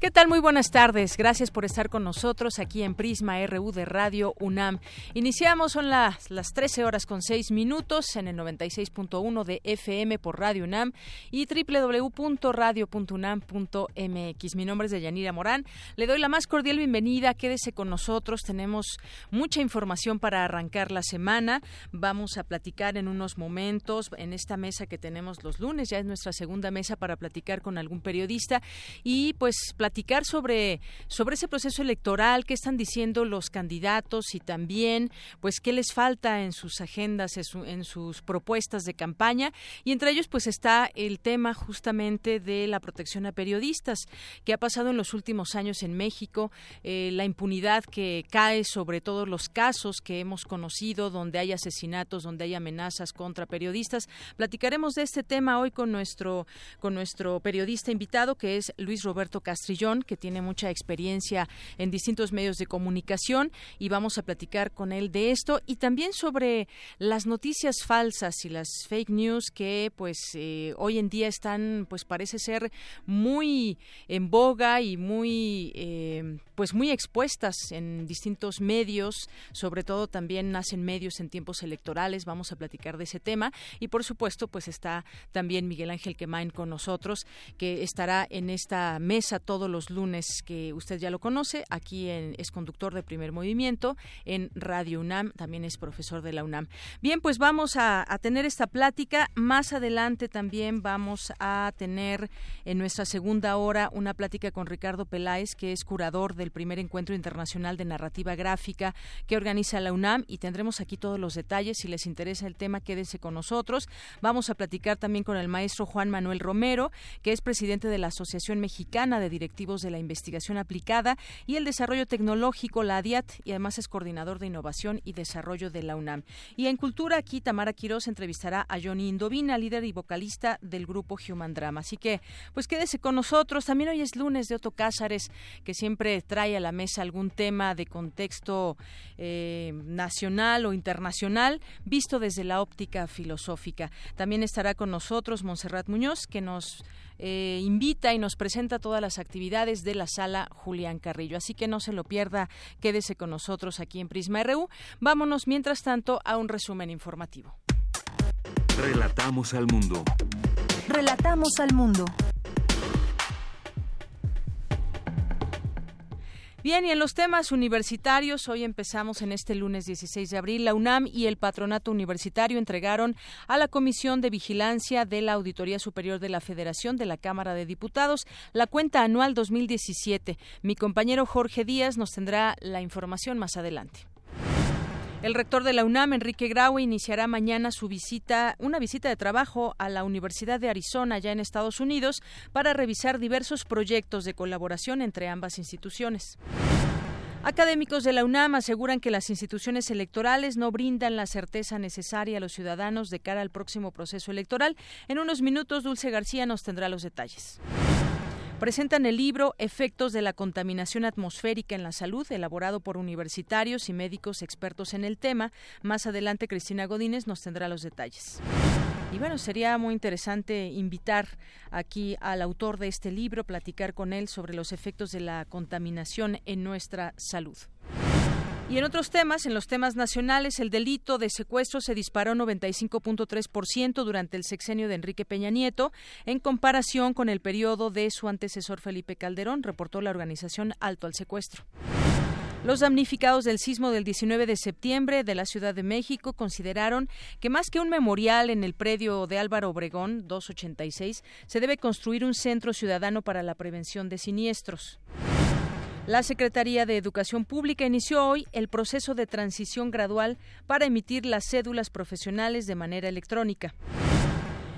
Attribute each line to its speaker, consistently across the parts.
Speaker 1: ¿Qué tal? Muy buenas tardes. Gracias por estar con nosotros aquí en Prisma RU de Radio UNAM. Iniciamos, son las, las 13 horas con 6 minutos en el 96.1 de FM por Radio UNAM y www.radio.unam.mx. Mi nombre es Deyanira Morán. Le doy la más cordial bienvenida. Quédese con nosotros. Tenemos mucha información para arrancar la semana. Vamos a platicar en unos momentos en esta mesa que tenemos los lunes. Ya es nuestra segunda mesa para platicar con algún periodista y pues platicar sobre, sobre ese proceso electoral, qué están diciendo los candidatos y también, pues, qué les falta en sus agendas, en, sus propuestas de campaña. Y entre ellos, pues, está el tema justamente de la protección a periodistas, que ha pasado en los últimos años en México, eh, la impunidad que cae sobre todos los casos que hemos conocido, donde hay asesinatos, donde hay amenazas contra periodistas. Platicaremos de este tema hoy con nuestro, con nuestro periodista invitado, que es Luis Roberto Castrillón que tiene mucha experiencia en distintos medios de comunicación y vamos a platicar con él de esto y también sobre las noticias falsas y las fake news que pues eh, hoy en día están pues parece ser muy en boga y muy eh, pues muy expuestas en distintos medios, sobre todo también nacen medios en tiempos electorales, vamos a platicar de ese tema. Y por supuesto pues está también Miguel Ángel Quemain con nosotros que estará en esta mesa todos los lunes que usted ya lo conoce. Aquí es conductor de primer movimiento en Radio UNAM, también es profesor de la UNAM. Bien, pues vamos a, tener esta plática. Más adelante también vamos a tener en nuestra segunda hora una plática con Ricardo Peláez, que es curador del primer encuentro internacional de narrativa gráfica que organiza la UNAM y tendremos aquí todos los detalles. Si les interesa el tema, quédense con nosotros. Vamos a platicar también con el maestro Juan Manuel Romero, que es presidente de la Asociación Mexicana de Directivos de la Investigación Aplicada y el Desarrollo Tecnológico, la ADIAT, y además es coordinador de Innovación y Desarrollo de la UNAM. Y en Cultura, aquí Tamara Quiroz entrevistará a Johnny Indovina, líder y vocalista del grupo Human Drama. Así que, pues quédese con nosotros. También hoy es lunes de Otto Cázares, que siempre trae a la mesa algún tema de contexto eh, nacional o internacional, visto desde la óptica filosófica. También estará con nosotros Montserrat Muñoz, que nos eh, invita y nos presenta todas las actividades de la sala Julián Carrillo. Así que no se lo pierda, quédese con nosotros aquí en Prisma RU. Vámonos mientras tanto a un resumen informativo.
Speaker 2: Relatamos al mundo.
Speaker 3: Relatamos al mundo.
Speaker 1: Bien, y en los temas universitarios, hoy empezamos en este lunes 16 de abril. La UNAM y el Patronato Universitario entregaron a la Comisión de Vigilancia de la Auditoría Superior de la Federación de la Cámara de Diputados la cuenta anual 2017. Mi compañero Jorge Díaz nos tendrá la información más adelante. El rector de la UNAM, Enrique Graue, iniciará mañana su visita, una visita de trabajo a la Universidad de Arizona, ya en Estados Unidos, para revisar diversos proyectos de colaboración entre ambas instituciones. Académicos de la UNAM aseguran que las instituciones electorales no brindan la certeza necesaria a los ciudadanos de cara al próximo proceso electoral. En unos minutos, Dulce García nos tendrá los detalles presentan el libro Efectos de la contaminación atmosférica en la salud, elaborado por universitarios y médicos expertos en el tema. Más adelante, Cristina Godínez nos tendrá los detalles. Y bueno, sería muy interesante invitar aquí al autor de este libro, platicar con él sobre los efectos de la contaminación en nuestra salud. Y en otros temas, en los temas nacionales, el delito de secuestro se disparó 95.3% durante el sexenio de Enrique Peña Nieto, en comparación con el periodo de su antecesor Felipe Calderón, reportó la organización Alto al Secuestro. Los damnificados del sismo del 19 de septiembre de la Ciudad de México consideraron que más que un memorial en el predio de Álvaro Obregón 286, se debe construir un centro ciudadano para la prevención de siniestros. La Secretaría de Educación Pública inició hoy el proceso de transición gradual para emitir las cédulas profesionales de manera electrónica.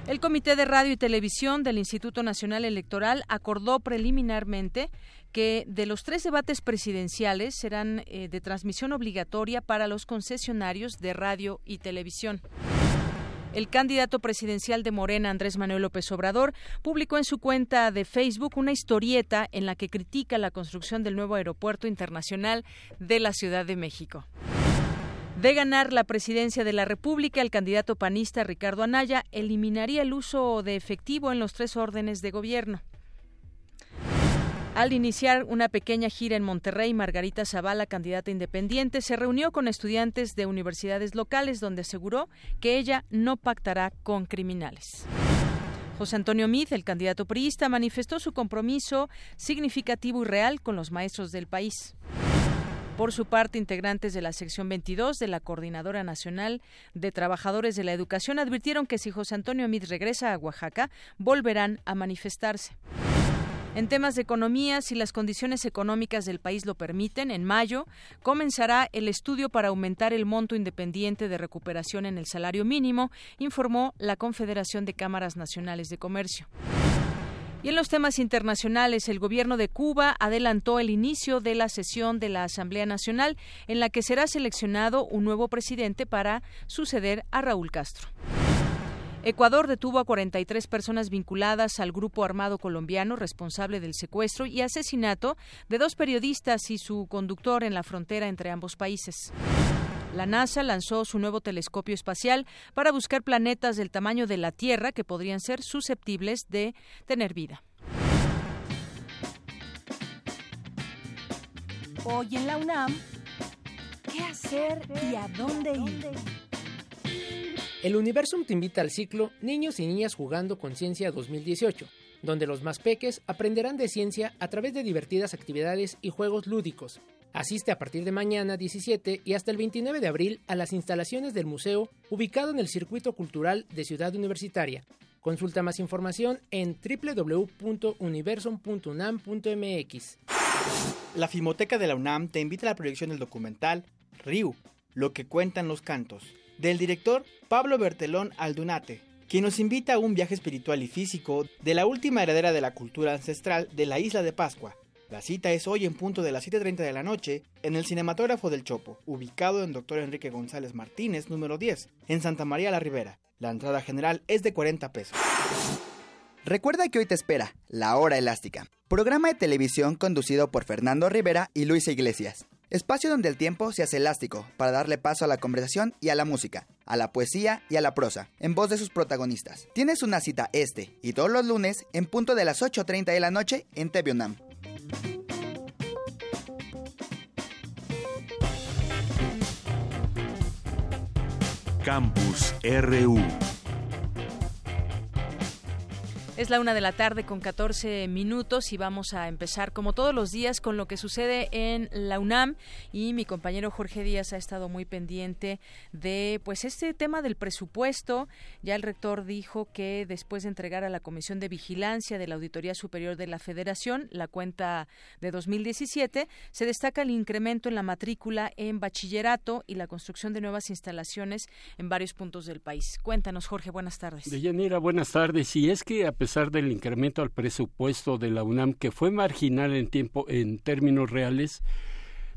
Speaker 1: El Comité de Radio y Televisión del Instituto Nacional Electoral acordó preliminarmente que de los tres debates presidenciales serán eh, de transmisión obligatoria para los concesionarios de radio y televisión. El candidato presidencial de Morena, Andrés Manuel López Obrador, publicó en su cuenta de Facebook una historieta en la que critica la construcción del nuevo aeropuerto internacional de la Ciudad de México. De ganar la presidencia de la República, el candidato panista Ricardo Anaya eliminaría el uso de efectivo en los tres órdenes de gobierno. Al iniciar una pequeña gira en Monterrey, Margarita Zavala, candidata independiente, se reunió con estudiantes de universidades locales donde aseguró que ella no pactará con criminales. José Antonio Mid, el candidato priista, manifestó su compromiso significativo y real con los maestros del país. Por su parte, integrantes de la sección 22 de la Coordinadora Nacional de Trabajadores de la Educación advirtieron que si José Antonio Mid regresa a Oaxaca, volverán a manifestarse. En temas de economía, si las condiciones económicas del país lo permiten, en mayo comenzará el estudio para aumentar el monto independiente de recuperación en el salario mínimo, informó la Confederación de Cámaras Nacionales de Comercio. Y en los temas internacionales, el gobierno de Cuba adelantó el inicio de la sesión de la Asamblea Nacional en la que será seleccionado un nuevo presidente para suceder a Raúl Castro. Ecuador detuvo a 43 personas vinculadas al grupo armado colombiano responsable del secuestro y asesinato de dos periodistas y su conductor en la frontera entre ambos países. La NASA lanzó su nuevo telescopio espacial para buscar planetas del tamaño de la Tierra que podrían ser susceptibles de tener vida.
Speaker 3: Hoy en la UNAM, ¿qué hacer y a dónde ir?
Speaker 4: El Universum te invita al ciclo Niños y Niñas Jugando con Ciencia 2018, donde los más peques aprenderán de ciencia a través de divertidas actividades y juegos lúdicos, Asiste a partir de mañana 17 y hasta el 29 de abril a las instalaciones del museo ubicado en el Circuito Cultural de Ciudad Universitaria. Consulta más información en www.universum.unam.mx.
Speaker 5: La Filmoteca de la UNAM te invita a la proyección del documental Riu, lo que cuentan los cantos, del director Pablo Bertelón Aldunate, quien nos invita a un viaje espiritual y físico de la última heredera de la cultura ancestral de la isla de Pascua, la cita es hoy en punto de las 7.30 de la noche en el Cinematógrafo del Chopo, ubicado en Dr. Enrique González Martínez, número 10, en Santa María la Ribera. La entrada general es de 40 pesos.
Speaker 6: Recuerda que hoy te espera La Hora Elástica, programa de televisión conducido por Fernando Rivera y Luisa Iglesias. Espacio donde el tiempo se hace elástico para darle paso a la conversación y a la música, a la poesía y a la prosa, en voz de sus protagonistas. Tienes una cita este y todos los lunes en punto de las 8.30 de la noche en TV
Speaker 2: Campus RU.
Speaker 1: Es la una de la tarde con 14 minutos y vamos a empezar como todos los días con lo que sucede en la UNAM y mi compañero Jorge Díaz ha estado muy pendiente de pues este tema del presupuesto. Ya el rector dijo que después de entregar a la Comisión de Vigilancia de la Auditoría Superior de la Federación la cuenta de 2017, se destaca el incremento en la matrícula en bachillerato y la construcción de nuevas instalaciones en varios puntos del país. Cuéntanos, Jorge, buenas tardes.
Speaker 7: Deyanira, buenas tardes. Y es que a pesar del incremento al presupuesto de la UNAM, que fue marginal en tiempo, en términos reales,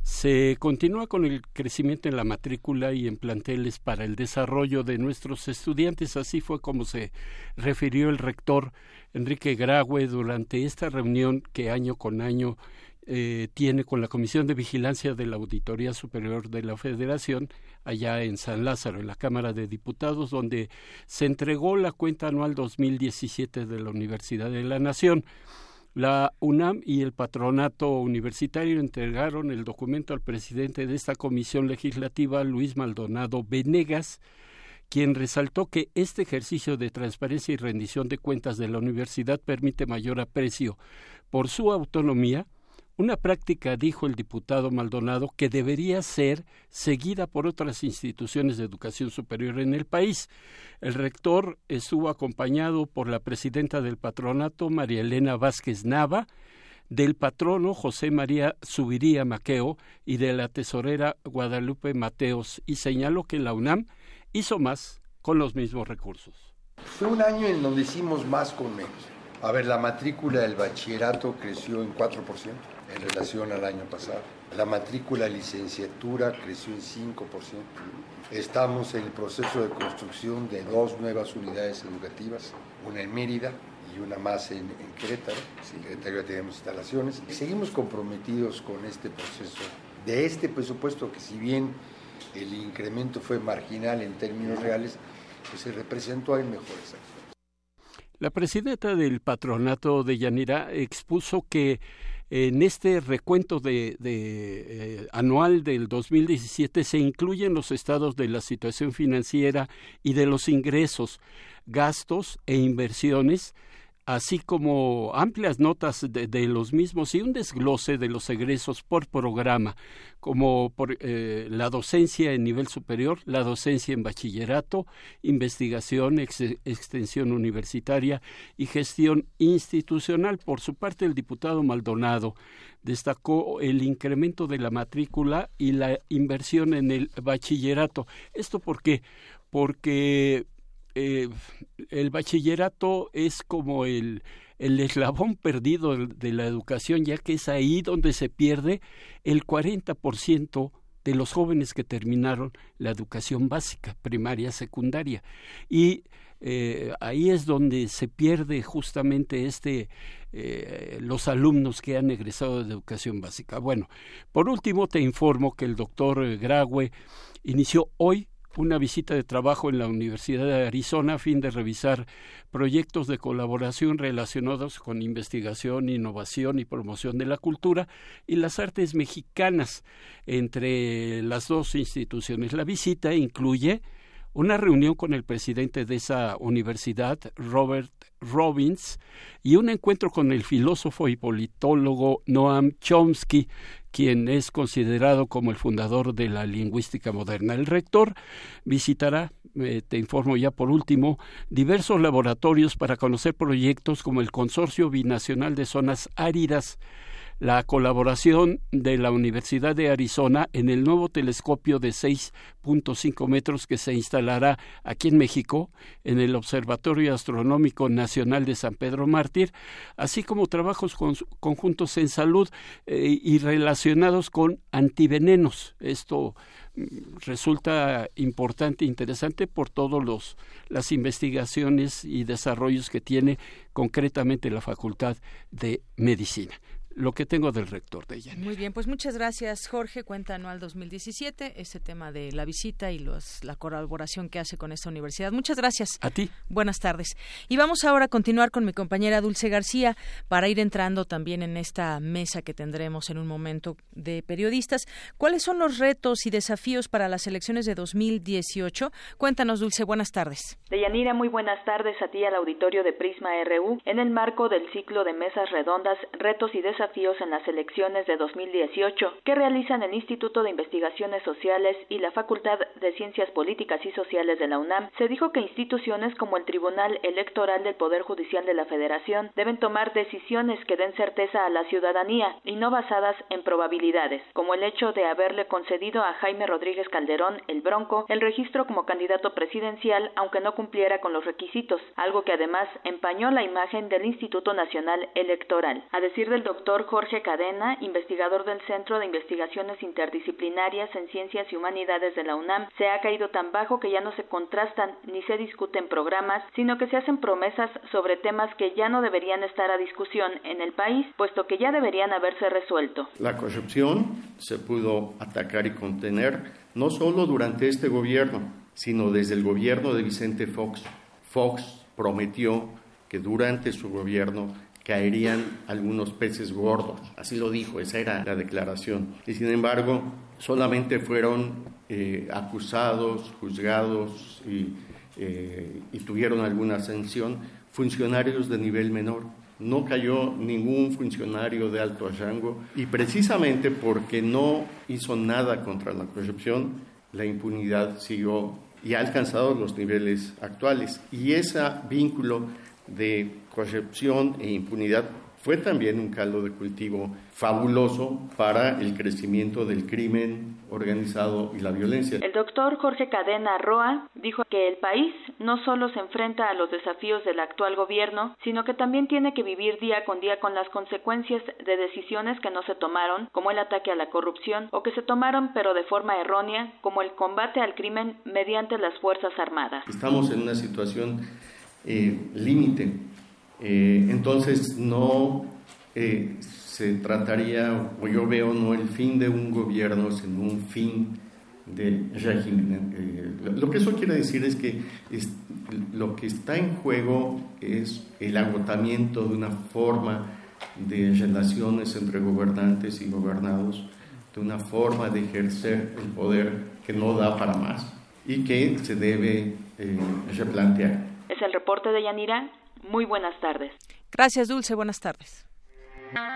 Speaker 7: se continúa con el crecimiento en la matrícula y en planteles para el desarrollo de nuestros estudiantes. Así fue como se refirió el rector Enrique Graue durante esta reunión que año con año eh, tiene con la Comisión de Vigilancia de la Auditoría Superior de la Federación allá en San Lázaro, en la Cámara de Diputados, donde se entregó la cuenta anual 2017 de la Universidad de la Nación. La UNAM y el patronato universitario entregaron el documento al presidente de esta comisión legislativa, Luis Maldonado Venegas, quien resaltó que este ejercicio de transparencia y rendición de cuentas de la universidad permite mayor aprecio por su autonomía, una práctica, dijo el diputado Maldonado, que debería ser seguida por otras instituciones de educación superior en el país. El rector estuvo acompañado por la presidenta del patronato, María Elena Vázquez Nava, del patrono José María Subiría Maqueo y de la tesorera Guadalupe Mateos y señaló que la UNAM hizo más con los mismos recursos.
Speaker 8: Fue un año en donde hicimos más con menos. A ver, la matrícula del bachillerato creció en 4% en relación al año pasado. La matrícula licenciatura creció en 5%. Estamos en el proceso de construcción de dos nuevas unidades educativas, una en Mérida y una más en, Querétaro. En Querétaro ya tenemos instalaciones. Seguimos comprometidos con este proceso de este presupuesto que si bien el incremento fue marginal en términos reales, pues se representó en mejores acciones.
Speaker 7: La presidenta del patronato de Yanira expuso que en este recuento de, eh, anual del 2017 se incluyen los estados de la situación financiera y de los ingresos, gastos e inversiones así como amplias notas de, los mismos y un desglose de los egresos por programa, como por eh, la docencia en nivel superior, la docencia en bachillerato, investigación, extensión universitaria y gestión institucional. Por su parte, el diputado Maldonado destacó el incremento de la matrícula y la inversión en el bachillerato. ¿Esto por qué? Porque eh, el bachillerato es como el, el eslabón perdido de la educación, ya que es ahí donde se pierde el 40% de los jóvenes que terminaron la educación básica, primaria, secundaria. Y eh, ahí es donde se pierde justamente este eh, los alumnos que han egresado de educación básica. Bueno, por último te informo que el doctor Graue inició hoy una visita de trabajo en la Universidad de Arizona a fin de revisar proyectos de colaboración relacionados con investigación, innovación y promoción de la cultura y las artes mexicanas entre las dos instituciones. La visita incluye una reunión con el presidente de esa universidad, Robert Robbins, y un encuentro con el filósofo y politólogo Noam Chomsky, quien es considerado como el fundador de la lingüística moderna. El rector visitará, eh, te informo ya por último, diversos laboratorios para conocer proyectos como el Consorcio Binacional de Zonas Áridas, la colaboración de la Universidad de Arizona en el nuevo telescopio de 6.5 metros que se instalará aquí en México, en el Observatorio Astronómico Nacional de San Pedro Mártir, así como trabajos conjuntos en salud eh, y relacionados con antivenenos. Esto mm, resulta importante e interesante por todas las investigaciones y desarrollos que tiene concretamente la Facultad de Medicina lo que tengo del rector de ella.
Speaker 1: Muy bien, pues muchas gracias, Jorge. Cuenta anual 2017, ese tema de la visita y los, la colaboración que hace con esta universidad. Muchas gracias.
Speaker 7: A ti.
Speaker 1: Buenas tardes. Y vamos ahora a continuar con mi compañera Dulce García para ir entrando también en esta mesa que tendremos en un momento de periodistas. ¿Cuáles son los retos y desafíos para las elecciones de 2018? Cuéntanos, Dulce. Buenas tardes.
Speaker 9: Deyanira, muy buenas tardes a ti al auditorio de Prisma RU en el marco del ciclo de mesas redondas, retos y desafíos desafíos en las elecciones de 2018 que realizan el Instituto de Investigaciones Sociales y la Facultad de Ciencias Políticas y Sociales de la UNAM, se dijo que instituciones como el Tribunal Electoral del Poder Judicial de la Federación deben tomar decisiones que den certeza a la ciudadanía y no basadas en probabilidades, como el hecho de haberle concedido a Jaime Rodríguez Calderón, el Bronco, el registro como candidato presidencial aunque no cumpliera con los requisitos, algo que además empañó la imagen del Instituto Nacional Electoral. A decir del doctor Jorge Cadena, investigador del Centro de Investigaciones Interdisciplinarias en Ciencias y Humanidades de la UNAM, se ha caído tan bajo que ya no se contrastan ni se discuten programas, sino que se hacen promesas sobre temas que ya no deberían estar a discusión en el país, puesto que ya deberían haberse resuelto.
Speaker 10: La corrupción se pudo atacar y contener no solo durante este gobierno, sino desde el gobierno de Vicente Fox. Fox prometió que durante su gobierno caerían algunos peces gordos. Así lo dijo, esa era la declaración. Y sin embargo, solamente fueron eh, acusados, juzgados eh, y, tuvieron alguna sanción funcionarios de nivel menor. No cayó ningún funcionario de alto rango y precisamente porque no hizo nada contra la corrupción, la impunidad siguió y ha alcanzado los niveles actuales. Y ese vínculo de corrupción e impunidad fue también un caldo de cultivo fabuloso para el crecimiento del crimen organizado y la violencia.
Speaker 9: El doctor Jorge Cadena Roa dijo que el país no solo se enfrenta a los desafíos del actual gobierno, sino que también tiene que vivir día con día con las consecuencias de decisiones que no se tomaron, como el ataque a la corrupción, o que se tomaron pero de forma errónea, como el combate al crimen mediante las Fuerzas Armadas.
Speaker 10: Estamos en una situación eh, límite eh, entonces no eh, se trataría, o yo veo, no el fin de un gobierno, sino un fin de régimen. Eh, lo que eso quiere decir es que lo que está en juego es el agotamiento de una forma de relaciones entre gobernantes y gobernados, de una forma de ejercer el poder que no da para más y que se debe replantear.
Speaker 9: Es el reporte de Yanira muy buenas tardes.
Speaker 1: Gracias, Dulce. Buenas tardes.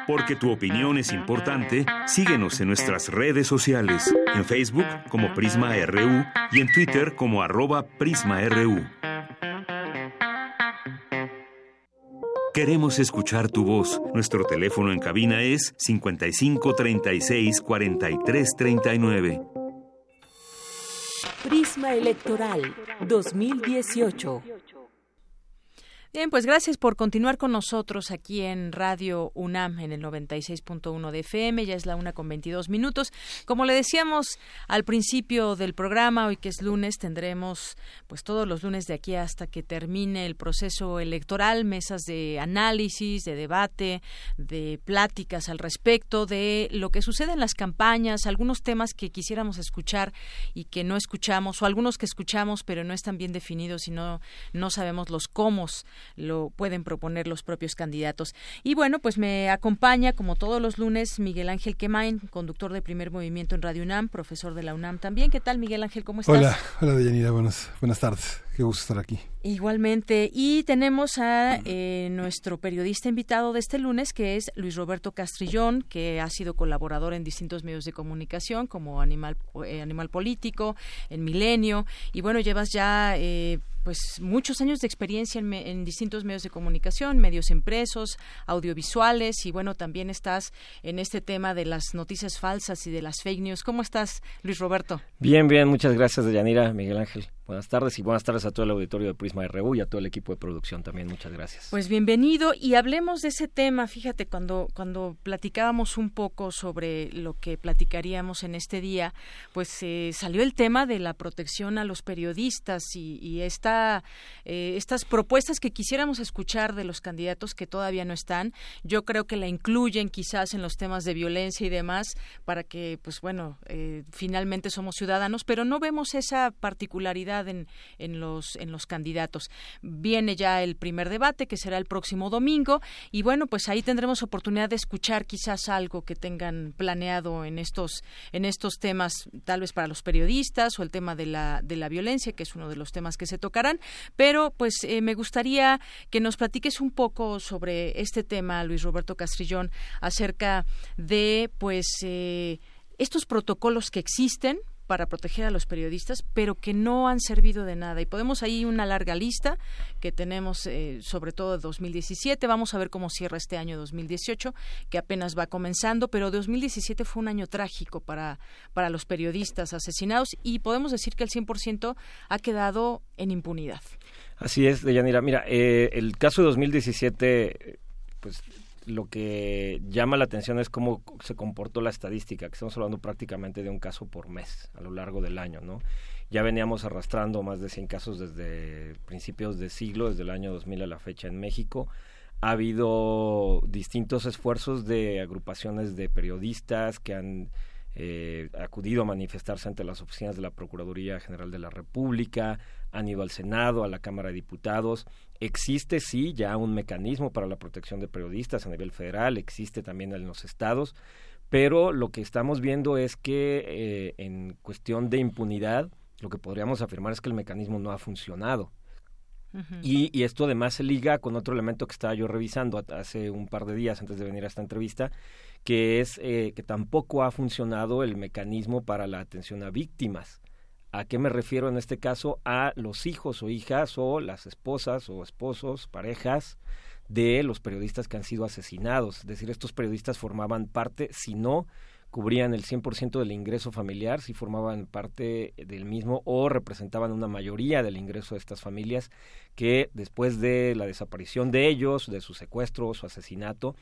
Speaker 2: Porque tu opinión es importante, síguenos en nuestras redes sociales, en Facebook como Prisma RU y en Twitter como arroba PrismaRU. Queremos escuchar tu voz. Nuestro teléfono en cabina es 55 36 43 39.
Speaker 11: Prisma Electoral 2018.
Speaker 1: Bien, pues gracias por continuar con nosotros aquí en Radio UNAM en el 96.1 de FM. Ya es la una con 22 minutos. Como le decíamos al principio del programa, hoy que es lunes, tendremos pues todos los lunes de aquí hasta que termine el proceso electoral, mesas de análisis, de debate, de pláticas al respecto de lo que sucede en las campañas, algunos temas que quisiéramos escuchar y que no escuchamos, o algunos que escuchamos pero no están bien definidos y no, no sabemos los cómo lo pueden proponer los propios candidatos. Y bueno, pues me acompaña, como todos los lunes, Miguel Ángel Quemain, conductor de Primer Movimiento en Radio UNAM, profesor de la UNAM también. ¿Qué tal, Miguel Ángel? ¿Cómo estás?
Speaker 12: Hola, hola, Deyanira. Buenas, buenas tardes. Qué gusto estar aquí.
Speaker 1: Igualmente. Y tenemos a eh, nuestro periodista invitado de este lunes, que es Luis Roberto Castrillón, que ha sido colaborador en distintos medios de comunicación, como Animal, eh, Animal Político, en Milenio. Y bueno, llevas ya eh, pues muchos años de experiencia en, distintos medios de comunicación, medios impresos, audiovisuales y bueno, también estás en este tema de las noticias falsas y de las fake news. ¿Cómo estás, Luis Roberto?
Speaker 13: Bien, bien, muchas gracias, Deyanira, Miguel Ángel. Buenas tardes y buenas tardes a todo el auditorio de Prisma RU y a todo el equipo de producción también. Muchas gracias.
Speaker 1: Pues bienvenido y hablemos de ese tema. Fíjate, cuando, cuando platicábamos un poco sobre lo que platicaríamos en este día, pues eh, salió el tema de la protección a los periodistas y, esta, eh, estas propuestas que quisiéramos escuchar de los candidatos que todavía no están. Yo creo que la incluyen quizás en los temas de violencia y demás para que, pues bueno, eh, finalmente somos ciudadanos, pero no vemos esa particularidad en, los, en los candidatos. Viene ya el primer debate, que será el próximo domingo, y bueno, pues ahí tendremos oportunidad de escuchar quizás algo que tengan planeado en estos, en estos temas, tal vez para los periodistas o el tema de la, de la violencia, que es uno de los temas que se tocarán, pero pues eh, me gustaría que nos platiques un poco sobre este tema, Luis Roberto Castrillón, acerca de pues eh, estos protocolos que existen para proteger a los periodistas, pero que no han servido de nada. Y podemos ahí una larga lista que tenemos, eh, sobre todo de 2017. Vamos a ver cómo cierra este año 2018, que apenas va comenzando, pero 2017 fue un año trágico para, para los periodistas asesinados y podemos decir que el 100% ha quedado en impunidad.
Speaker 13: Así es, Deyanira. Mira, eh, el caso de 2017, pues lo que llama la atención es cómo se comportó la estadística, que estamos hablando prácticamente de un caso por mes a lo largo del año, ¿no? Ya veníamos arrastrando más de 100 casos desde principios de siglo, desde el año 2000 a la fecha en México. Ha habido distintos esfuerzos de agrupaciones de periodistas que han eh, acudido a manifestarse ante las oficinas de la Procuraduría General de la República, han ido al Senado, a la Cámara de Diputados. Existe, sí, ya un mecanismo para la protección de periodistas a nivel federal, existe también en los estados, pero lo que estamos viendo es que eh, en cuestión de impunidad, lo que podríamos afirmar es que el mecanismo no ha funcionado. y, y, esto además se liga con otro elemento que estaba yo revisando hace un par de días antes de venir a esta entrevista, que es eh, que tampoco ha funcionado el mecanismo para la atención a víctimas. ¿A qué me refiero en este caso? A los hijos o hijas o las esposas o esposos, parejas de los periodistas que han sido asesinados. Es decir, estos periodistas formaban parte, si no cubrían el 100% del ingreso familiar, si formaban parte del mismo o representaban una mayoría del ingreso de estas familias que después de la desaparición de ellos, de su secuestro, su asesinato,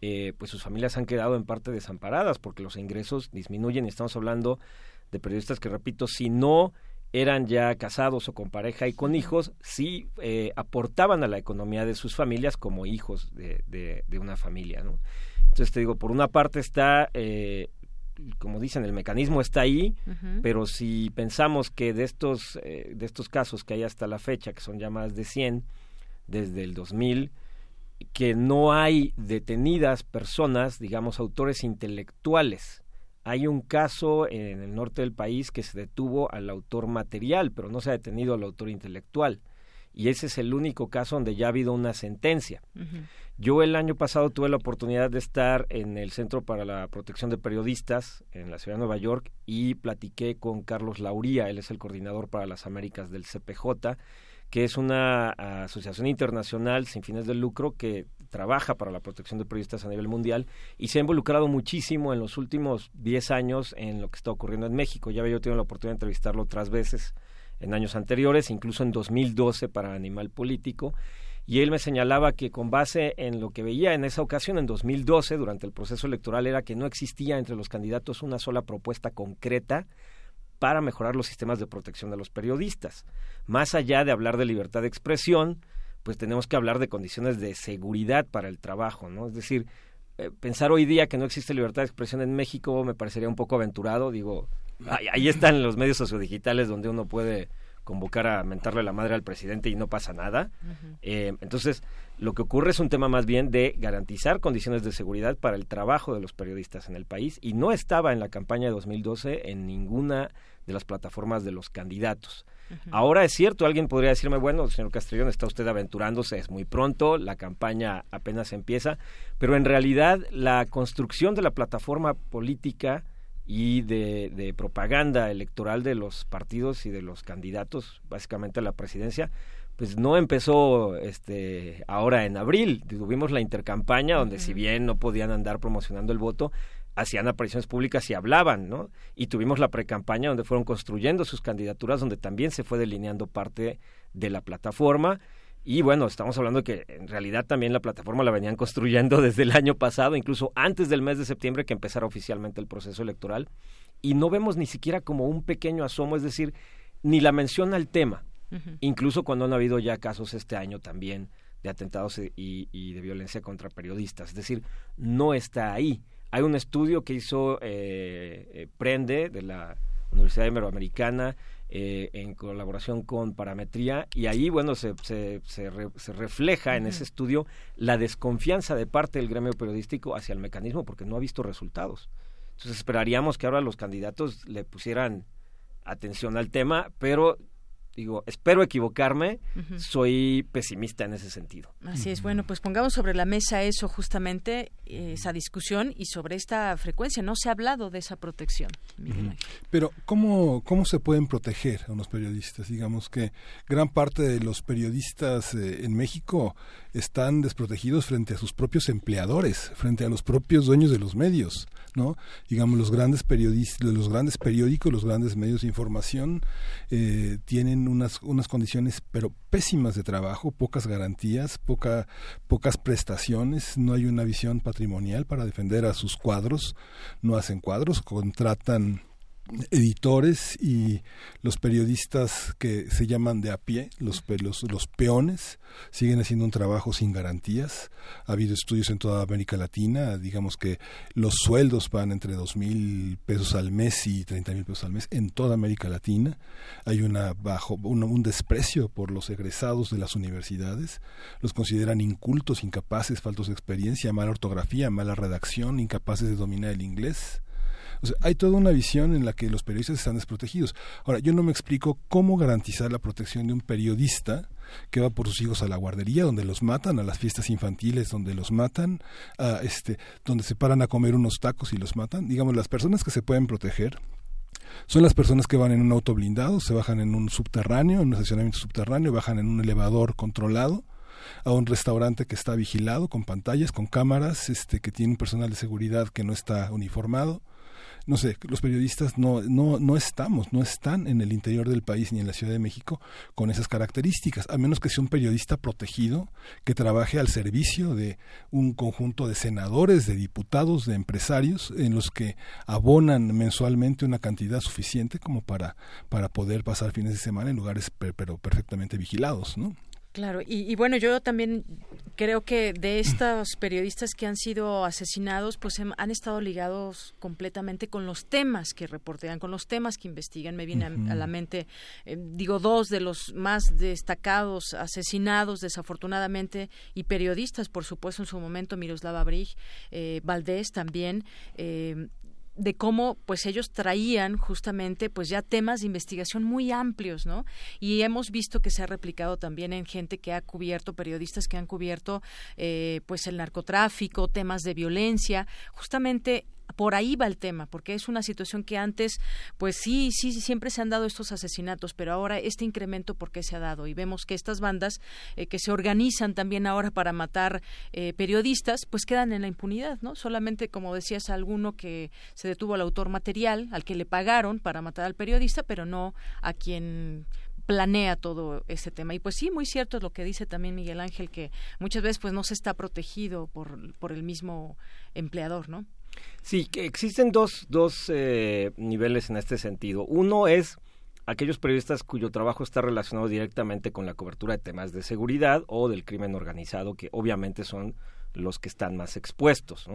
Speaker 13: eh, pues sus familias han quedado en parte desamparadas porque los ingresos disminuyen y estamos hablando de periodistas que, repito, si no eran ya casados o con pareja y con hijos, sí eh, aportaban a la economía de sus familias como hijos de, de, una familia. ¿no? Entonces te digo, por una parte está, eh, como dicen, el mecanismo está ahí, pero si pensamos que de estos, eh, de estos casos que hay hasta la fecha, que son ya más de 100, desde el 2000, que no hay detenidas personas, digamos, autores intelectuales. Hay un caso en el norte del país que se detuvo al autor material, pero no se ha detenido al autor intelectual. Y ese es el único caso donde ya ha habido una sentencia. Yo el año pasado tuve la oportunidad de estar en el Centro para la Protección de Periodistas en la ciudad de Nueva York y platiqué con Carlos Lauría, él es el coordinador para las Américas del CPJ, que es una asociación internacional sin fines de lucro que trabaja para la protección de periodistas a nivel mundial y se ha involucrado muchísimo en los últimos 10 años en lo que está ocurriendo en México. Ya había yo tenido la oportunidad de entrevistarlo otras veces en años anteriores, incluso en 2012 para Animal Político y él me señalaba que con base en lo que veía en esa ocasión, en 2012, durante el proceso electoral, era que no existía entre los candidatos una sola propuesta concreta para mejorar los sistemas de protección de los periodistas. Más allá de hablar de libertad de expresión, pues tenemos que hablar de condiciones de seguridad para el trabajo, ¿no? Es decir, eh, pensar hoy día que no existe libertad de expresión en México me parecería un poco aventurado, digo, ahí, ahí están los medios sociodigitales donde uno puede convocar a mentarle la madre al presidente y no pasa nada. Eh, entonces, lo que ocurre es un tema más bien de garantizar condiciones de seguridad para el trabajo de los periodistas en el país y no estaba en la campaña de 2012 en ninguna de las plataformas de los candidatos. Ahora es cierto, alguien podría decirme, bueno, señor Castrillón, está usted aventurándose, es muy pronto, la campaña apenas empieza, pero en realidad la construcción de la plataforma política y de, propaganda electoral de los partidos y de los candidatos, básicamente a la presidencia, pues no empezó este ahora en abril. Tuvimos la intercampaña donde si bien no podían andar promocionando el voto, hacían apariciones públicas y hablaban, ¿no? Y tuvimos la precampaña donde fueron construyendo sus candidaturas, donde también se fue delineando parte de la plataforma y bueno, estamos hablando que en realidad también la plataforma la venían construyendo desde el año pasado, incluso antes del mes de septiembre que empezara oficialmente el proceso electoral. Y no vemos ni siquiera como un pequeño asomo, es decir, ni la mención al tema, incluso cuando han habido ya casos este año también de atentados y, de violencia contra periodistas. Es decir, no está ahí. Hay un estudio que hizo eh, eh, Prende de la Universidad Iberoamericana eh, en colaboración con Parametría y ahí, bueno, se, se, se, refleja en ese estudio la desconfianza de parte del gremio periodístico hacia el mecanismo porque no ha visto resultados. Entonces esperaríamos que ahora los candidatos le pusieran atención al tema, pero digo, espero equivocarme, soy pesimista en ese sentido.
Speaker 1: Así es, bueno, pues pongamos sobre la mesa eso justamente, esa discusión y sobre esta frecuencia. No se ha hablado de esa protección.
Speaker 12: Pero, ¿cómo, ¿cómo se pueden proteger a los periodistas? Digamos que gran parte de los periodistas eh, en México están desprotegidos frente a sus propios empleadores, frente a los propios dueños de los medios, ¿no? Digamos, los grandes periodistas, los grandes periódicos, los grandes medios de información eh, tienen unas, unas condiciones, pero pésimas de trabajo, pocas garantías, poca, pocas prestaciones, no hay una visión patrimonial para defender a sus cuadros, no hacen cuadros, contratan editores y los periodistas que se llaman de a pie, los, los, los peones, siguen haciendo un trabajo sin garantías. Ha habido estudios en toda América Latina, digamos que los sueldos van entre dos mil pesos al mes y treinta mil pesos al mes en toda América Latina. Hay una bajo, un, un desprecio por los egresados de las universidades. Los consideran incultos, incapaces, faltos de experiencia, mala ortografía, mala redacción, incapaces de dominar el inglés hay toda una visión en la que los periodistas están desprotegidos. Ahora, yo no me explico cómo garantizar la protección de un periodista que va por sus hijos a la guardería, donde los matan, a las fiestas infantiles, donde los matan, a este, donde se paran a comer unos tacos y los matan. Digamos, las personas que se pueden proteger son las personas que van en un auto blindado, se bajan en un subterráneo, en un estacionamiento subterráneo, bajan en un elevador controlado, a un restaurante que está vigilado con pantallas, con cámaras, este, que tiene un personal de seguridad que no está uniformado no sé, los periodistas no, no, no estamos, no están en el interior del país ni en la Ciudad de México con esas características, a menos que sea un periodista protegido que trabaje al servicio de un conjunto de senadores, de diputados, de empresarios, en los que abonan mensualmente una cantidad suficiente como para, para poder pasar fines de semana en lugares pero perfectamente vigilados, ¿no?
Speaker 1: Claro, y, bueno, yo también creo que de estos periodistas que han sido asesinados, pues han estado ligados completamente con los temas que reportean, con los temas que investigan. Me viene a, la mente, eh, digo, dos de los más destacados asesinados, desafortunadamente, y periodistas, por supuesto, en su momento, Miroslava Brig, eh, Valdés también, eh, de cómo pues ellos traían justamente pues ya temas de investigación muy amplios, ¿no? Y hemos visto que se ha replicado también en gente que ha cubierto, periodistas que han cubierto eh, pues el narcotráfico, temas de violencia, justamente por ahí va el tema, porque es una situación que antes, pues sí, sí, siempre se han dado estos asesinatos, pero ahora este incremento, ¿por qué se ha dado? Y vemos que estas bandas eh, que se organizan también ahora para matar eh, periodistas, pues quedan en la impunidad, ¿no? Solamente, como decías, alguno que se detuvo al autor material, al que le pagaron para matar al periodista, pero no a quien planea todo ese tema. Y pues sí, muy cierto es lo que dice también Miguel Ángel, que muchas veces pues no se está protegido por, por el mismo empleador, ¿no?
Speaker 13: Sí, que existen dos, dos eh, niveles en este sentido. Uno es aquellos periodistas cuyo trabajo está relacionado directamente con la cobertura de temas de seguridad o del crimen organizado, que obviamente son los que están más expuestos.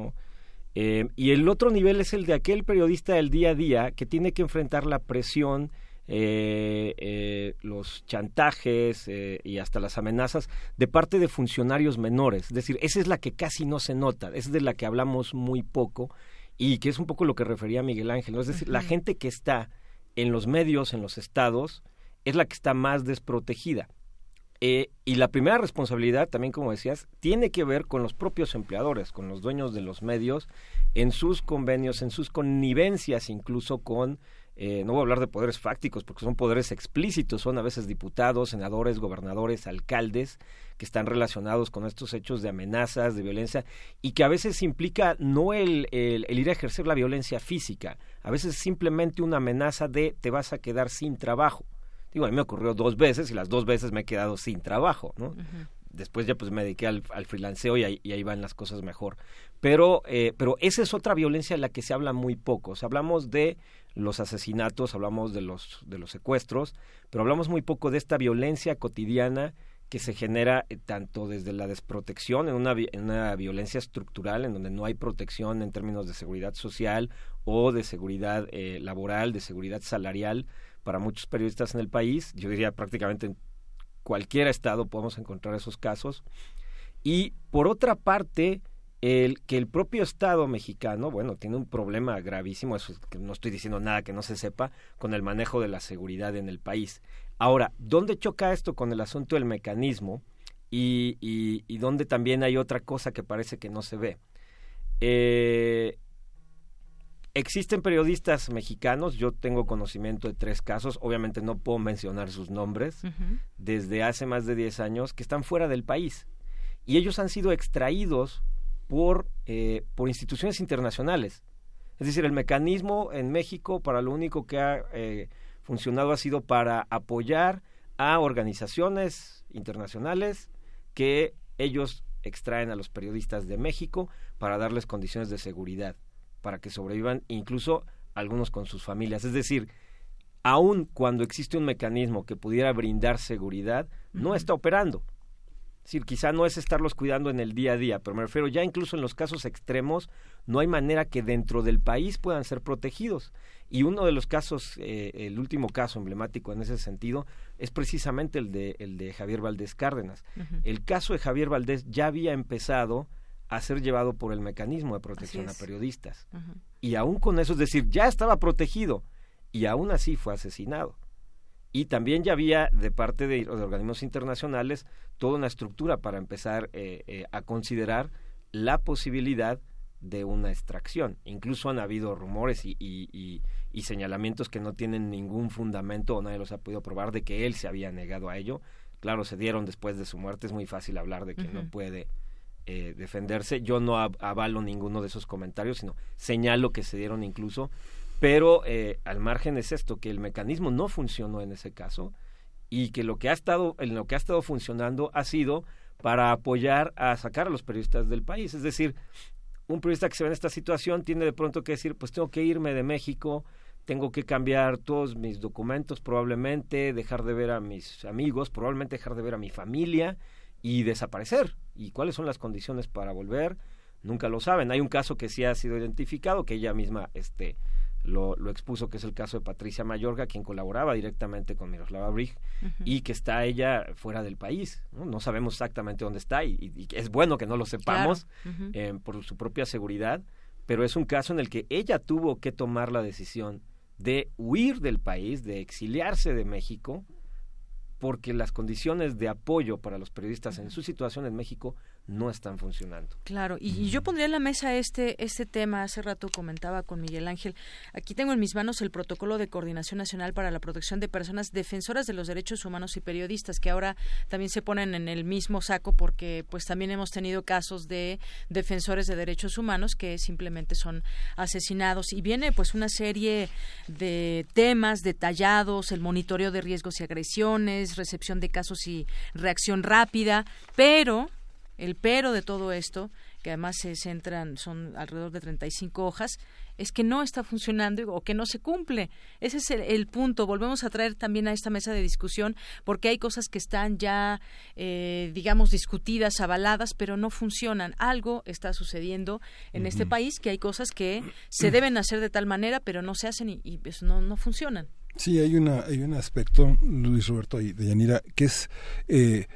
Speaker 13: Eh, y el otro nivel es el de aquel periodista del día a día que tiene que enfrentar la presión eh, eh, los chantajes eh, y hasta las amenazas de parte de funcionarios menores. Es decir, esa es la que casi no se nota, es de la que hablamos muy poco y que es un poco lo que refería Miguel Ángel. Es decir, la gente que está en los medios, en los estados, es la que está más desprotegida. y la primera responsabilidad, también como decías, tiene que ver con los propios empleadores, con los dueños de los medios, en sus convenios, en sus connivencias incluso con eh, no voy a hablar de poderes fácticos porque son poderes explícitos, son a veces diputados, senadores, gobernadores, alcaldes que están relacionados con estos hechos de amenazas, de violencia y que a veces implica no el, el, ir a ejercer la violencia física, a veces simplemente una amenaza de te vas a quedar sin trabajo. Digo, a mí me ocurrió dos veces y las dos veces me he quedado sin trabajo, ¿no? Después ya pues me dediqué al, al freelanceo y ahí, y ahí, van las cosas mejor. Pero, eh, pero esa es otra violencia de la que se habla muy poco. O sea, hablamos de los asesinatos, hablamos de los, de los secuestros, pero hablamos muy poco de esta violencia cotidiana que se genera eh, tanto desde la desprotección, en una, en una violencia estructural, en donde no hay protección en términos de seguridad social o de seguridad eh, laboral, de seguridad salarial para muchos periodistas en el país. Yo diría prácticamente en cualquier estado podemos encontrar esos casos. Y por otra parte, el que el propio Estado mexicano, bueno, tiene un problema gravísimo, eso que no estoy diciendo nada que no se sepa, con el manejo de la seguridad en el país. Ahora, ¿dónde choca esto con el asunto del mecanismo y, y, dónde también hay otra cosa que parece que no se ve? Eh, existen periodistas mexicanos, yo tengo conocimiento de tres casos, obviamente no puedo mencionar sus nombres, desde hace más de 10 años, que están fuera del país. Y ellos han sido extraídos por, eh, por instituciones internacionales. Es decir, el mecanismo en México para lo único que ha eh, funcionado ha sido para apoyar a organizaciones internacionales que ellos extraen a los periodistas de México para darles condiciones de seguridad, para que sobrevivan incluso algunos con sus familias. Es decir, aun cuando existe un mecanismo que pudiera brindar seguridad, no está operando. Es decir, quizá no es estarlos cuidando en el día a día, pero me refiero ya incluso en los casos extremos, no hay manera que dentro del país puedan ser protegidos. Y uno de los casos, eh, el último caso emblemático en ese sentido, es precisamente el de, el de Javier Valdés Cárdenas. El caso de Javier Valdés ya había empezado a ser llevado por el mecanismo de protección a periodistas. Y aún con eso, es decir, ya estaba protegido y aún así fue asesinado. Y también ya había de parte de, de organismos internacionales toda una estructura para empezar eh, eh, a considerar la posibilidad de una extracción. Incluso han habido rumores y, y, señalamientos que no tienen ningún fundamento o nadie los ha podido probar de que él se había negado a ello. claro, se dieron después de su muerte, es muy fácil hablar de que no puede eh, defenderse. Yo no avalo ninguno de esos comentarios, sino señalo que se dieron incluso. Pero eh, al margen es esto, que el mecanismo no funcionó en ese caso y que lo que ha estado, en lo que ha estado funcionando ha sido para apoyar a sacar a los periodistas del país. Es decir, un periodista que se ve en esta situación tiene de pronto que decir, pues tengo que irme de México, tengo que cambiar todos mis documentos probablemente, dejar de ver a mis amigos, probablemente dejar de ver a mi familia y desaparecer. ¿Y cuáles son las condiciones para volver? Nunca lo saben. Hay un caso que sí ha sido identificado, que ella misma este, lo, lo, expuso, que es el caso de Patricia Mayorga, quien colaboraba directamente con Miroslava Brig y que está ella fuera del país. No, sabemos exactamente dónde está y, es bueno que no lo sepamos eh, por su propia seguridad, pero es un caso en el que ella tuvo que tomar la decisión de huir del país, de exiliarse de México, porque las condiciones de apoyo para los periodistas en su situación en México no están funcionando.
Speaker 1: Claro, y, yo pondría en la mesa este, este tema, hace rato comentaba con Miguel Ángel, aquí tengo en mis manos el protocolo de coordinación nacional para la protección de personas defensoras de los derechos humanos y periodistas, que ahora también se ponen en el mismo saco porque pues también hemos tenido casos de defensores de derechos humanos que simplemente son asesinados y viene pues una serie de temas detallados, el monitoreo de riesgos y agresiones, recepción de casos y reacción rápida, pero el pero de todo esto, que además se centran, son alrededor de 35 hojas, es que no está funcionando o que no se cumple. Ese es el, punto. Volvemos a traer también a esta mesa de discusión porque hay cosas que están ya, eh, digamos, discutidas, avaladas, pero no funcionan. Algo está sucediendo en este país que hay cosas que se deben hacer de tal manera, pero no se hacen y, pues, no, no funcionan.
Speaker 12: Sí, hay, una, hay un aspecto, Luis Roberto y Deyanira, que es... Eh,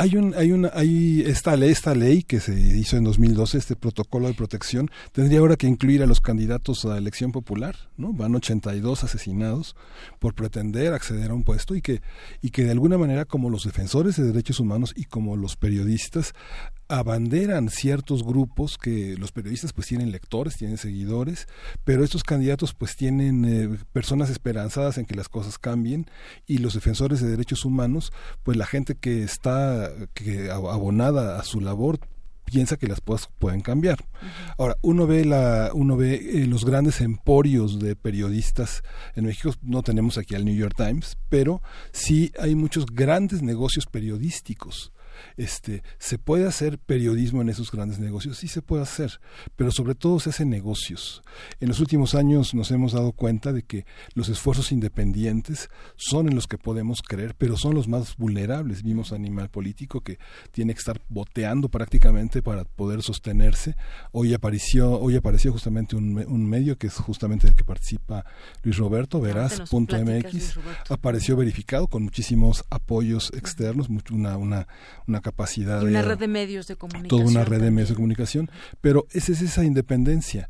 Speaker 12: hay un, hay una, hay esta ley, esta ley que se hizo en 2012, este protocolo de protección, tendría ahora que incluir a los candidatos a elección popular, ¿no? Van 82 asesinados por pretender acceder a un puesto y que, y que de alguna manera como los defensores de derechos humanos y como los periodistas abanderan ciertos grupos que los periodistas pues tienen lectores, tienen seguidores, pero estos candidatos pues tienen eh, personas esperanzadas en que las cosas cambien y los defensores de derechos humanos pues la gente que está que abonada a su labor piensa que las cosas pueden cambiar. Ahora, uno ve la uno ve eh, los grandes emporios de periodistas en México, no tenemos aquí al New York Times, pero sí hay muchos grandes negocios periodísticos este, ¿Se puede hacer periodismo en esos grandes negocios? Sí se puede hacer, pero sobre todo se hacen negocios. En los últimos años nos hemos dado cuenta de que los esfuerzos independientes son en los que podemos creer, pero son los más vulnerables. Vimos a Animal Político que tiene que estar boteando prácticamente para poder sostenerse. Hoy apareció, hoy apareció justamente un, un medio que es justamente el que participa Luis Roberto, verás.mx, apareció verificado con muchísimos apoyos externos, una, una, una capacidad.
Speaker 1: Y una red de medios de comunicación.
Speaker 12: Toda una red de medios de comunicación. Pero esa es esa independencia.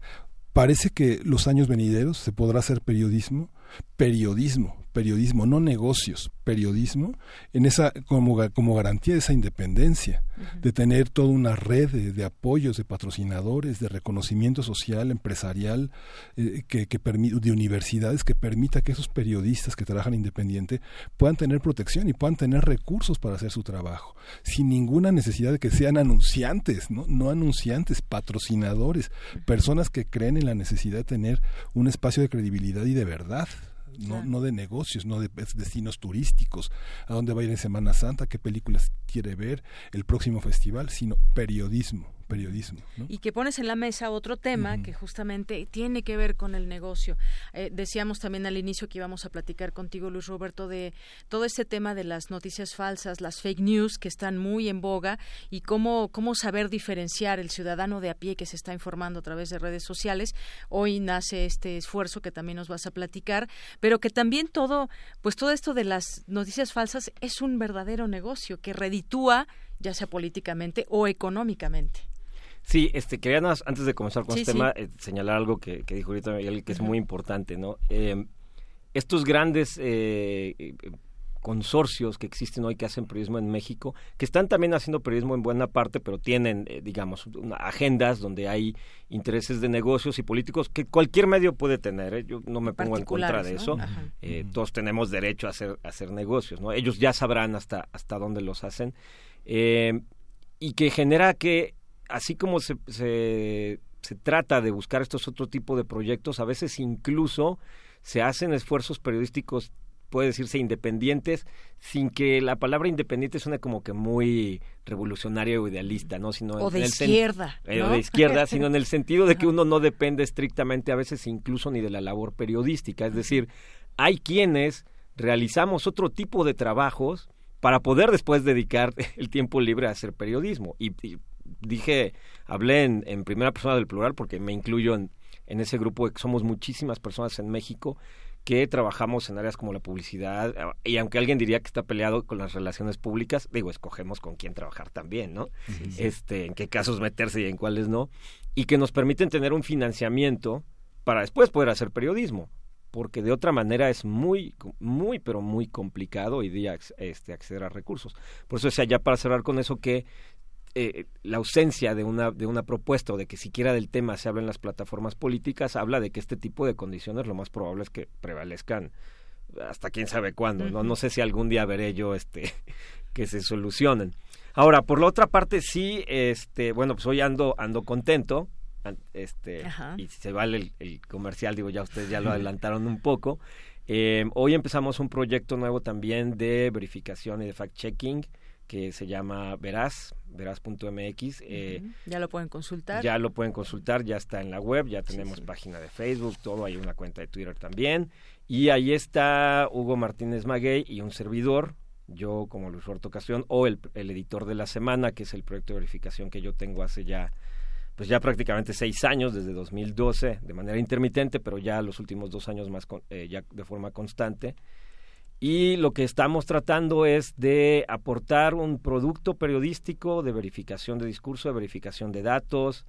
Speaker 12: Parece que los años venideros se podrá hacer periodismo, periodismo, periodismo, no negocios, periodismo, en esa como, como garantía de esa independencia, de tener toda una red de, apoyos, de patrocinadores, de reconocimiento social, empresarial, eh, que, que de universidades que permita que esos periodistas que trabajan independiente puedan tener protección y puedan tener recursos para hacer su trabajo, sin ninguna necesidad de que sean anunciantes, no, no anunciantes, patrocinadores, personas que creen en la necesidad de tener un espacio de credibilidad y de verdad no, no de negocios, no de destinos turísticos, a dónde va a ir en Semana Santa, qué películas quiere ver, el próximo festival, sino periodismo periodismo.
Speaker 1: Y que pones en la mesa otro tema que justamente tiene que ver con el negocio. Eh, decíamos también al inicio que íbamos a platicar contigo, Luis Roberto, de todo este tema de las noticias falsas, las fake news que están muy en boga y cómo, cómo saber diferenciar el ciudadano de a pie que se está informando a través de redes sociales. Hoy nace este esfuerzo que también nos vas a platicar, pero que también todo, pues todo esto de las noticias falsas es un verdadero negocio que reditúa ya sea políticamente o económicamente.
Speaker 13: Sí, este, quería antes de comenzar con este tema, eh, señalar algo que, dijo ahorita Miguel, que es muy importante, ¿no? Eh, estos grandes eh, consorcios que existen hoy que hacen periodismo en México, que están también haciendo periodismo en buena parte, pero tienen, eh, digamos, agendas donde hay intereses de negocios y políticos que cualquier medio puede tener. ¿eh? Yo no me pongo en contra de eso. Eh, todos tenemos derecho a hacer, a hacer negocios. ¿no? Ellos ya sabrán hasta, hasta dónde los hacen. y que genera que, así como se, se, se trata de buscar estos otro tipo de proyectos, a veces incluso se hacen esfuerzos periodísticos puede decirse independientes sin que la palabra independiente suene como que muy revolucionaria o idealista, ¿no? Sino
Speaker 1: o de izquierda.
Speaker 13: Eh, o de izquierda, sino en el sentido de que uno no depende estrictamente a veces incluso ni de la labor periodística. Es decir, hay quienes realizamos otro tipo de trabajos para poder después dedicar el tiempo libre a hacer periodismo. Y, dije, hablé en, en, primera persona del plural porque me incluyo en, en ese grupo de que somos muchísimas personas en México que trabajamos en áreas como la publicidad, y aunque alguien diría que está peleado con las relaciones públicas, digo, escogemos con quién trabajar también, ¿no? Este, en qué casos meterse y en cuáles no, y que nos permiten tener un financiamiento para después poder hacer periodismo, porque de otra manera es muy, muy, pero muy complicado hoy día este, acceder a recursos. Por eso decía, ya para cerrar con eso, que eh, la ausencia de una, de una propuesta o de que siquiera del tema se habla en las plataformas políticas habla de que este tipo de condiciones lo más probable es que prevalezcan hasta quién sabe cuándo. No, no sé si algún día veré yo este que se solucionen. Ahora, por la otra parte, sí, este, bueno, pues hoy ando, ando contento, este, y si se vale el, comercial, digo, ya ustedes ya lo adelantaron un poco. Eh, hoy empezamos un proyecto nuevo también de verificación y de fact-checking que se llama Veraz, veraz.mx.
Speaker 1: Eh, ya lo pueden consultar.
Speaker 13: Ya lo pueden consultar, ya está en la web, ya tenemos página de Facebook, todo, hay una cuenta de Twitter también. Y ahí está Hugo Martínez Maguey y un servidor, yo como Luis Roberto Castellón, o el, editor de la semana, que es el proyecto de verificación que yo tengo hace ya pues ya prácticamente seis años, desde 2012, de manera intermitente, pero ya los últimos dos años más eh, ya de forma constante y lo que estamos tratando es de aportar un producto periodístico de verificación de discurso, de verificación de datos,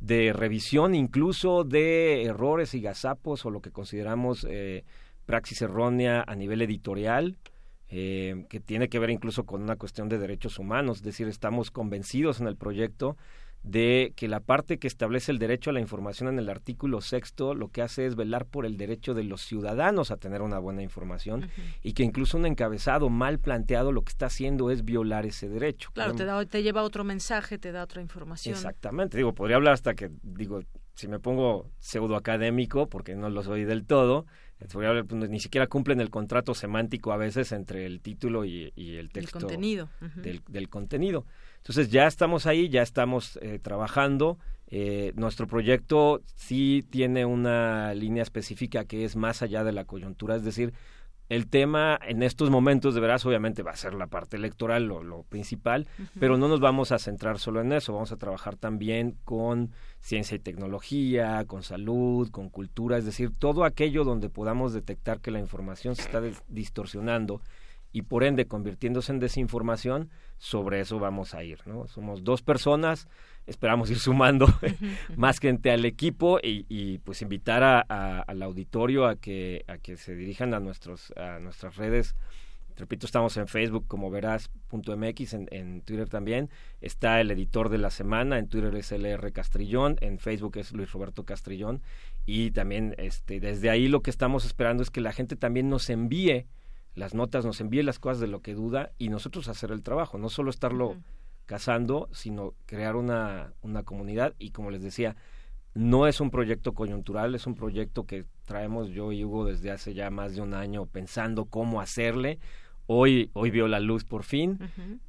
Speaker 13: de revisión incluso de errores y gazapos o lo que consideramos eh, praxis errónea a nivel editorial, eh, que tiene que ver incluso con una cuestión de derechos humanos, es decir, estamos convencidos en el proyecto de que la parte que establece el derecho a la información en el artículo sexto lo que hace es velar por el derecho de los ciudadanos a tener una buena información y que incluso un encabezado mal planteado lo que está haciendo es violar ese derecho.
Speaker 1: Claro, te, da, te lleva otro mensaje, te da otra información.
Speaker 13: Exactamente, digo, podría hablar hasta que, digo, si me pongo pseudo académico, porque no lo soy del todo, pues, ni siquiera cumplen el contrato semántico a veces entre el título y, el texto.
Speaker 1: El contenido.
Speaker 13: del, contenido. Entonces ya estamos ahí, ya estamos eh, trabajando. Eh, nuestro proyecto sí tiene una línea específica que es más allá de la coyuntura, es decir, el tema en estos momentos de veras obviamente va a ser la parte electoral, lo, lo principal, pero no nos vamos a centrar solo en eso, vamos a trabajar también con ciencia y tecnología, con salud, con cultura, es decir, todo aquello donde podamos detectar que la información se está distorsionando y por ende convirtiéndose en desinformación, sobre eso vamos a ir, ¿no? Somos dos personas, esperamos ir sumando más gente al equipo y, pues invitar a, al auditorio a que, a que se dirijan a, nuestros, a nuestras redes repito, estamos en Facebook como verás.mx, en, en Twitter también. Está el editor de la semana, en Twitter es LR Castrillón, en Facebook es Luis Roberto Castrillón. Y también este, desde ahí lo que estamos esperando es que la gente también nos envíe las notas, nos envíe las cosas de lo que duda y nosotros hacer el trabajo, no solo estarlo cazando, sino crear una, una comunidad y como les decía, no es un proyecto coyuntural, es un proyecto que traemos yo y Hugo desde hace ya más de un año pensando cómo hacerle. Hoy, hoy vio la luz por fin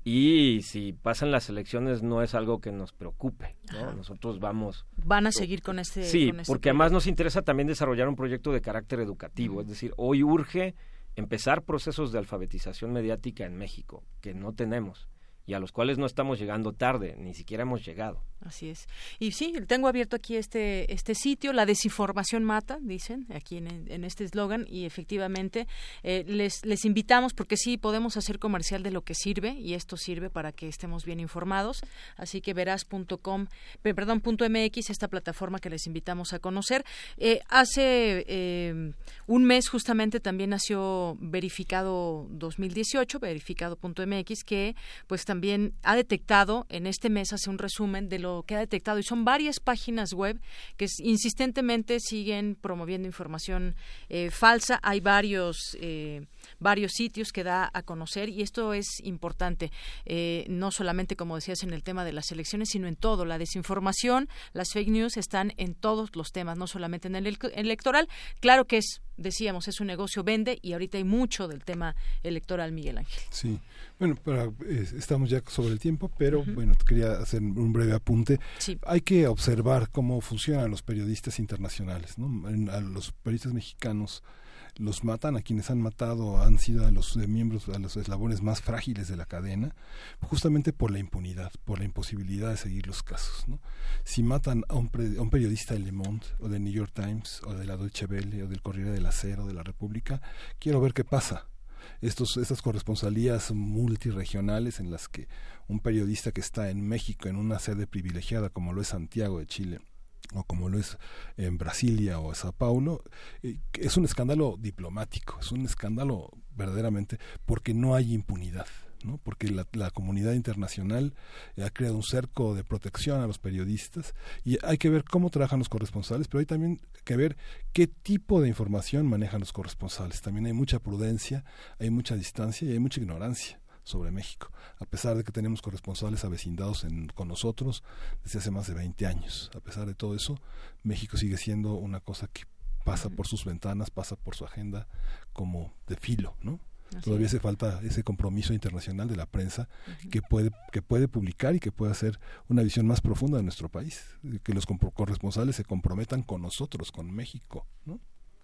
Speaker 13: y si pasan las elecciones no es algo que nos preocupe. Nosotros vamos...
Speaker 1: Van a seguir con este...
Speaker 13: Sí,
Speaker 1: este
Speaker 13: porque además nos interesa también desarrollar un proyecto de carácter educativo. Es decir, hoy urge empezar procesos de alfabetización mediática en México, que no tenemos y a los cuales no estamos llegando tarde, ni siquiera hemos llegado.
Speaker 1: Así es. Y sí, tengo abierto aquí este, este sitio, la desinformación mata, dicen, aquí en, este eslogan, y efectivamente eh, les, les invitamos porque sí podemos hacer comercial de lo que sirve, y esto sirve para que estemos bien informados. Así que verás.com, perdón, punto .mx, esta plataforma que les invitamos a conocer. Eh, hace eh, un mes justamente también nació Verificado 2018, verificado.mx, que pues también ha detectado en este mes, hace un resumen de lo que ha detectado y son varias páginas web que insistentemente siguen promoviendo información eh, falsa. Hay varios eh, varios sitios que da a conocer y esto es importante, eh, no solamente como decías en el tema de las elecciones, sino en todo. La desinformación, las fake news están en todos los temas, no solamente en el electoral. Claro que es decíamos, es un negocio, vende y ahorita hay mucho del tema electoral, Miguel Ángel.
Speaker 12: Sí, bueno, para, estamos ya sobre el tiempo, pero bueno, quería hacer un breve apunte. Hay que observar cómo funcionan los periodistas internacionales, ¿no? a los periodistas mexicanos los matan, a quienes han matado han sido a los miembros, a los eslabones más frágiles de la cadena, justamente por la impunidad, por la imposibilidad de seguir los casos. ¿no? Si matan a un, un periodista de Le Monde, o del New York Times, o de la Deutsche Welle, o del Corriere del Acero, de la República, quiero ver qué pasa. Estos, estas corresponsalías multiregionales en las que un periodista que está en México en una sede privilegiada como lo es Santiago de Chile o como lo es en Brasilia o Sao Paulo, eh, es un escándalo diplomático, es un escándalo verdaderamente porque no hay impunidad. ¿No? porque la, la, comunidad internacional ha creado un cerco de protección a los periodistas y hay que ver cómo trabajan los corresponsales, pero hay también que ver qué tipo de información manejan los corresponsales. También hay mucha prudencia, hay mucha distancia y hay mucha ignorancia sobre México, a pesar de que tenemos corresponsales avecindados en, con nosotros desde hace más de 20 años. A pesar de todo eso, México sigue siendo una cosa que pasa por sus ventanas, pasa por su agenda como de filo, ¿no? Todavía hace falta ese compromiso internacional de la prensa que puede que puede publicar y que puede hacer una visión más profunda de nuestro país, que los corresponsales se comprometan con nosotros, con México, ¿no?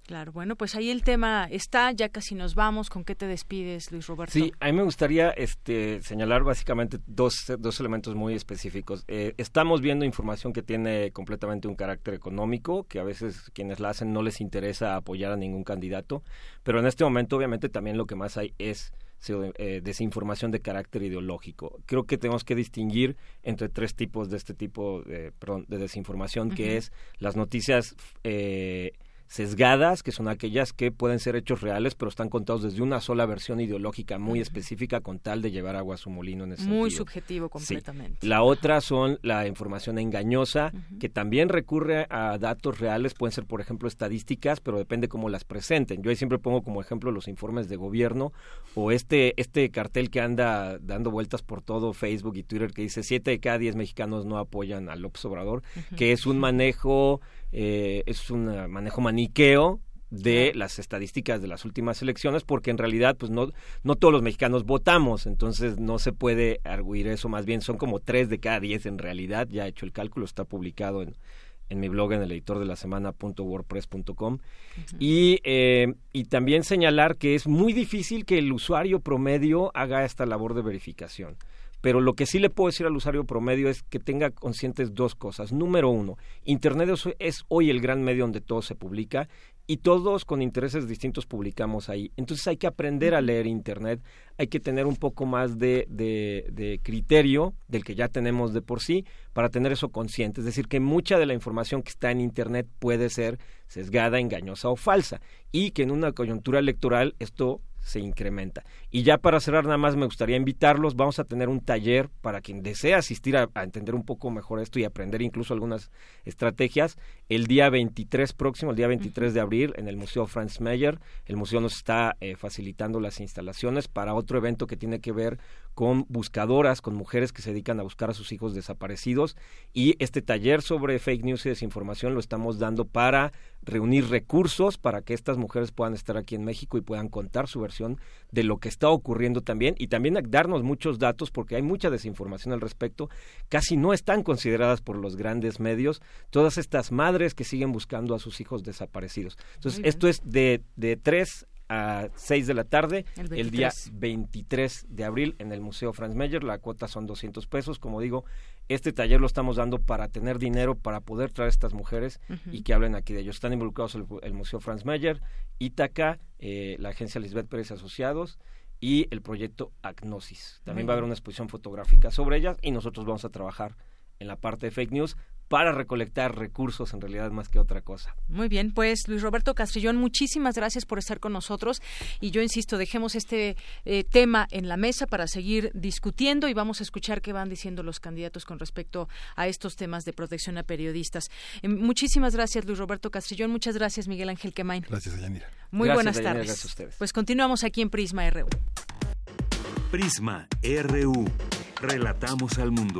Speaker 1: Claro, bueno, pues ahí el tema está, ya casi nos vamos. ¿Con qué te despides, Luis Roberto?
Speaker 13: Sí, a mí me gustaría este, señalar básicamente dos, dos elementos muy específicos. Eh, estamos viendo información que tiene completamente un carácter económico, que a veces quienes la hacen no les interesa apoyar a ningún candidato, pero en este momento obviamente también lo que más hay es eh, desinformación de carácter ideológico. Creo que tenemos que distinguir entre tres tipos de este tipo de, de desinformación, que es las noticias... Eh, sesgadas, que son aquellas que pueden ser hechos reales, pero están contados desde una sola versión ideológica muy específica con tal de llevar agua a su molino en ese
Speaker 1: Muy subjetivo completamente.
Speaker 13: La otra son la información engañosa, que también recurre a datos reales, pueden ser, por ejemplo, estadísticas, pero depende cómo las presenten. Yo ahí siempre pongo como ejemplo los informes de gobierno o este, este cartel que anda dando vueltas por todo Facebook y Twitter que dice 7 de cada 10 mexicanos no apoyan a López Obrador, que es un manejo eh, es un manejo maniqueo de las estadísticas de las últimas elecciones porque en realidad pues no no todos los mexicanos votamos entonces no se puede arguir eso más bien son como tres de cada diez en realidad ya he hecho el cálculo está publicado en, en mi blog en el editor de la semana.wordpress.com y, eh, y también señalar que es muy difícil que el usuario promedio haga esta labor de verificación pero lo que sí le puedo decir al usuario promedio es que tenga conscientes dos cosas. Número uno, Internet es hoy el gran medio donde todo se publica y todos con intereses distintos publicamos ahí. Entonces hay que aprender a leer Internet, hay que tener un poco más de, de, criterio del que ya tenemos de por sí para tener eso consciente. Es decir, que mucha de la información que está en Internet puede ser sesgada, engañosa o falsa y que en una coyuntura electoral esto se incrementa. Y ya para cerrar, nada más me gustaría invitarlos. Vamos a tener un taller para quien desea asistir a, entender un poco mejor esto y aprender incluso algunas estrategias. El día 23 próximo, el día 23 de abril, en el Museo Franz Mayer. El museo nos está eh, facilitando las instalaciones para otro evento que tiene que ver con buscadoras, con mujeres que se dedican a buscar a sus hijos desaparecidos. Y este taller sobre fake news y desinformación lo estamos dando para reunir recursos para que estas mujeres puedan estar aquí en México y puedan contar su versión de lo que está ocurriendo también y también darnos muchos datos porque hay mucha desinformación al respecto, casi no están consideradas por los grandes medios todas estas madres que siguen buscando a sus hijos desaparecidos. Entonces, esto es de, de 3 a 6 de la tarde
Speaker 1: El
Speaker 13: el, día 23 de abril en el Museo Franz Mayer. La cuota son 200 pesos. Como digo, este taller lo estamos dando para tener dinero para poder traer a estas mujeres y que hablen aquí de ellos. Están involucrados el, el Museo Franz Mayer, Ítaca, eh, la agencia Lisbeth Pérez Asociados y el proyecto Agnosis. También va a haber una exposición fotográfica sobre ellas y nosotros vamos a trabajar en la parte de fake news para recolectar recursos en realidad más que otra cosa.
Speaker 1: Muy bien, pues Luis Roberto Castrillón, muchísimas gracias por estar con nosotros y yo insisto, dejemos este eh, tema en la mesa para seguir discutiendo y vamos a escuchar qué van diciendo los candidatos con respecto a estos temas de protección a periodistas. Eh, muchísimas gracias Luis Roberto Castrillón, muchas gracias Miguel Ángel Quemain.
Speaker 12: Gracias, Yanira.
Speaker 1: Muy
Speaker 13: Gracias,
Speaker 1: buenas tardes.
Speaker 13: gracias a ustedes.
Speaker 1: Pues continuamos aquí en Prisma RU.
Speaker 2: Prisma RU. Relatamos al mundo.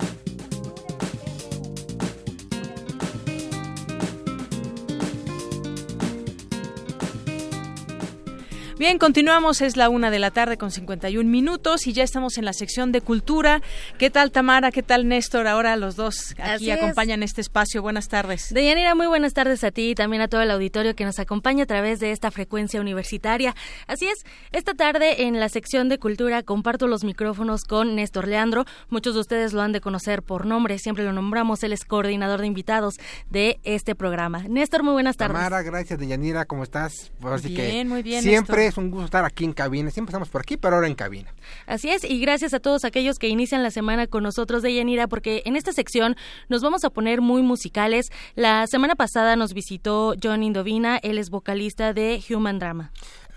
Speaker 1: Bien, continuamos, es la una de la tarde con 51 minutos y ya estamos en la sección de cultura. ¿Qué tal Tamara? ¿Qué tal Néstor? Ahora los dos aquí
Speaker 14: Así es.
Speaker 1: acompañan este espacio. Buenas tardes.
Speaker 14: Deyanira, muy buenas tardes a ti y también a todo el auditorio que nos acompaña a través de esta frecuencia universitaria. Así es, esta tarde en la sección de cultura comparto los micrófonos con Néstor Leandro. Muchos de ustedes lo han de conocer por nombre, siempre lo nombramos, él es coordinador de invitados de este programa. Néstor, muy buenas tardes.
Speaker 15: Tamara, gracias Deyanira, ¿cómo estás? Pues así que
Speaker 14: Bien, muy bien,
Speaker 15: Siempre
Speaker 14: Néstor.
Speaker 15: Es un gusto estar aquí en cabina, siempre estamos por aquí, pero ahora en cabina.
Speaker 14: Así es, y gracias a todos aquellos que inician la semana con nosotros de Yanira, porque en esta sección nos vamos a poner muy musicales. La semana pasada nos visitó John Indovina, él es vocalista de Human Drama.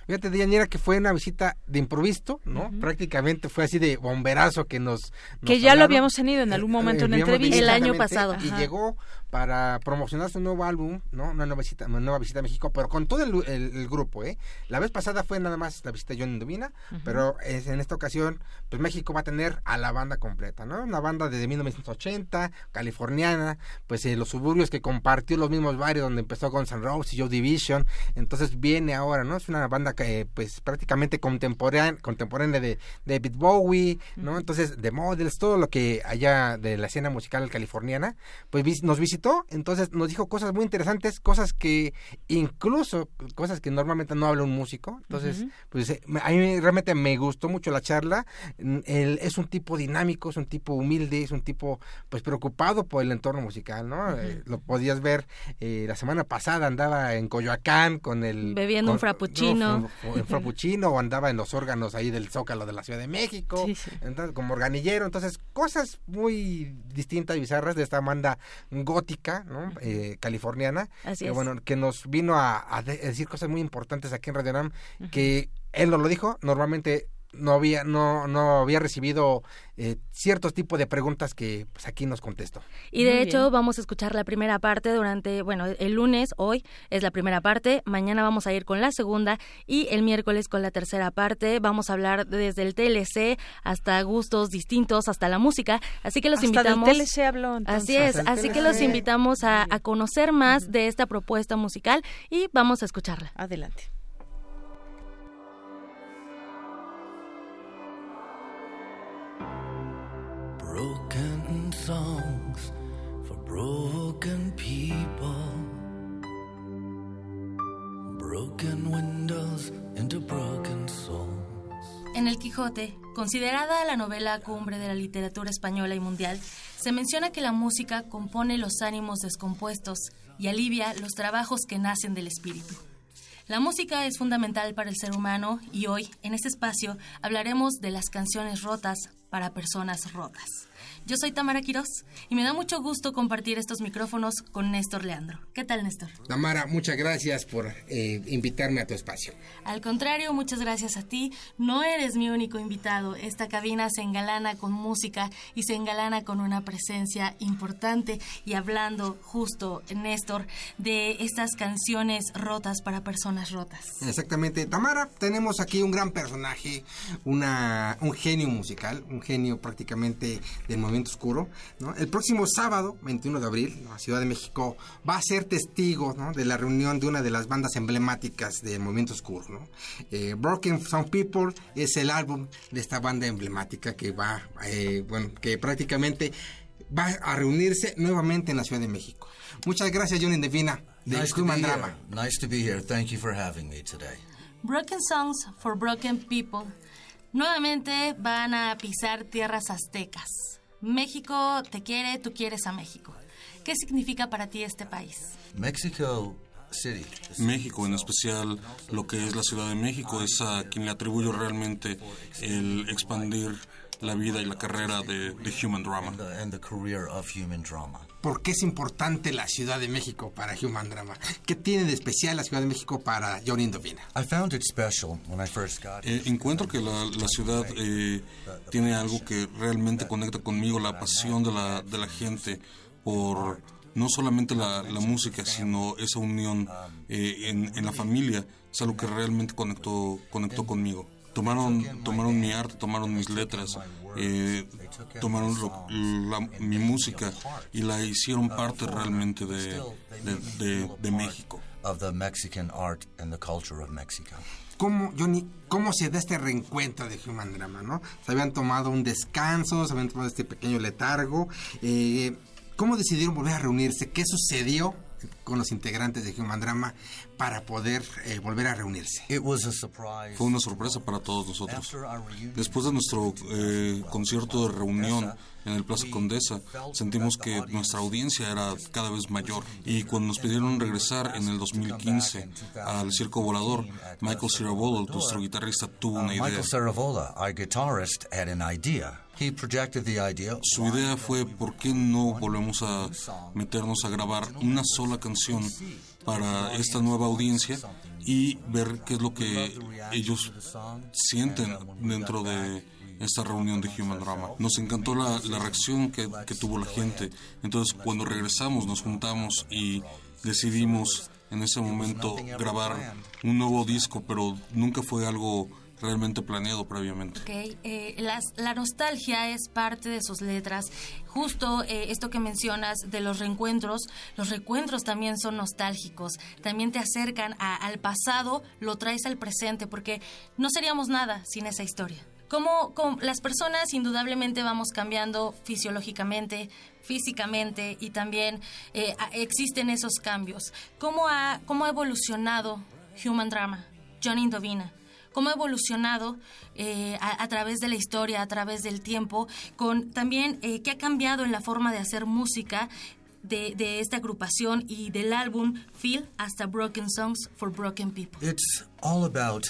Speaker 15: Fíjate, Deyanira, que fue una visita de improviso, ¿no? Prácticamente fue así de bomberazo que nos...
Speaker 1: Que ya lo habíamos tenido en algún momento en
Speaker 15: Eh,
Speaker 1: entrevista.
Speaker 14: El año pasado.
Speaker 15: Y
Speaker 14: Ajá.
Speaker 15: llegó para promocionar su nuevo álbum, ¿no? Una nueva visita, una nueva visita a México, pero con todo el, el- el grupo, ¿eh? La vez pasada fue nada más la visita de John Indovina,
Speaker 16: Ujú.
Speaker 15: pero es- en esta ocasión, pues México va a tener a la banda completa, ¿no? Una banda desde 1980, californiana, pues eh, los suburbios que compartió los mismos barrios donde empezó Guns N' Roses y Joy Division, entonces viene ahora, ¿no? Es una banda que eh, pues prácticamente contemporánea, contemporánea de David Bowie, ¿no? Entonces, de Models, todo lo que allá de la escena musical californiana, pues nos visitó, entonces nos dijo cosas muy interesantes, cosas que incluso, cosas que normalmente no habla un músico, entonces, pues eh, a mí realmente me gustó mucho la charla, Mm, él es un tipo dinámico, es un tipo humilde, es un tipo pues preocupado por el entorno musical, ¿no? Eh, lo podías ver eh, la semana pasada andaba en Coyoacán con el
Speaker 14: Bebiendo un frappuccino.
Speaker 15: no, en frappuccino o andaba en los órganos ahí del Zócalo de la Ciudad de México, entonces, como organillero, entonces cosas muy distintas y bizarras de esta banda gótica, ¿no? Eh, californiana,
Speaker 14: Así
Speaker 15: que,
Speaker 14: es.
Speaker 15: bueno, que nos vino a, a de- a decir cosas muy importantes aquí en Radio Nam, que él nos lo dijo, normalmente no había no no había recibido eh, ciertos tipos de preguntas que pues aquí nos contestó.
Speaker 14: Y de hecho vamos a escuchar la primera parte durante, bueno, el lunes, hoy es la primera parte, mañana vamos a ir con la segunda y el miércoles con la tercera parte. Vamos a hablar desde el TLC hasta gustos distintos, hasta la música. Así que los
Speaker 1: Hasta del
Speaker 14: invitamos.
Speaker 1: TLC habló, entonces.
Speaker 14: Así es,
Speaker 1: Hasta
Speaker 14: así que los invitamos a, a conocer más de esta propuesta musical y vamos a escucharla.
Speaker 1: Adelante.
Speaker 16: Broken songs for broken people. Broken windows into broken souls.
Speaker 14: En El Quijote, considerada la novela cumbre de la literatura española y mundial, se menciona que la música compone los ánimos descompuestos y alivia los trabajos que nacen del espíritu. La música es fundamental para el ser humano y hoy, en este espacio, hablaremos de las canciones rotas para personas rotas. Yo soy Tamara Quirós y me da mucho gusto compartir estos micrófonos con Néstor Leandro. ¿Qué tal, Néstor?
Speaker 15: Tamara, muchas gracias por eh, invitarme a tu espacio.
Speaker 14: Al contrario, muchas gracias a ti. No eres mi único invitado. Esta cabina se engalana con música y se engalana con una presencia importante y hablando justo, Néstor, de estas canciones rotas para personas rotas.
Speaker 15: Exactamente. Tamara, tenemos aquí un gran personaje, una, un genio musical, un genio prácticamente del movimiento oscuro. ¿no? El próximo sábado, 21 de abril, la Ciudad de México va a ser testigo ¿no? de la reunión de una de las bandas emblemáticas del movimiento oscuro. ¿no? Eh, Broken Some People es el álbum de esta banda emblemática que va, eh, bueno, que prácticamente va a reunirse nuevamente en la Ciudad de México. Muchas gracias, Johnny Devina, de
Speaker 17: Nice
Speaker 15: Human Drama.
Speaker 17: Nice to be here. Thank you for having me today.
Speaker 14: Broken Songs for Broken People. Nuevamente van a pisar tierras aztecas. México te quiere, tú quieres a México. ¿Qué significa para ti este país?
Speaker 17: Mexico City.
Speaker 18: México, en especial lo que es la Ciudad de México, es a quien le atribuyo realmente el expandir la vida y la carrera de, de Human Drama.
Speaker 15: ¿Por qué es importante la Ciudad de México para Human Drama? ¿Qué tiene de especial la Ciudad de México para Johnny Indovina?
Speaker 18: Eh, encuentro que la, la ciudad eh, tiene algo que realmente conecta conmigo, la pasión de la, de la gente por no solamente la, la música, sino esa unión eh, en, en la familia, es algo que realmente conectó, conectó conmigo. Tomaron, tomaron mi arte, tomaron mis letras, eh, tomaron lo- la- mi música y la hicieron parte realmente de, de, de- de México.
Speaker 17: of the Mexican art and the culture of Mexico.
Speaker 15: ¿Cómo, Johnny, cómo se da este reencuentro de Human Drama, no? Se habían tomado un descanso, se habían tomado este pequeño letargo. eh, ¿Cómo decidieron volver a reunirse? ¿Qué sucedió con los integrantes de Human Drama para poder eh, volver a reunirse?
Speaker 17: It was a surprise.
Speaker 18: Fue una sorpresa para todos nosotros. Después de nuestro eh, concierto de reunión en el Plaza Condesa, sentimos que nuestra audiencia era cada vez mayor. Y cuando nos pidieron regresar en el 2015 al Circo Volador, Michael Cirabolo, nuestro guitarrista, tuvo
Speaker 17: Uh,
Speaker 18: una idea. Su idea fue por qué no volvemos a meternos a grabar una sola canción para esta nueva audiencia y ver qué es lo que ellos sienten dentro de esta reunión de Human Drama. Nos encantó la, la reacción que, que tuvo la gente. Entonces cuando regresamos nos juntamos y decidimos en ese momento grabar un nuevo disco, pero nunca fue algo realmente planeado previamente.
Speaker 14: Ok, eh, las- la nostalgia es parte de sus letras. Justo eh, esto que mencionas de los reencuentros, los reencuentros también son nostálgicos, también te acercan a- al pasado, lo traes al presente, porque no seríamos nada sin esa historia. Como, como las personas indudablemente vamos cambiando fisiológicamente, físicamente y también eh, existen esos cambios. ¿Cómo ha, ¿Cómo ha evolucionado Human Drama? Johnny Indovina cómo ha evolucionado eh, a, a través de la historia, a través del tiempo, con también eh, qué ha cambiado en la forma de hacer música de, de esta agrupación y del álbum Feel hasta Broken Songs for Broken People.
Speaker 17: It's all about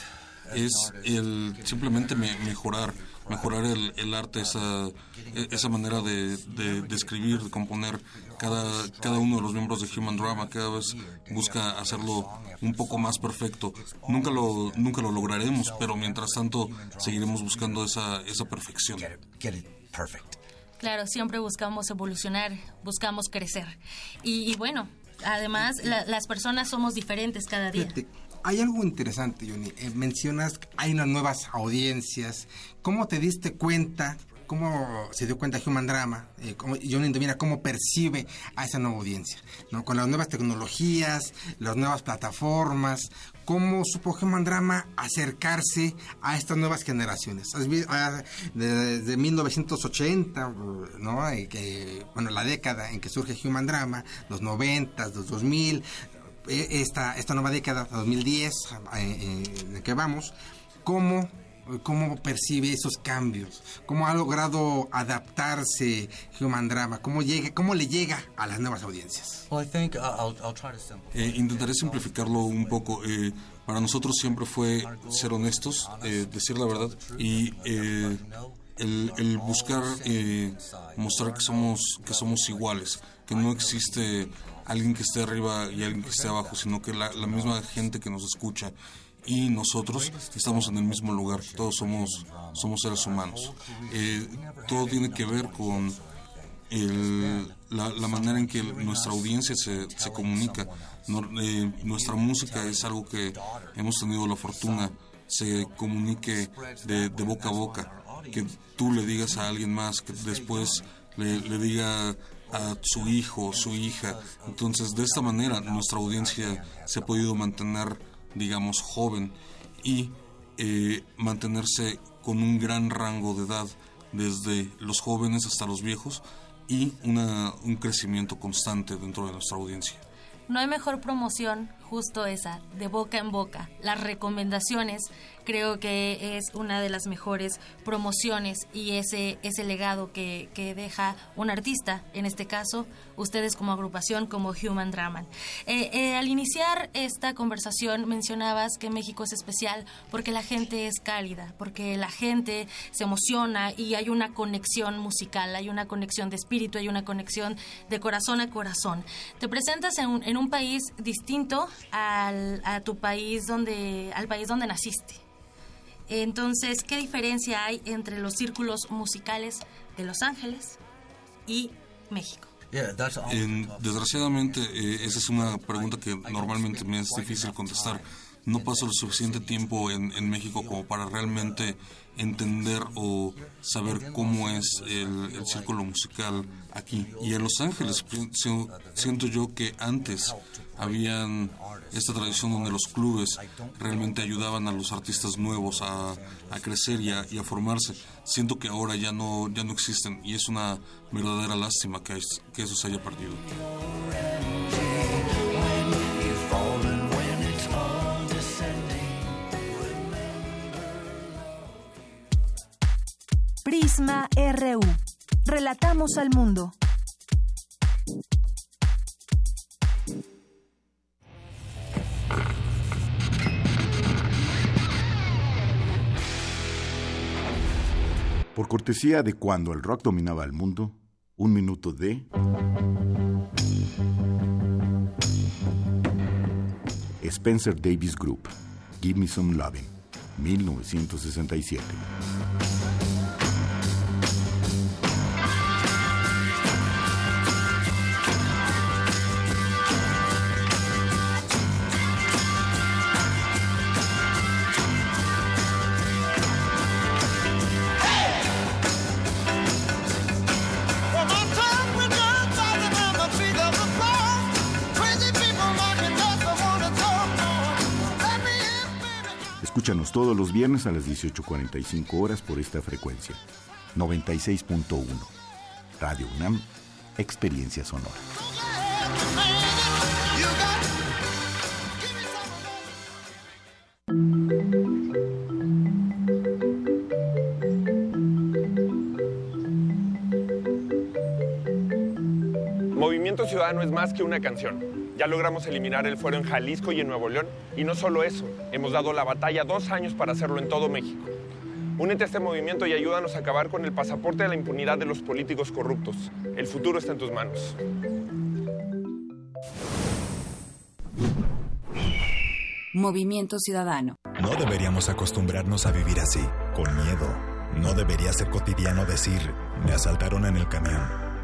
Speaker 18: es el simplemente me- mejorar mejorar el, el arte esa e- esa manera de, de, de escribir de componer cada cada uno de los miembros de Human Drama cada vez busca hacerlo un poco más perfecto nunca lo nunca lo lograremos pero mientras tanto seguiremos buscando esa esa perfección
Speaker 17: get it perfect.
Speaker 14: Claro, siempre buscamos evolucionar, buscamos crecer. Y, y bueno, además la- las personas somos diferentes cada día.
Speaker 15: Fíjate, hay algo interesante, Johnny. Eh, mencionas que hay unas nuevas audiencias. ¿Cómo te diste cuenta? ¿Cómo se dio cuenta Human Drama? Eh, cómo- Indovina, ¿cómo percibe a esa nueva audiencia? ¿No? Con las nuevas tecnologías, las nuevas plataformas. ¿Cómo supo Human Drama acercarse a estas nuevas generaciones? Vi- ah, de- Desde 1980, ¿no? Que, bueno, la década en que surge Human Drama, los 90, los 2000, eh, esta, esta nueva década, 2010, eh, eh, en la que vamos, ¿cómo, ¿cómo percibe esos cambios? ¿Cómo ha logrado adaptarse Human Drama? ¿Cómo, llega, cómo le llega a las nuevas audiencias?
Speaker 17: Well, I think uh, I'll, I'll try to simplify.
Speaker 18: Eh, intentaré simplificarlo un poco. Eh, para nosotros siempre fue ser honestos, eh, decir la verdad y eh, el, el buscar eh, mostrar que somos, que somos iguales, que no existe alguien que esté arriba y alguien que esté abajo, sino que la, la misma gente que nos escucha y nosotros estamos en el mismo lugar, todos somos, somos seres humanos. Eh, todo tiene que ver con el, la, la, manera en que nuestra audiencia se, se comunica. No, eh, nuestra música es algo que hemos tenido la fortuna se comunique de, de, boca a boca, que tú le digas a alguien más, que después le, le diga a su hijo, su hija. Entonces, de esta manera nuestra audiencia se ha podido mantener digamos, joven y eh, mantenerse con un gran rango de edad, desde los jóvenes hasta los viejos, y una, un crecimiento constante dentro de nuestra audiencia.
Speaker 14: No hay mejor promoción, justo esa, de boca en boca. Las recomendaciones creo que es una de las mejores promociones y ese, ese legado que, que deja un artista, en este caso, ustedes como agrupación, como Human Drama. Eh, eh, al iniciar esta conversación mencionabas que México es especial porque la gente es cálida, porque la gente se emociona y hay una conexión musical, hay una conexión de espíritu, hay una conexión de corazón a corazón. Te presentas en un, en un país distinto al, a tu país donde, al país donde naciste. Entonces, ¿qué diferencia hay entre los círculos musicales de Los Ángeles y México?
Speaker 18: En, desgraciadamente, eh, esa es una pregunta que normalmente me es difícil contestar. No paso el suficiente tiempo en, en México como para realmente entender o saber cómo es el, el, círculo musical aquí. Y en Los Ángeles siento yo que antes habían esta tradición donde los clubes realmente ayudaban a los artistas nuevos a, a crecer y a, formarse. Siento que ahora ya no, ya no existen y es una verdadera lástima que, que eso se haya perdido.
Speaker 3: Prisma RU. Relatamos al mundo.
Speaker 19: Por cortesía de cuando el rock dominaba el mundo, un minuto de... Spencer Davis Group, Give Me Some Lovin', 1967. Escúchanos todos los viernes a las 18.45 horas por esta frecuencia. 96.1. Radio UNAM, Experiencia Sonora.
Speaker 20: Movimiento Ciudadano es más que una canción. Ya logramos eliminar el fuero en Jalisco y en Nuevo León. Y no solo eso, hemos dado la batalla dos años para hacerlo en todo México. Únete a este movimiento y ayúdanos a acabar con el pasaporte de la impunidad de los políticos corruptos. El futuro está en tus manos.
Speaker 21: Movimiento Ciudadano.
Speaker 22: No deberíamos acostumbrarnos a vivir así, con miedo. No debería ser cotidiano decir, me asaltaron en el camión,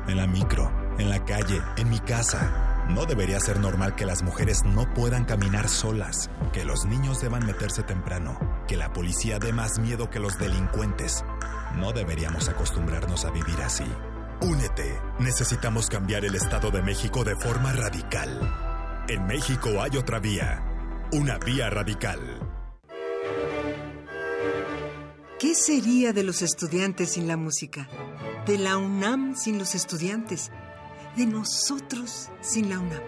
Speaker 22: en la micro, en la calle, en mi casa. No debería ser normal que las mujeres no puedan caminar solas, que los niños deban meterse temprano, que la policía dé más miedo que los delincuentes. No deberíamos acostumbrarnos a vivir así. Únete. Necesitamos cambiar el Estado de México de forma radical. En México hay otra vía. Una vía radical.
Speaker 23: ¿Qué sería de los estudiantes sin la música? De la UNAM sin los estudiantes de nosotros sin la UNAM.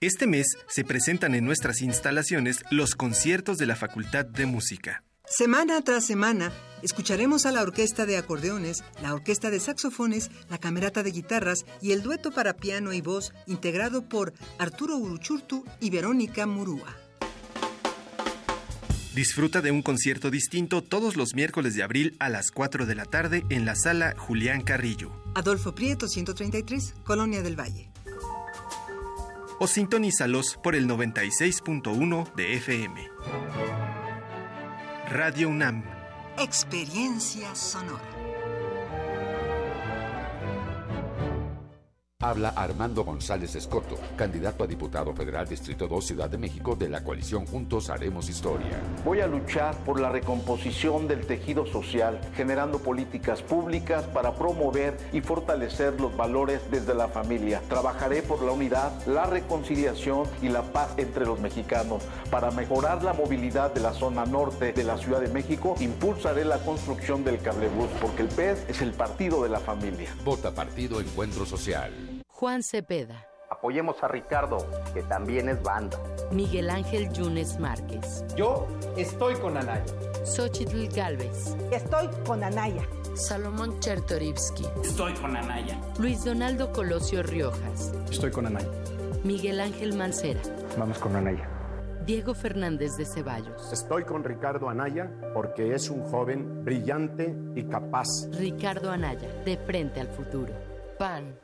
Speaker 24: Este mes se presentan en nuestras instalaciones los conciertos de la Facultad de Música.
Speaker 23: Semana tras semana, escucharemos a la orquesta de acordeones, la orquesta de saxofones, la camerata de guitarras y el dueto para piano y voz integrado por Arturo Uruchurtu y Verónica Murúa.
Speaker 25: Disfruta de un concierto distinto todos los miércoles de abril a las 4 de la tarde en la sala Julián Carrillo.
Speaker 23: Adolfo Prieto 133, Colonia del Valle.
Speaker 25: O sintonízalos por el 96.1 de FM. Radio UNAM.
Speaker 23: Experiencia sonora.
Speaker 26: Habla Armando González Escoto, candidato a diputado federal Distrito 2 Ciudad de México de la coalición Juntos Haremos Historia.
Speaker 27: Voy a luchar por la recomposición del tejido social, generando políticas públicas para promover y fortalecer los valores desde la familia. Trabajaré por la unidad, la reconciliación y la paz entre los mexicanos. Para mejorar la movilidad de la zona norte de la Ciudad de México, impulsaré la construcción del cablebús, porque el PES es el partido de la familia.
Speaker 26: Vota Partido Encuentro Social.
Speaker 11: Juan Cepeda.
Speaker 24: Apoyemos a Ricardo, que también es banda.
Speaker 11: Miguel Ángel Yunes Márquez.
Speaker 28: Yo estoy con Anaya.
Speaker 11: Xochitl Galvez.
Speaker 29: Estoy con Anaya.
Speaker 11: Salomón Chertorivsky.
Speaker 28: Estoy con Anaya.
Speaker 11: Luis Donaldo Colosio Riojas.
Speaker 28: Estoy con Anaya.
Speaker 11: Miguel Ángel Mancera.
Speaker 28: Vamos con Anaya.
Speaker 11: Diego Fernández de Ceballos.
Speaker 30: Estoy con Ricardo Anaya porque es un joven brillante y capaz.
Speaker 11: Ricardo Anaya, de frente al futuro. PAN.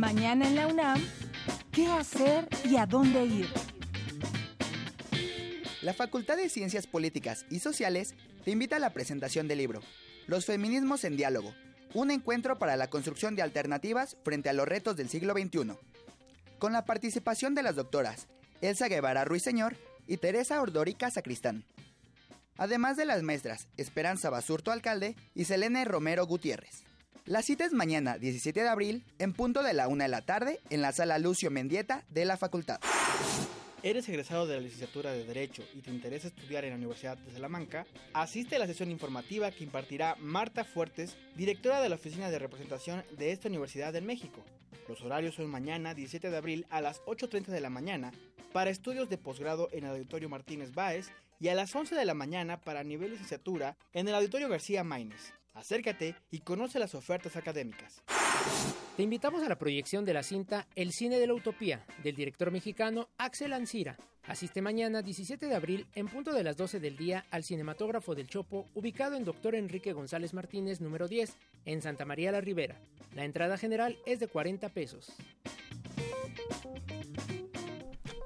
Speaker 3: Mañana en la UNAM, ¿qué hacer y a dónde ir?
Speaker 31: La Facultad de Ciencias Políticas y Sociales te invita a la presentación del libro Los feminismos en diálogo, un encuentro para la construcción de alternativas frente a los retos del siglo XXI, con la participación de las doctoras Elsa Guevara Ruiseñor y Teresa Ordórica Sacristán, además de las maestras Esperanza Basurto Alcalde y Selene Romero Gutiérrez. La cita es mañana, 17 de abril, en punto de la una de la tarde, en la sala Lucio Mendieta de la facultad.
Speaker 32: ¿Eres egresado de la licenciatura de Derecho y te interesa estudiar en la Universidad de Salamanca? Asiste a la sesión informativa que impartirá Marta Fuertes, directora de la Oficina de Representación de esta Universidad en México. Los horarios son mañana, 17 de abril, a las 8.30 de la mañana, para estudios de posgrado en el Auditorio Martínez Báez y a las 11 de la mañana para nivel licenciatura en el Auditorio García Maínez. Acércate y conoce las ofertas académicas.
Speaker 33: Te invitamos a la proyección de la cinta El cine de la utopía del director mexicano Axel Ancira. Asiste mañana 17 de abril en punto de las 12 del día al cinematógrafo del Chopo ubicado en Dr. Enrique González Martínez número 10 en Santa María la Ribera. La entrada general es de 40 pesos.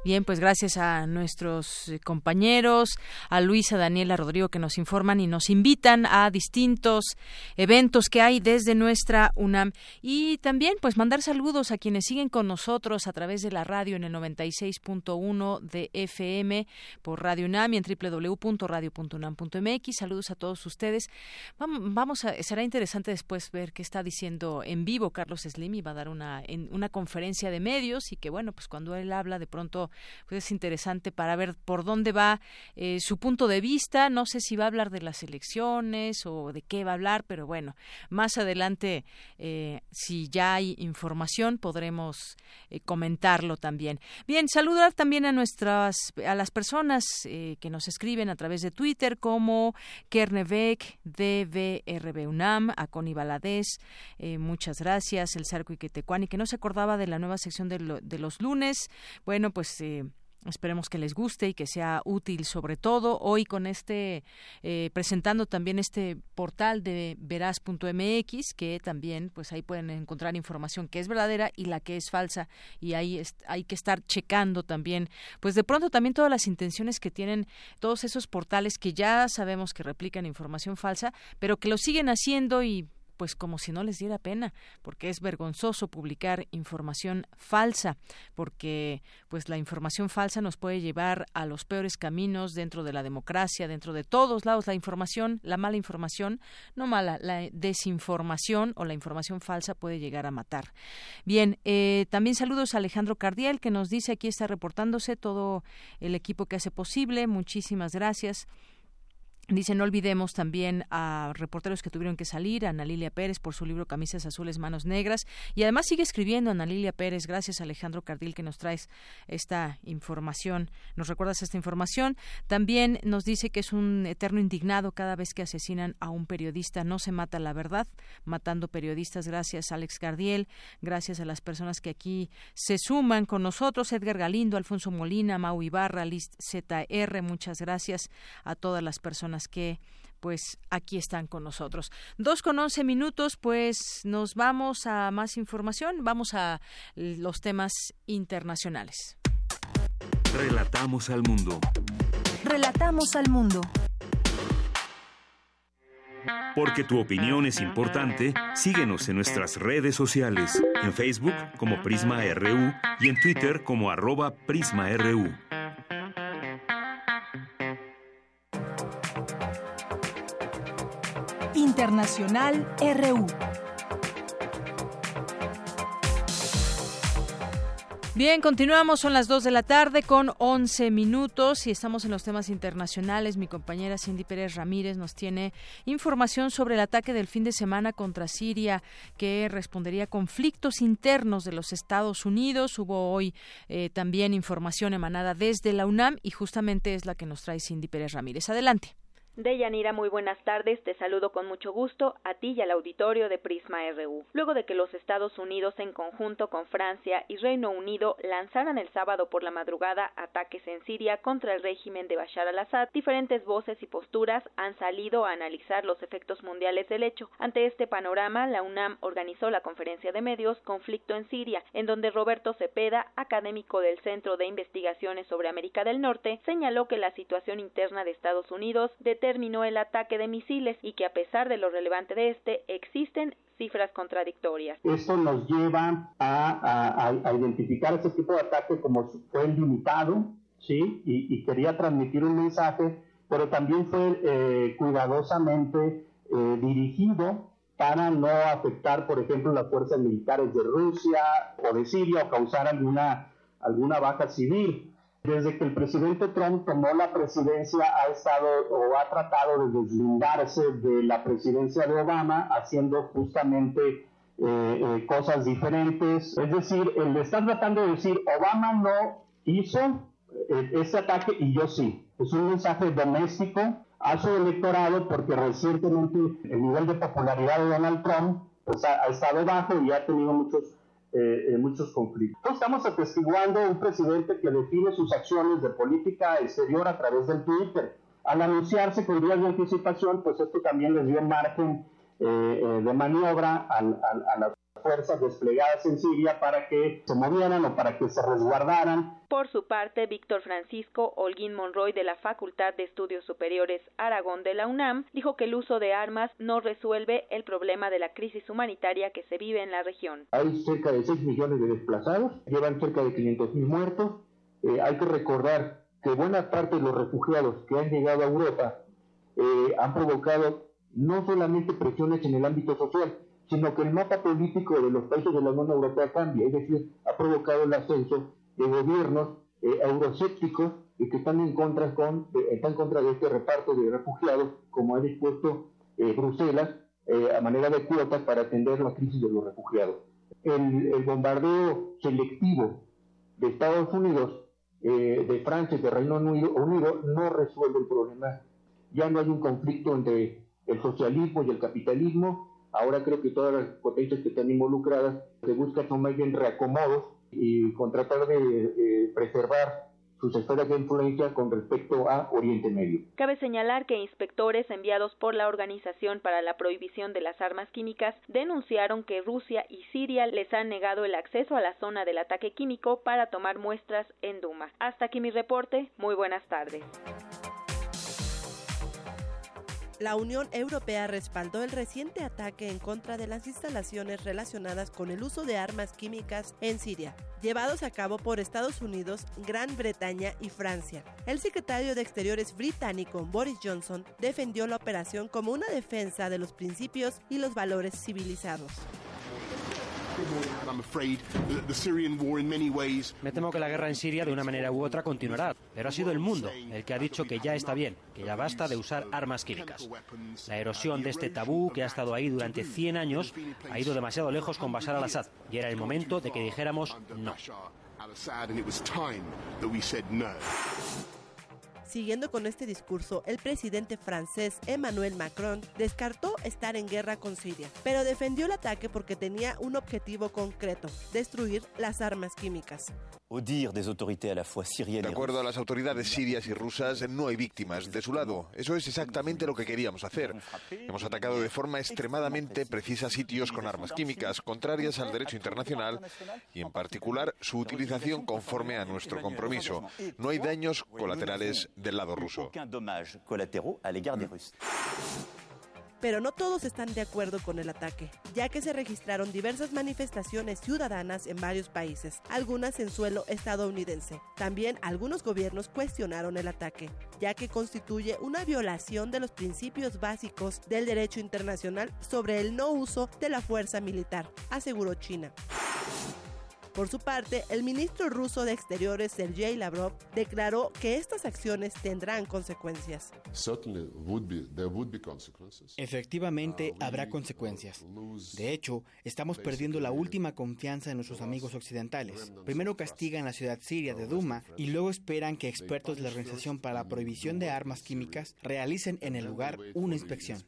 Speaker 1: Bien, pues gracias a nuestros eh, compañeros, a Luisa, Daniela, Rodrigo, que nos informan y nos invitan a distintos eventos que hay desde nuestra UNAM. Y también, pues, mandar saludos a quienes siguen con nosotros a través de la radio en el 96.1 de FM por Radio UNAM y en www.radio.unam.mx. Saludos a todos ustedes. Vamos a, será interesante después ver qué está diciendo en vivo Carlos Slim y va a dar una, en, una conferencia de medios y que, bueno, pues cuando él habla de pronto pues es interesante para ver por dónde va eh, su punto de vista. No sé si va a hablar de las elecciones o de qué va a hablar, pero bueno, más adelante, eh, si ya hay información, podremos eh, comentarlo también. Bien, saludar también a nuestras, a las personas que nos escriben a través de Twitter, como Kernebeck, DVRB UNAM, a Connie Baladés, muchas gracias, el Sarco y que no se acordaba de la nueva sección de, de los lunes. Bueno, pues Esperemos que les guste y que sea útil, sobre todo. Hoy con este, eh, presentando también este portal de veraz.mx, que también, pues ahí pueden encontrar información que es verdadera y la que es falsa, y ahí hay que estar checando también, pues de pronto también todas las intenciones que tienen todos esos portales que ya sabemos que replican información falsa, pero que lo siguen haciendo y pues como si no les diera pena, porque es vergonzoso publicar información falsa, porque pues la información falsa nos puede llevar a los peores caminos dentro de la democracia, dentro de todos lados. La información, la mala información, no mala, la desinformación o la información falsa puede llegar a matar. Bien, eh, también saludos a Alejandro Cardiel, que nos dice aquí está reportándose todo el equipo que hace posible. Muchísimas gracias. Dice, no olvidemos también a reporteros que tuvieron que salir, a Ana Lilia Pérez por su libro Camisas Azules, Manos Negras. Y además sigue escribiendo Ana Lilia Pérez. Gracias, Alejandro Cardil, que nos traes esta información. Nos recuerdas esta información. También nos dice que es un eterno indignado cada vez que asesinan a un periodista. No se mata la verdad, matando periodistas. Gracias, Alex Cardiel. Gracias a las personas que aquí se suman con nosotros. Edgar Galindo, Alfonso Molina, Mau Ibarra, List ZR. Muchas gracias a todas las personas que pues aquí están con nosotros. Dos con once minutos, pues nos vamos a más información, vamos a los temas internacionales.
Speaker 2: Relatamos al mundo.
Speaker 3: Relatamos al mundo.
Speaker 2: Porque tu opinión es importante, síguenos en nuestras redes sociales, en Facebook como Prisma RU y en Twitter como arroba PrismaRU.
Speaker 3: Internacional RU.
Speaker 1: Bien, continuamos, son las 2 de la tarde con 11 minutos y estamos en los temas internacionales. Mi compañera Cindy Pérez Ramírez nos tiene información sobre el ataque del fin de semana contra Siria que respondería a conflictos internos de los Estados Unidos. Hubo hoy eh, también información emanada desde la UNAM y justamente es la que nos trae Cindy Pérez Ramírez. Adelante.
Speaker 34: Deyanira, muy buenas tardes. Te saludo con mucho gusto a ti y al auditorio de Prisma RU. Luego de que los Estados Unidos, en conjunto con Francia y Reino Unido, lanzaran el sábado por la madrugada ataques en Siria contra el régimen de Bashar al-Assad, diferentes voces y posturas han salido a analizar los efectos mundiales del hecho. Ante este panorama, la UNAM organizó la conferencia de medios Conflicto en Siria, en donde Roberto Cepeda, académico del Centro de Investigaciones sobre América del Norte, señaló que la situación interna de Estados Unidos terminó el ataque de misiles y que a pesar de lo relevante de este, existen cifras contradictorias.
Speaker 30: Esto nos lleva a, identificar este tipo de ataque como fue limitado, ¿sí? Y, quería transmitir un mensaje, pero también fue eh, cuidadosamente eh, dirigido para no afectar, por ejemplo, las fuerzas militares de Rusia o de Siria o causar alguna, alguna baja civil. Desde que el presidente Trump tomó la presidencia ha estado o ha tratado de deslindarse de la presidencia de Obama haciendo justamente eh, eh, cosas diferentes. Es decir, él está tratando de decir, Obama no hizo eh, ese ataque y yo sí. Es un mensaje doméstico a su electorado porque recientemente el nivel de popularidad de Donald Trump pues, ha estado bajo y ha tenido muchos eh, muchos conflictos. Estamos atestiguando un presidente que define sus acciones de política exterior a través del Twitter. Al anunciarse con días de anticipación, pues esto también les dio margen eh, eh, de maniobra a, las fuerzas desplegadas en Siria para que se movieran o para que se resguardaran.
Speaker 34: Por su parte, Víctor Francisco Holguín Monroy de la Facultad de Estudios Superiores Aragón de la UNAM dijo que el uso de armas no resuelve el problema de la crisis humanitaria que se vive en la región.
Speaker 30: Hay cerca de 6 millones de desplazados, llevan cerca de 500 mil muertos. Eh, hay que recordar que buena parte de los refugiados que han llegado a Europa eh, han provocado no solamente presiones en el ámbito social, sino que el mapa político de los países de la Unión Europea cambia, es decir, ha provocado el ascenso de gobiernos eh, euroscépticos y que están en contra con están en contra de este reparto de refugiados, como ha dispuesto eh, Bruselas a manera de cuotas para atender la crisis de los refugiados. El, el bombardeo selectivo de Estados Unidos, de Francia y de Reino Unido no resuelve el problema ya no hay un conflicto entre el socialismo y el capitalismo. Ahora creo que todas las potencias que están involucradas se buscan más bien reacomodos y con tratar de preservar sus esferas de influencia con respecto a Oriente Medio.
Speaker 34: Cabe señalar que inspectores enviados por la Organización para la Prohibición de las Armas Químicas denunciaron que Rusia y Siria les han negado el acceso a la zona del ataque químico para tomar muestras en Duma. Hasta aquí mi reporte. Muy buenas tardes.
Speaker 35: La Unión Europea respaldó el reciente ataque en contra de las instalaciones relacionadas con el uso de armas químicas en Siria, llevados a cabo por Estados Unidos, Gran Bretaña y Francia. El secretario de Exteriores británico Boris Johnson defendió la operación como una defensa de los principios y los valores civilizados.
Speaker 36: Me temo que la guerra en Siria de una manera u otra continuará, pero ha sido el mundo el que ha dicho que ya está bien, que ya basta de usar armas químicas. La erosión de este tabú que ha estado ahí durante 100 años ha ido demasiado lejos con Bashar al-Assad y era el momento de que dijéramos no.
Speaker 35: Siguiendo con este discurso, el presidente francés Emmanuel Macron descartó estar en guerra con Siria, pero defendió el ataque porque tenía un objetivo concreto, destruir las armas químicas.
Speaker 37: De acuerdo a las autoridades sirias y rusas, no hay víctimas de su lado. Eso es exactamente lo que queríamos hacer. Hemos atacado de forma extremadamente precisa sitios con armas químicas, contrarias al derecho internacional y, en particular, su utilización conforme a nuestro compromiso. No hay daños colaterales del lado ruso.
Speaker 35: Pero no todos están de acuerdo con el ataque, ya que se registraron diversas manifestaciones ciudadanas en varios países, algunas en suelo estadounidense. También algunos gobiernos cuestionaron el ataque, ya que constituye una violación de los principios básicos del derecho internacional sobre el no uso de la fuerza militar, aseguró China. Por su parte, el ministro ruso de Exteriores, Sergei Lavrov, declaró que estas acciones tendrán consecuencias.
Speaker 32: Efectivamente, habrá consecuencias. De hecho, estamos perdiendo la última confianza en nuestros amigos occidentales. Primero castigan la ciudad siria de Duma y luego esperan que expertos de la Organización para la Prohibición de Armas Químicas realicen en el lugar una inspección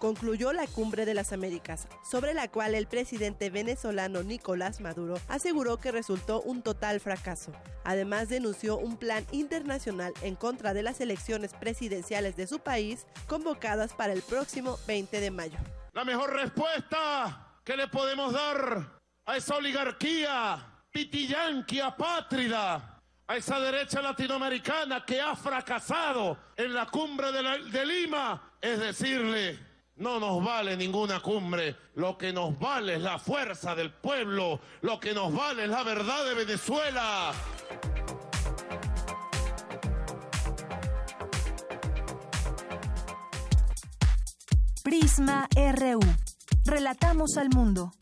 Speaker 35: concluyó la Cumbre de las Américas, sobre la cual el presidente venezolano Nicolás Maduro aseguró que resultó un total fracaso. Además denunció un plan internacional en contra de las elecciones presidenciales de su país convocadas para el próximo 20 de mayo.
Speaker 38: La mejor respuesta que le podemos dar a esa oligarquía pitillanqui apátrida, a esa derecha latinoamericana que ha fracasado en la cumbre de Lima, es decirle no nos vale ninguna cumbre, lo que nos vale es la fuerza del pueblo, lo que nos vale es la verdad de Venezuela.
Speaker 3: Prisma RU. Relatamos al mundo.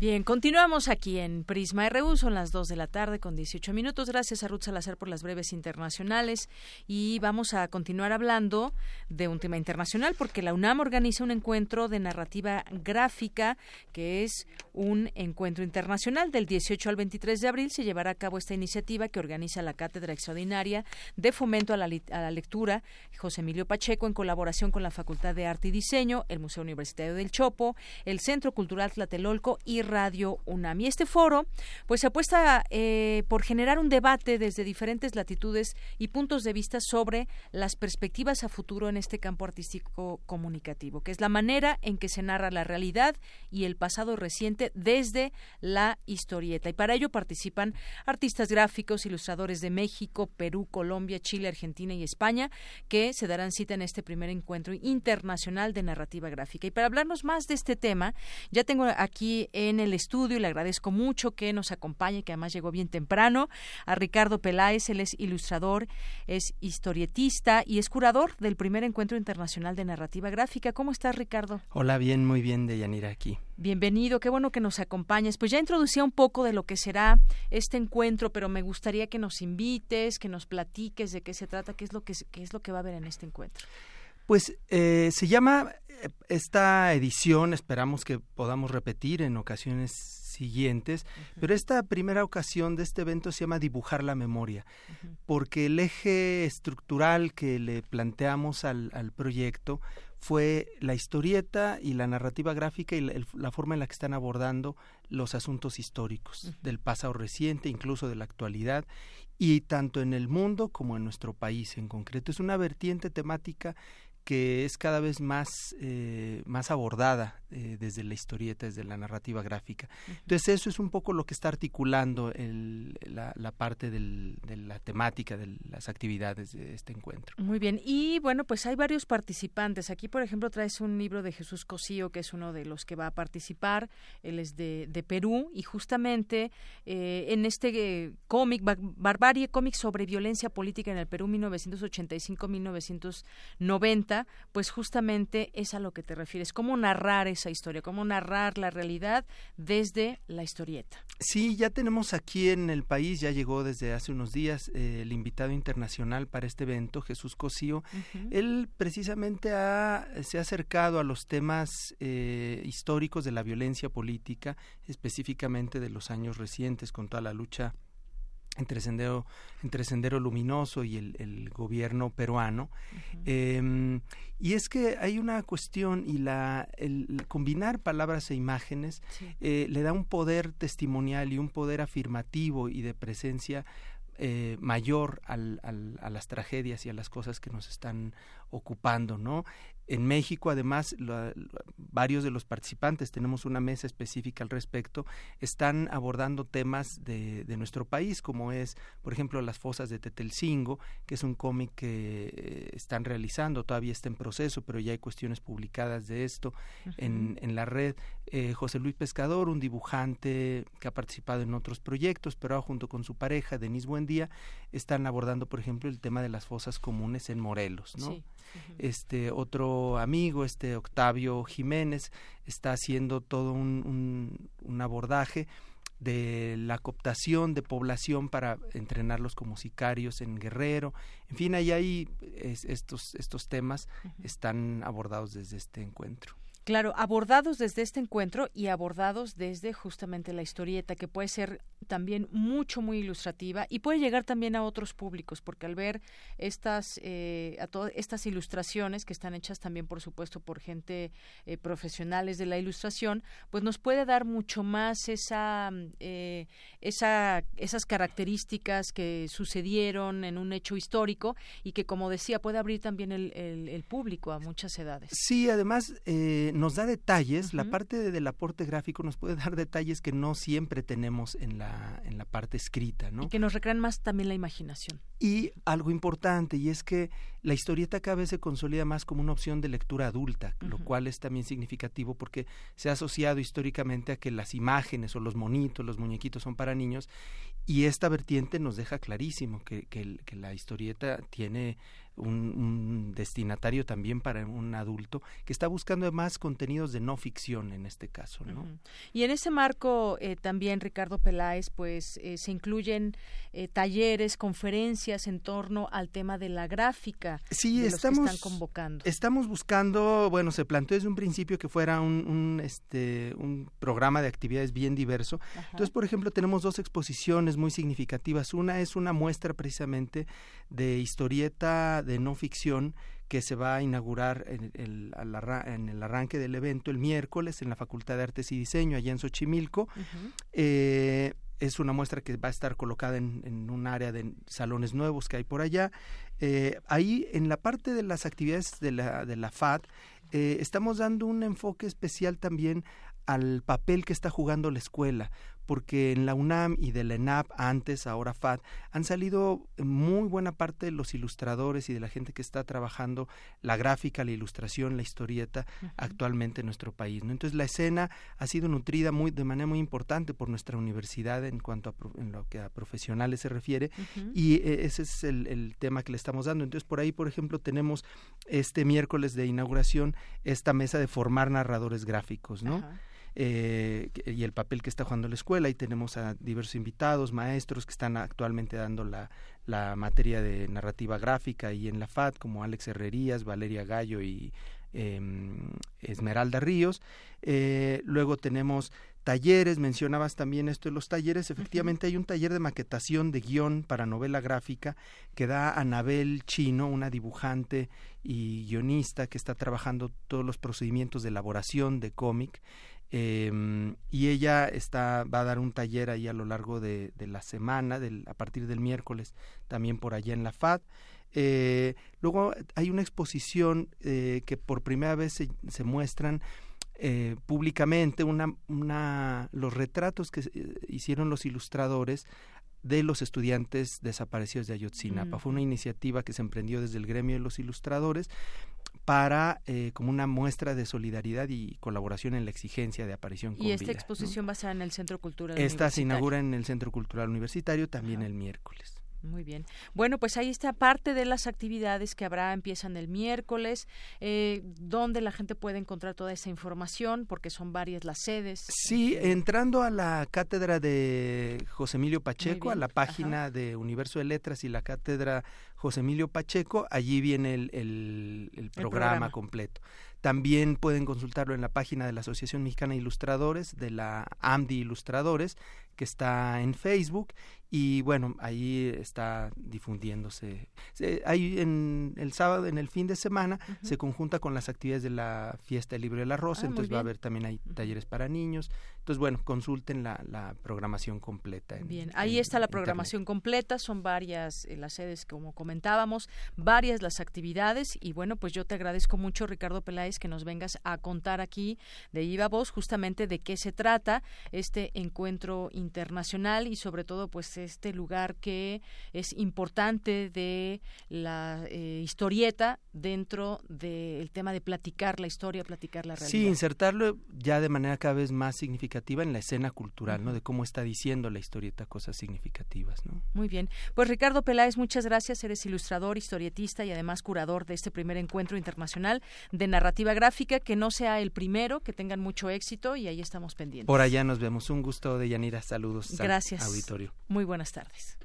Speaker 39: Bien, continuamos aquí en Prisma RU, son las 2 de la tarde con 18 minutos. Gracias a Ruth Salazar por las breves internacionales y vamos a continuar hablando de un tema internacional porque la UNAM organiza un encuentro de narrativa gráfica que es un encuentro internacional del 18 al 23 de abril. Se llevará a cabo esta iniciativa que organiza la Cátedra Extraordinaria de Fomento a la, a la Lectura José Emilio Pacheco en colaboración con la Facultad de Arte y Diseño, el Museo Universitario del Chopo, el Centro Cultural Tlatelolco y
Speaker 1: Radio UNAM. Y este foro, pues se apuesta eh, por generar un debate desde diferentes latitudes y puntos de vista sobre las perspectivas a futuro en este campo artístico comunicativo, que es la manera en que se narra la realidad y el pasado reciente desde la historieta. Y para ello participan artistas gráficos, ilustradores de México, Perú, Colombia, Chile, Argentina y España, que se darán cita en este primer encuentro internacional de narrativa gráfica. Y para hablarnos más de este tema, ya tengo aquí en el estudio y le agradezco mucho que nos acompañe, que además llegó bien temprano, a Ricardo Peláez, él es ilustrador, es historietista y es curador del primer encuentro internacional de narrativa gráfica. ¿Cómo estás, Ricardo?
Speaker 40: Hola, bien, muy bien, Deyanira, aquí.
Speaker 1: Bienvenido, qué bueno que nos acompañes. Pues ya introducía un poco de lo que será este encuentro, pero me gustaría que nos invites, que nos platiques de qué se trata, qué es lo que, qué es lo que va a haber en este encuentro.
Speaker 40: Pues eh, se llama eh, esta edición, esperamos que podamos repetir en ocasiones siguientes, pero esta primera ocasión de este evento se llama Dibujar la Memoria, porque el eje estructural que le planteamos al, al proyecto fue la historieta y la narrativa gráfica y la, forma en la que están abordando los asuntos históricos del pasado reciente, incluso de la actualidad, y tanto en el mundo como en nuestro país en concreto. Es una vertiente temática que es cada vez más, eh, más abordada eh, desde la historieta, desde la narrativa gráfica. Entonces eso es un poco lo que está articulando el, la, la, parte del, de la temática de las actividades de este encuentro.
Speaker 1: Muy bien, y bueno, pues hay varios participantes. Aquí, por ejemplo, traes un libro de Jesús Cosío, que es uno de los que va a participar. Él es de, de Perú y justamente eh, en este cómic, Barbarie, cómic sobre violencia política en el Perú 1985-1990, pues justamente es a lo que te refieres, cómo narrar esa historia, cómo narrar la realidad desde la historieta.
Speaker 40: Sí, ya tenemos aquí en el país, ya llegó desde hace unos días eh, el invitado internacional para este evento, Jesús Cosío. Él precisamente se ha acercado a los temas eh, históricos de la violencia política, específicamente de los años recientes, con toda la lucha entre Sendero, entre Sendero Luminoso y el, gobierno peruano. Em, y es que hay una cuestión y la, el, combinar palabras e imágenes eh, le da un poder testimonial y un poder afirmativo y de presencia eh, mayor al, a las tragedias y a las cosas que nos están ocupando, ¿no? En México, además, varios de los participantes, tenemos una mesa específica al respecto, están abordando temas de, de, nuestro país, como es, por ejemplo, Las Fosas de Tetelcingo, que es un cómic que eh, están realizando, todavía está en proceso, pero ya hay cuestiones publicadas de esto en, en, la red. Eh, José Luis Pescador, un dibujante que ha participado en otros proyectos, pero junto con su pareja, Denise Buendía, están abordando, por ejemplo, el tema de las fosas comunes en Morelos, ¿no? Este otro amigo, este Octavio Jiménez, está haciendo todo un, un, abordaje de la cooptación de población para entrenarlos como sicarios en Guerrero. En fin, ahí hay estos, estos temas están abordados desde este encuentro.
Speaker 1: Claro, abordados desde este encuentro y abordados desde justamente la historieta, que puede ser también mucho, muy ilustrativa y puede llegar también a otros públicos, porque al ver estas, eh, a todas estas ilustraciones que están hechas también, por supuesto, por gente eh, profesionales de la ilustración, pues nos puede dar mucho más esa, eh, esa, esas características que sucedieron en un hecho histórico y que, como decía, puede abrir también el, el, público a muchas edades.
Speaker 40: Sí, además nos da detalles, la parte del aporte gráfico nos puede dar detalles que no siempre tenemos en la en la parte escrita, ¿no?
Speaker 1: Y que nos recrean más también la imaginación.
Speaker 40: Y algo importante, y es que la historieta cada vez se consolida más como una opción de lectura adulta, lo cual es también significativo porque se ha asociado históricamente a que las imágenes o los monitos, los muñequitos son para niños, y esta vertiente nos deja clarísimo que, que, que la historieta tiene un, destinatario también para un adulto que está buscando más contenidos de no ficción en este caso, ¿no?
Speaker 1: Y en ese marco eh, también Ricardo Peláez, pues eh, se incluyen eh, talleres, conferencias en torno al tema de la gráfica.
Speaker 40: Sí, estamos convocando. Estamos buscando, bueno, se planteó desde un principio que fuera un, este un programa de actividades bien diverso. Entonces, por ejemplo, tenemos dos exposiciones muy significativas. Una es una muestra precisamente de historieta de no ficción que se va a inaugurar en el, en el arranque del evento el miércoles en la Facultad de Artes y Diseño, allá en Xochimilco. eh, es una muestra que va a estar colocada en, en, un área de salones nuevos que hay por allá. Eh, ahí, en la parte de las actividades de la, de la FAD, eh, estamos dando un enfoque especial también al papel que está jugando la escuela, porque en la UNAM y de la ENAP, antes, ahora FAD, han salido muy buena parte de los ilustradores y de la gente que está trabajando la gráfica, la ilustración, la historieta uh -huh. actualmente en nuestro país. ¿no? Entonces la escena ha sido nutrida muy, de manera muy importante por nuestra universidad en cuanto a en lo que a profesionales se refiere uh -huh. y eh, ese es el, el, tema que le estamos dando. Entonces por ahí, por ejemplo, tenemos este miércoles de inauguración esta mesa de formar narradores gráficos, ¿no? Uh -huh eh, y el papel que está jugando la escuela y tenemos a diversos invitados, maestros que están actualmente dando la, la materia de narrativa gráfica y en la FAD como Alex Herrerías, Valeria Gallo y eh, Esmeralda Ríos. Eh, luego tenemos talleres, mencionabas también esto de los talleres, efectivamente uh -huh. hay un taller de maquetación de guion para novela gráfica que da Anabel Chino, una dibujante y guionista que está trabajando todos los procedimientos de elaboración de cómic eh, y ella está va a dar un taller ahí a lo largo de, de la semana del, a partir del miércoles también por allá en la FAD eh, luego hay una exposición eh, que por primera vez se, se muestran eh, públicamente una, una, los retratos que hicieron los ilustradores de los estudiantes desaparecidos de Ayotzinapa. Mm. Fue una iniciativa que se emprendió desde el gremio de los ilustradores para eh, como una muestra de solidaridad y colaboración en la exigencia de aparición con
Speaker 1: Y esta
Speaker 40: vida,
Speaker 1: exposición
Speaker 40: ¿no?
Speaker 1: va a ser en el Centro Cultural
Speaker 40: Esta se inaugura en el Centro Cultural Universitario también Ajá. el miércoles.
Speaker 1: Muy bien. Bueno, pues ahí está parte de las actividades que habrá, empiezan el miércoles, eh, donde la gente puede encontrar toda esa información, porque son varias las sedes.
Speaker 40: Sí, entrando a la cátedra de José Emilio Pacheco, a la página Ajá. de Universo de Letras y la cátedra José Emilio Pacheco, allí viene el, el, el, programa, el programa completo. También pueden consultarlo en la página de la Asociación Mexicana de Ilustradores, de la AMDI Ilustradores, que está en Facebook y bueno, ahí está difundiéndose. Ahí en el sábado, en el fin de semana, uh -huh. se conjunta con las actividades de la fiesta del libro de la rosa, ah, entonces va a haber también hay talleres para niños. Entonces, bueno, consulten la, la programación completa.
Speaker 1: En, bien, ahí en, está la programación Internet. completa, son varias eh, las sedes, como comentábamos, varias las actividades y bueno, pues yo te agradezco mucho, Ricardo Peláez, que nos vengas a contar aquí de Iba Voz justamente de qué se trata este encuentro internacional y sobre todo pues este lugar que es importante de la eh, historieta dentro del de tema de platicar la historia, platicar la realidad.
Speaker 40: Sí, insertarlo ya de manera cada vez más significativa en la escena cultural. ¿no? De cómo está diciendo la historieta cosas significativas, ¿no?
Speaker 1: Muy bien. Pues Ricardo Peláez, muchas gracias. Eres ilustrador, historietista y además curador de este primer encuentro internacional de narrativa gráfica. Que no sea el primero, que tengan mucho éxito y ahí estamos pendientes.
Speaker 40: Por allá nos vemos. Un gusto de Yanira. Saludos.
Speaker 1: Gracias.
Speaker 40: Auditorio.
Speaker 1: Muy buenas tardes.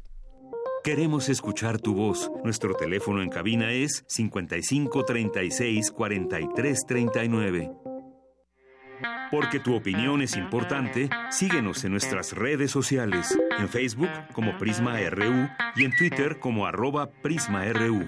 Speaker 2: Queremos escuchar tu voz. Nuestro teléfono en cabina es 55 36 43 39. Porque tu opinión es importante, síguenos en nuestras redes sociales, en Facebook como Prisma RU y en Twitter como arroba PrismaRU.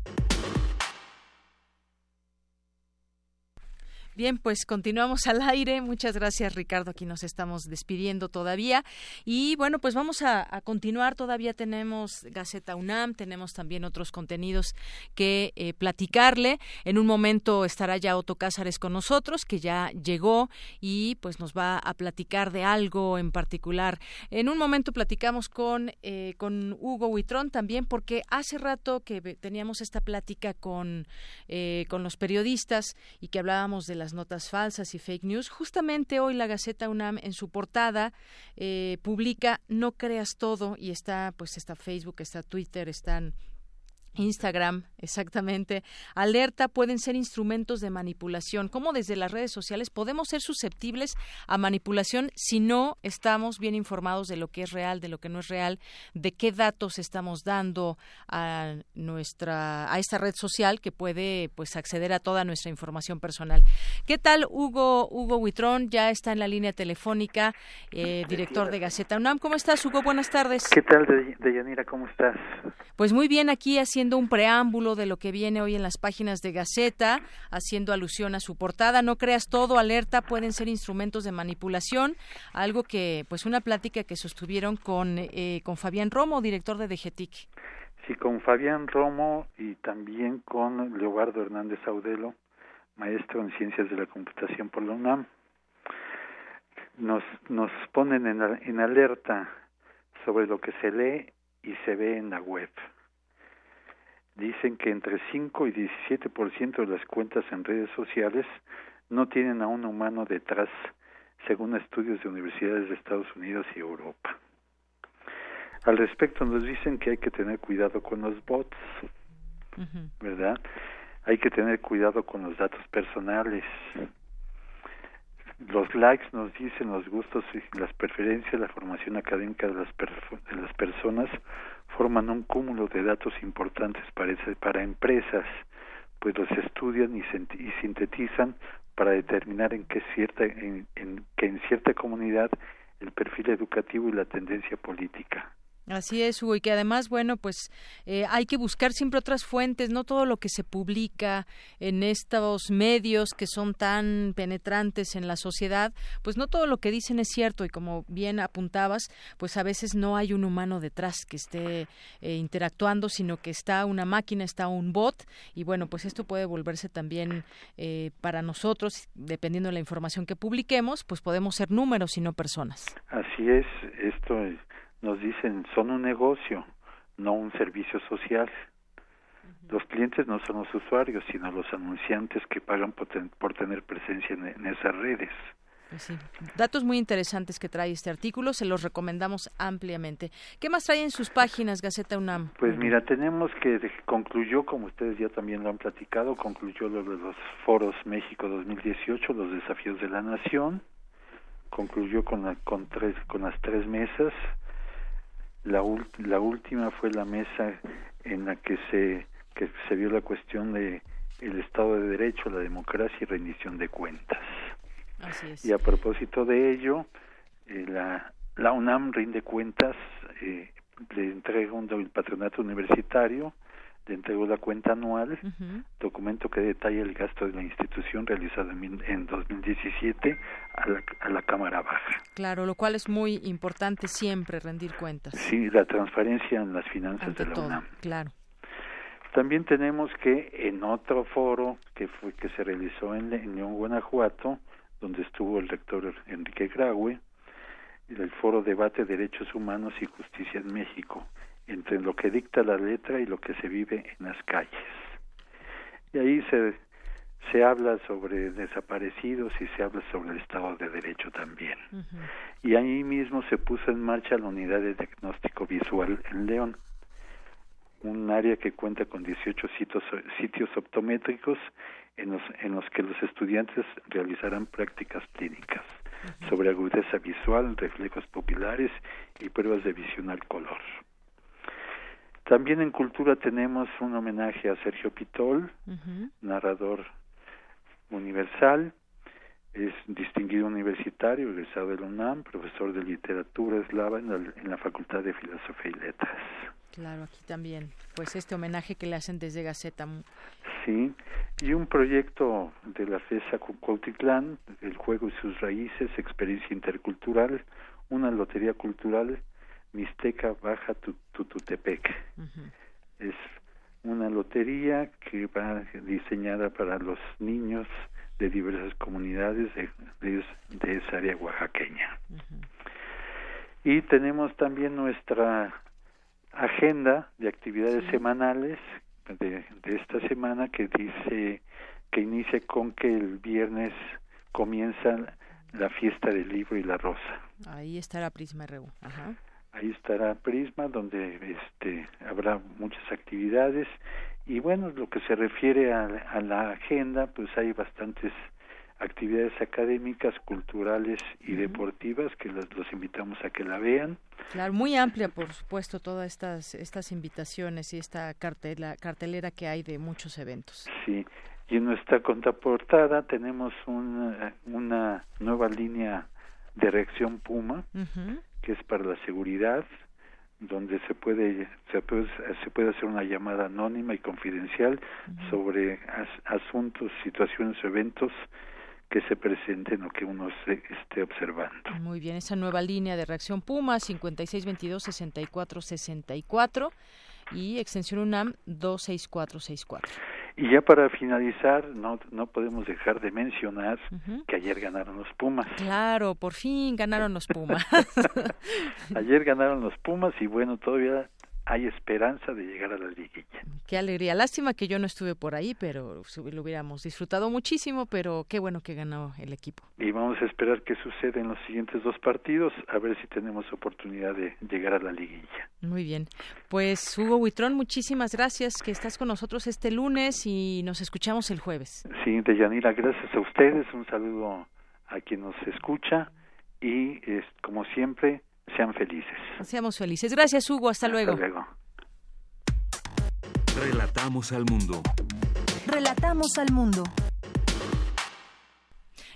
Speaker 1: Bien, pues continuamos al aire. Muchas gracias, Ricardo. Aquí nos estamos despidiendo todavía. Y bueno, pues vamos a, continuar. Todavía tenemos Gaceta UNAM, tenemos también otros contenidos que eh, platicarle. En un momento estará ya Otto Cázares con nosotros, que ya llegó y pues nos va a platicar de algo en particular. En un momento platicamos con, eh, con Hugo Huitrón también, porque hace rato que teníamos esta plática con, eh, con los periodistas y que hablábamos de las notas falsas y fake news. Justamente hoy la Gaceta UNAM en su portada eh, publica No creas todo y está, pues está Facebook, está Twitter, están Instagram, exactamente. Alerta pueden ser instrumentos de manipulación. ¿Cómo desde las redes sociales podemos ser susceptibles a manipulación si no estamos bien informados de lo que es real, de lo que no es real, de qué datos estamos dando a nuestra a esta red social que puede pues acceder a toda nuestra información personal? ¿Qué tal Hugo Hugo Huitrón? Ya está en la línea telefónica, eh, director de Gaceta UNAM. ¿Cómo estás, Hugo? Buenas tardes.
Speaker 41: ¿Qué tal, Deyanira? ¿Cómo estás?
Speaker 1: Pues muy bien, aquí haciendo un preámbulo de lo que viene hoy en las páginas de Gaceta, haciendo alusión a su portada. No creas todo, alerta, pueden ser instrumentos de manipulación. Algo que, pues una plática que sostuvieron con, eh, con Fabián Romo, director de DGTIC.
Speaker 41: Sí, con Fabián Romo y también con Leobardo Hernández Audelo, maestro en Ciencias de la Computación por la UNAM. Nos, nos ponen en, en alerta sobre lo que se lee y se ve en la web dicen que entre 5 y 17% de las cuentas en redes sociales no tienen a un humano detrás, según estudios de universidades de Estados Unidos y Europa. Al respecto nos dicen que hay que tener cuidado con los bots, ¿verdad? Hay que tener cuidado con los datos personales. Los likes nos dicen los gustos y las preferencias, la formación académica de las, de las personas forman un cúmulo de datos importantes para, para empresas, pues los estudian y, sintetizan para determinar en qué cierta en, que en cierta comunidad el perfil educativo y la tendencia política.
Speaker 1: Así es, Hugo, y que además, bueno, pues eh, hay que buscar siempre otras fuentes, no todo lo que se publica en estos medios que son tan penetrantes en la sociedad, pues no todo lo que dicen es cierto y como bien apuntabas, pues a veces no hay un humano detrás que esté eh, interactuando, sino que está una máquina, está un bot y bueno, pues esto puede volverse también eh, para nosotros, dependiendo de la información que publiquemos, pues podemos ser números y no personas.
Speaker 41: Así es, esto es nos dicen son un negocio, no un servicio social. Los clientes no son los usuarios, sino los anunciantes que pagan por, tener presencia en, esas redes.
Speaker 1: Pues sí. Datos muy interesantes que trae este artículo, se los recomendamos ampliamente. ¿Qué más trae en sus páginas Gaceta UNAM?
Speaker 41: Pues mira, tenemos que concluyó, como ustedes ya también lo han platicado, concluyó lo de los foros México 2018, los desafíos de la nación, concluyó con, la, con, tres, con las tres mesas, la, la última fue la mesa en la que se, que se vio la cuestión de el Estado de Derecho, la democracia y rendición de cuentas. Y a propósito de ello, eh, la, la UNAM rinde cuentas, eh, le entrega un el patronato universitario le entregó la cuenta anual, documento que detalla el gasto de la institución realizado en, en 2017 a la, a la Cámara Baja.
Speaker 1: Claro, lo cual es muy importante siempre rendir cuentas.
Speaker 41: Sí, la transparencia en las finanzas de la UNAM.
Speaker 1: Claro.
Speaker 41: También tenemos que en otro foro que fue que se realizó en León, Guanajuato, donde estuvo el rector Enrique Graue, el foro Debate Derechos Humanos y Justicia en México entre lo que dicta la letra y lo que se vive en las calles. Y ahí se, se habla sobre desaparecidos y se habla sobre el Estado de Derecho también. Y ahí mismo se puso en marcha la unidad de diagnóstico visual en León, un área que cuenta con 18 sitios, sitios optométricos en los, en los que los estudiantes realizarán prácticas clínicas sobre agudeza visual, reflejos pupilares y pruebas de visión al color. También en cultura tenemos un homenaje a Sergio Pitol, narrador universal, es distinguido universitario, egresado de la UNAM, profesor de literatura eslava en la, en la Facultad de Filosofía y Letras.
Speaker 1: Claro, aquí también, pues este homenaje que le hacen desde Gaceta.
Speaker 41: Sí, y un proyecto de la FESA Cuautitlán, el juego y sus raíces, experiencia intercultural, una lotería cultural Mixteca Baja Tututepec. Es una lotería que va diseñada para los niños de diversas comunidades de, esa área oaxaqueña. Y tenemos también nuestra agenda de actividades semanales de, de esta semana que dice que inicia con que el viernes comienza la fiesta del libro y la rosa.
Speaker 1: Ahí está la Prisma RU. Ajá
Speaker 41: ahí estará Prisma, donde este, habrá muchas actividades y bueno, lo que se refiere a, a la agenda, pues hay bastantes actividades académicas, culturales y deportivas que los, los, invitamos a que la vean.
Speaker 1: Claro, muy amplia, por supuesto, todas estas estas invitaciones y esta cartela, cartelera que hay de muchos eventos.
Speaker 41: Sí, y en nuestra contraportada tenemos una, una nueva línea de reacción Puma, que es para la seguridad, donde se puede se puede, se puede hacer una llamada anónima y confidencial sobre as, asuntos, situaciones, eventos que se presenten o que uno se esté observando.
Speaker 1: Muy bien, esa nueva línea de reacción Puma 5622-6464 y extensión UNAM 26464.
Speaker 41: Y ya para finalizar, no, no podemos dejar de mencionar que ayer ganaron los Pumas.
Speaker 1: Claro, por fin ganaron los Pumas.
Speaker 41: ayer ganaron los Pumas y bueno, todavía hay esperanza de llegar a la liguilla.
Speaker 1: Qué alegría. Lástima que yo no estuve por ahí, pero lo hubiéramos disfrutado muchísimo, pero qué bueno que ganó el equipo.
Speaker 41: Y vamos a esperar qué sucede en los siguientes dos partidos, a ver si tenemos oportunidad de llegar a la liguilla.
Speaker 1: Muy bien. Pues Hugo Huitrón, muchísimas gracias que estás con nosotros este lunes y nos escuchamos el jueves.
Speaker 41: Sí, Deyanira, gracias a ustedes. Un saludo a quien nos escucha y, es, como siempre, sean felices.
Speaker 1: Seamos felices. Gracias, Hugo. Hasta, luego.
Speaker 41: Hasta luego.
Speaker 2: Relatamos al mundo.
Speaker 3: Relatamos al mundo.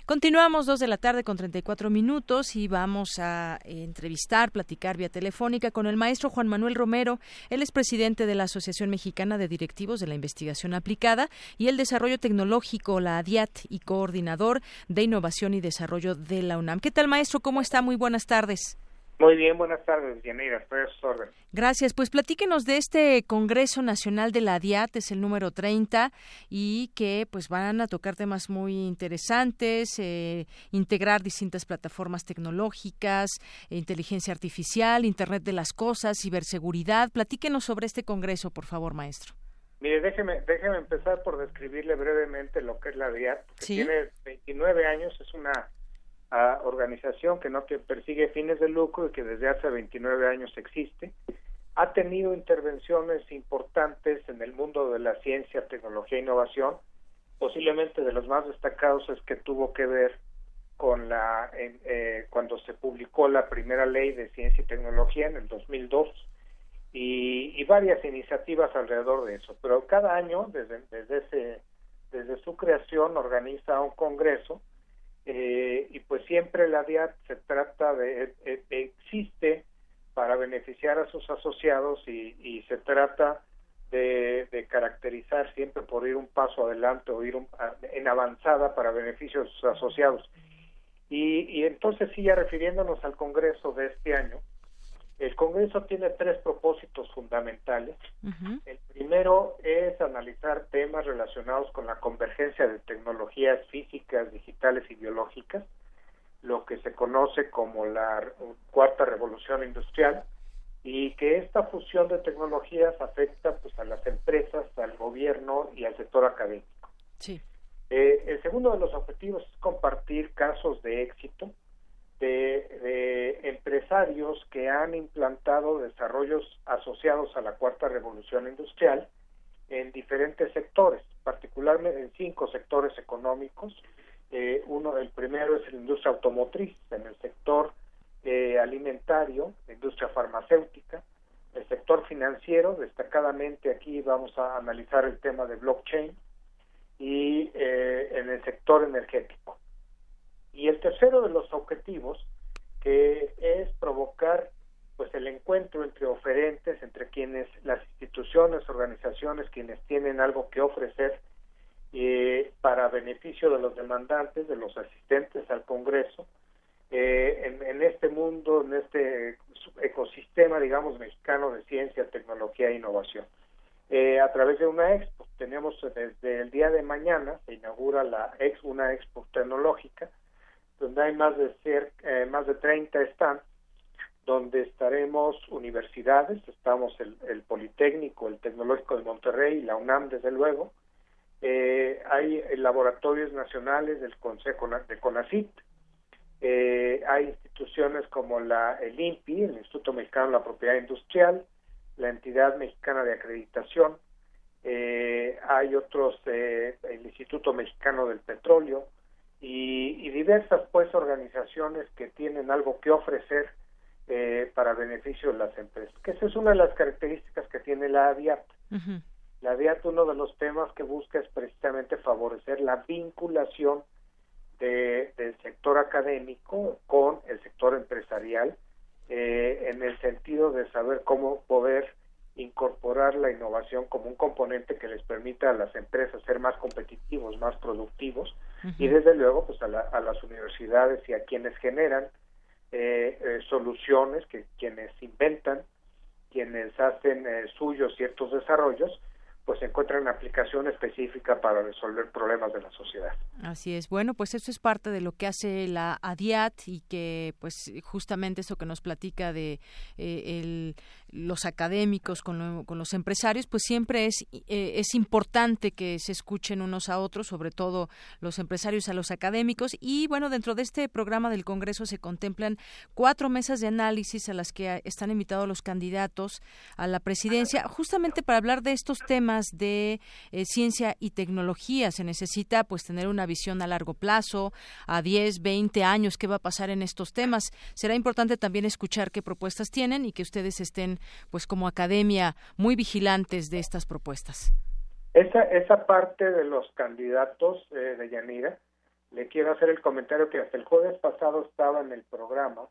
Speaker 1: Continuamos dos de la tarde con 34 minutos y vamos a entrevistar, platicar vía telefónica con el maestro Juan Manuel Romero. Él es presidente de la Asociación Mexicana de Directivos de la Investigación Aplicada y el Desarrollo Tecnológico, la ADIAT, y coordinador de Innovación y Desarrollo de la UNAM. ¿Qué tal, maestro? ¿Cómo está? Muy buenas tardes.
Speaker 42: Muy bien, buenas tardes, Yanira, estoy a sus órdenes.
Speaker 1: Gracias, pues platíquenos de este Congreso Nacional de la DIAT, es el número 30, y que pues van a tocar temas muy interesantes, eh, integrar distintas plataformas tecnológicas, inteligencia artificial, Internet de las Cosas, ciberseguridad. Platíquenos sobre este Congreso, por favor, maestro.
Speaker 42: Mire, déjeme, déjeme empezar por describirle brevemente lo que es la DIAT, que tiene 29 años, es una a organización que no persigue fines de lucro y que desde hace 29 años existe, ha tenido intervenciones importantes en el mundo de la ciencia, tecnología e innovación. Posiblemente de los más destacados es que tuvo que ver con la eh, cuando se publicó la primera ley de ciencia y tecnología en el 2002 y, y varias iniciativas alrededor de eso. Pero cada año desde desde ese desde su creación organiza un congreso eh, y pues siempre la DIAT se trata de, eh, existe para beneficiar a sus asociados y, y se trata de, de, caracterizar siempre por ir un paso adelante o ir en avanzada para beneficio de sus asociados. Y, y entonces sí, ya refiriéndonos al Congreso de este año, el Congreso tiene tres propósitos fundamentales. El primero es analizar temas relacionados con la convergencia de tecnologías físicas, digitales y biológicas, lo que se conoce como la cuarta revolución industrial, y que esta fusión de tecnologías afecta pues a las empresas, al gobierno y al sector académico.
Speaker 1: Sí.
Speaker 42: Eh, el segundo de los objetivos es compartir casos de éxito de, empresarios que han implantado desarrollos asociados a la cuarta revolución industrial en diferentes sectores, particularmente en cinco sectores económicos. Eh, uno, el primero es la industria automotriz, en el sector eh, alimentario, la industria farmacéutica, el sector financiero, destacadamente aquí vamos a analizar el tema de blockchain, y eh, en el sector energético. Y el tercero de los objetivos, que es provocar pues el encuentro entre oferentes, entre quienes, las instituciones, organizaciones, quienes tienen algo que ofrecer eh, para beneficio de los demandantes, de los asistentes al Congreso, eh, en, en, este mundo, en este ecosistema, digamos, mexicano de ciencia, tecnología e innovación. Eh, a través de una expo, tenemos desde el día de mañana, se inaugura la ex, una expo tecnológica, donde hay más de eh, más de 30 stands donde estaremos universidades, estamos el, el, Politécnico, el Tecnológico de Monterrey, la UNAM desde luego, eh, hay laboratorios nacionales del Consejo de CONACIT, Eh, hay instituciones como la, el INPI, el Instituto Mexicano de la Propiedad Industrial, la Entidad Mexicana de Acreditación, hay otros, eh, el Instituto Mexicano del Petróleo y, diversas pues organizaciones que tienen algo que ofrecer eh, para beneficio de las empresas. Que esa es una de las características que tiene la ADIAT. La ADIAT uno de los temas que busca es precisamente favorecer la vinculación de, del sector académico con el sector empresarial eh, en el sentido de saber cómo poder incorporar la innovación como un componente que les permita a las empresas ser más competitivos, más productivos y desde luego pues a, las universidades y a quienes generan eh, eh, soluciones, que quienes inventan, quienes hacen eh, suyos ciertos desarrollos, pues encuentran aplicación específica para resolver problemas de la sociedad.
Speaker 1: Así es. Bueno, pues eso es parte de lo que hace la ADIAT y que pues justamente eso que nos platica de eh, el, los académicos con, con, los empresarios, pues siempre es, eh, es importante que se escuchen unos a otros, sobre todo los empresarios a los académicos. Y bueno, dentro de este programa del Congreso se contemplan cuatro mesas de análisis a las que están invitados los candidatos a la presidencia, justamente para hablar de estos temas de eh, ciencia y tecnología. Se necesita pues tener una visión a largo plazo, a 10, 20 años, qué va a pasar en estos temas. Será importante también escuchar qué propuestas tienen y que ustedes estén pues como academia muy vigilantes de estas propuestas.
Speaker 42: Esa, esa parte de los candidatos eh, de Yanira, le quiero hacer el comentario que hasta el jueves pasado estaba en el programa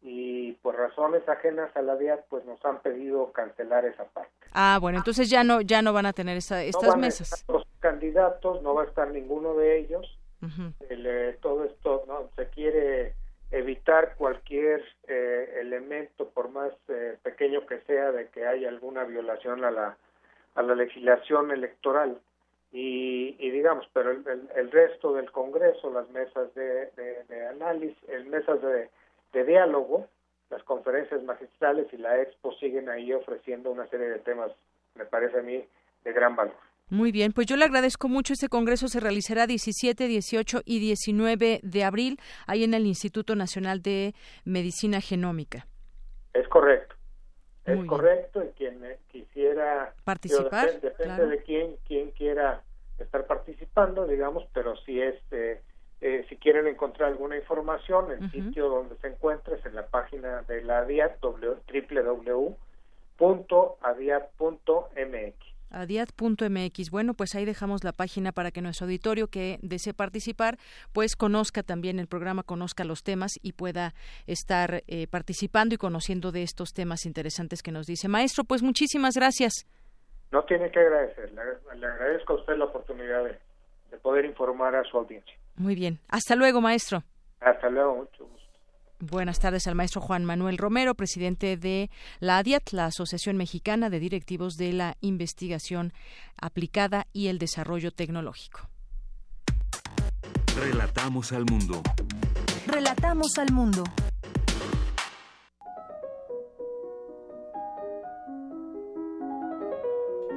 Speaker 42: y por razones ajenas a la DIAT pues nos han pedido cancelar esa parte.
Speaker 1: Ah, bueno, entonces ya no ya no van a tener esta, estas mesas.
Speaker 42: los candidatos, no va a estar ninguno de ellos. Eh, todo esto no se quiere evitar cualquier eh, elemento por más eh, pequeño que sea de que haya alguna violación a la a la legislación electoral y, digamos pero el, el, resto del Congreso las mesas de, de, análisis mesas de de diálogo, las conferencias magistrales y la expo siguen ahí ofreciendo una serie de temas, me parece a mí, de gran valor.
Speaker 1: Muy bien, pues yo le agradezco mucho. Este congreso se realizará 17, 18 y 19 de abril, ahí en el Instituto Nacional de Medicina Genómica.
Speaker 42: Es correcto, es correcto, y quien quisiera
Speaker 1: participar,
Speaker 42: depende, de quién, quién quiera estar participando, digamos, pero si es eh, eh, si quieren encontrar alguna información, el sitio donde se encuentra es en la página de la ADIAT, www.adiat.mx.
Speaker 1: Adiat.mx. Bueno, pues ahí dejamos la página para que nuestro auditorio que desee participar, pues conozca también el programa, conozca los temas y pueda estar eh, participando y conociendo de estos temas interesantes que nos dice. Maestro, pues muchísimas gracias.
Speaker 42: No tiene que agradecer, le, agradezco a usted la oportunidad de poder informar a su audiencia.
Speaker 1: Muy bien. Hasta luego, maestro.
Speaker 42: Hasta luego, mucho gusto.
Speaker 1: Buenas tardes al maestro Juan Manuel Romero, presidente de la ADIAT, la Asociación Mexicana de Directivos de la Investigación Aplicada y el Desarrollo Tecnológico.
Speaker 2: Relatamos al mundo.
Speaker 3: Relatamos al mundo.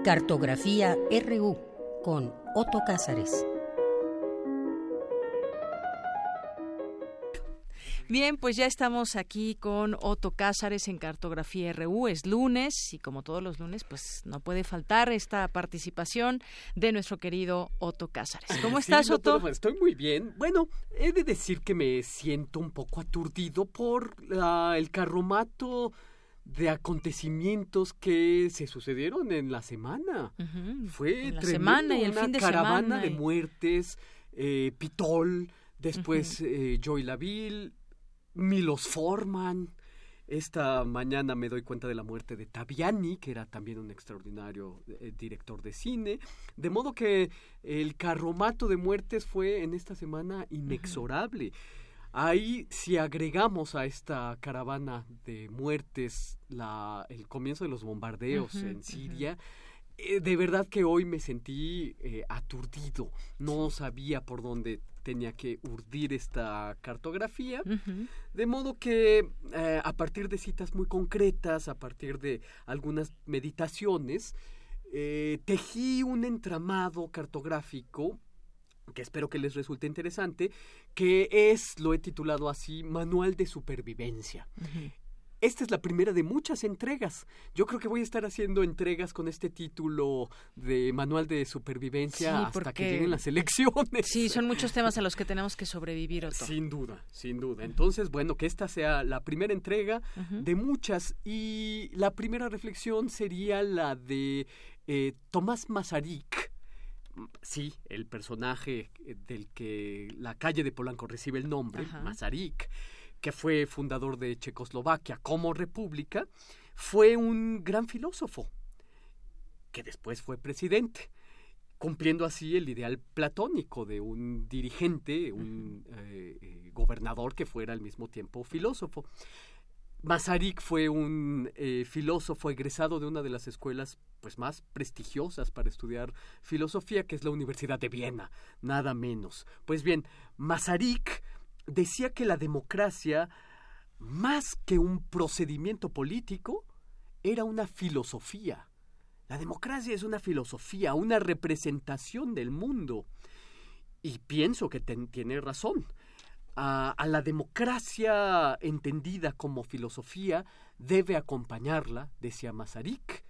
Speaker 43: Cartografía RU con Otto Cázares.
Speaker 1: Bien, pues ya estamos aquí con Otto Cázares en Cartografía RU. Es lunes y como todos los lunes, pues no puede faltar esta participación de nuestro querido Otto Cázares. ¿Cómo estás, Otto?
Speaker 44: estoy muy bien. Bueno, he de decir que me siento un poco aturdido por el carromato de acontecimientos que se sucedieron en la semana. Fue
Speaker 1: la semana y el
Speaker 44: una
Speaker 1: fin de
Speaker 44: caravana de muertes, eh, Pitol, después eh, Joy Laville, Milos Forman. Esta mañana me doy cuenta de la muerte de Taviani, que era también un extraordinario eh, director de cine. De modo que el carromato de muertes fue en esta semana inexorable. Ahí, si agregamos a esta caravana de muertes la, el comienzo de los bombardeos en Siria, eh, de verdad que hoy me sentí eh, aturdido. No sabía por dónde tenía que urdir esta cartografía, de modo que eh, a partir de citas muy concretas, a partir de algunas meditaciones, eh, tejí un entramado cartográfico que espero que les resulte interesante, que es, lo he titulado así, Manual de Supervivencia. Esta es la primera de muchas entregas. Yo creo que voy a estar haciendo entregas con este título de Manual de Supervivencia hasta que lleguen las elecciones.
Speaker 39: Sí, son muchos temas a los que tenemos que sobrevivir, Otto.
Speaker 44: Sin duda, sin duda. Entonces, bueno, que esta sea la primera entrega de muchas. Y la primera reflexión sería la de eh, Tomás Masaryk. Sí, el personaje del que la calle de Polanco recibe el nombre, Masaryk que fue fundador de Checoslovaquia como república, fue un gran filósofo, que después fue presidente, cumpliendo así el ideal platónico de un dirigente, un eh, eh, gobernador que fuera al mismo tiempo filósofo. Masaryk fue un eh, filósofo egresado de una de las escuelas pues más prestigiosas para estudiar filosofía, que es la Universidad de Viena, nada menos. Pues bien, Masaryk decía que la democracia, más que un procedimiento político, era una filosofía. La democracia es una filosofía, una representación del mundo. Y pienso que tiene razón. A, a, la democracia entendida como filosofía debe acompañarla, decía Masaryk,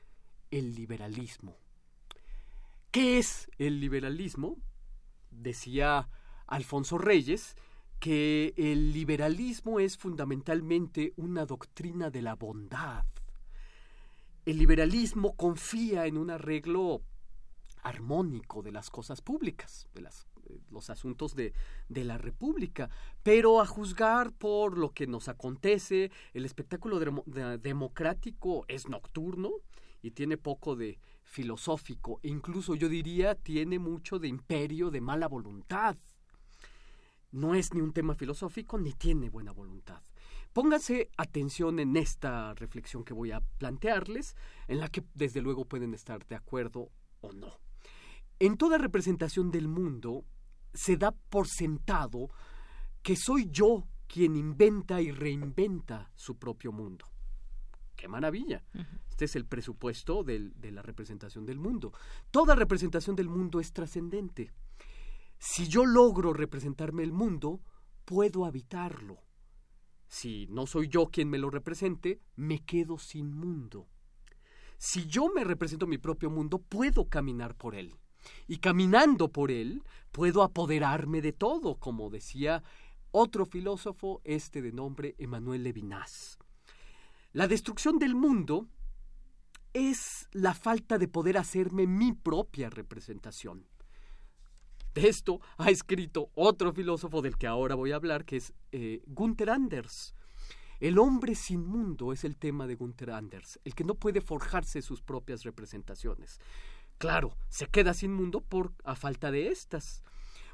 Speaker 44: el liberalismo. ¿Qué es el liberalismo? Decía Alfonso Reyes, que el liberalismo es fundamentalmente una doctrina de la bondad. El liberalismo confía en un arreglo armónico de las cosas públicas, de los asuntos de, de, la República, pero a juzgar por lo que nos acontece, el espectáculo democrático es nocturno y tiene poco de filosófico, e incluso yo diría tiene mucho de imperio de mala voluntad no es ni un tema filosófico ni tiene buena voluntad. Pónganse atención en esta reflexión que voy a plantearles, en la que desde luego pueden estar de acuerdo o no. En toda representación del mundo se da por sentado que soy yo quien inventa y reinventa su propio mundo. ¡Qué maravilla! Este es el presupuesto de la representación del mundo. Toda representación del mundo es trascendente. Si yo logro representarme el mundo, puedo habitarlo. Si no soy yo quien me lo represente, me quedo sin mundo. Si yo me represento mi propio mundo, puedo caminar por él. Y caminando por él, puedo apoderarme de todo, como decía otro filósofo, este de nombre Emmanuel Levinas. La destrucción del mundo es la falta de poder hacerme mi propia representación. De esto ha escrito otro filósofo del que ahora voy a hablar, que es eh, Gunther Anders. El hombre sin mundo es el tema de Gunther Anders, el que no puede forjarse sus propias representaciones. Claro, se queda sin mundo por a falta de estas.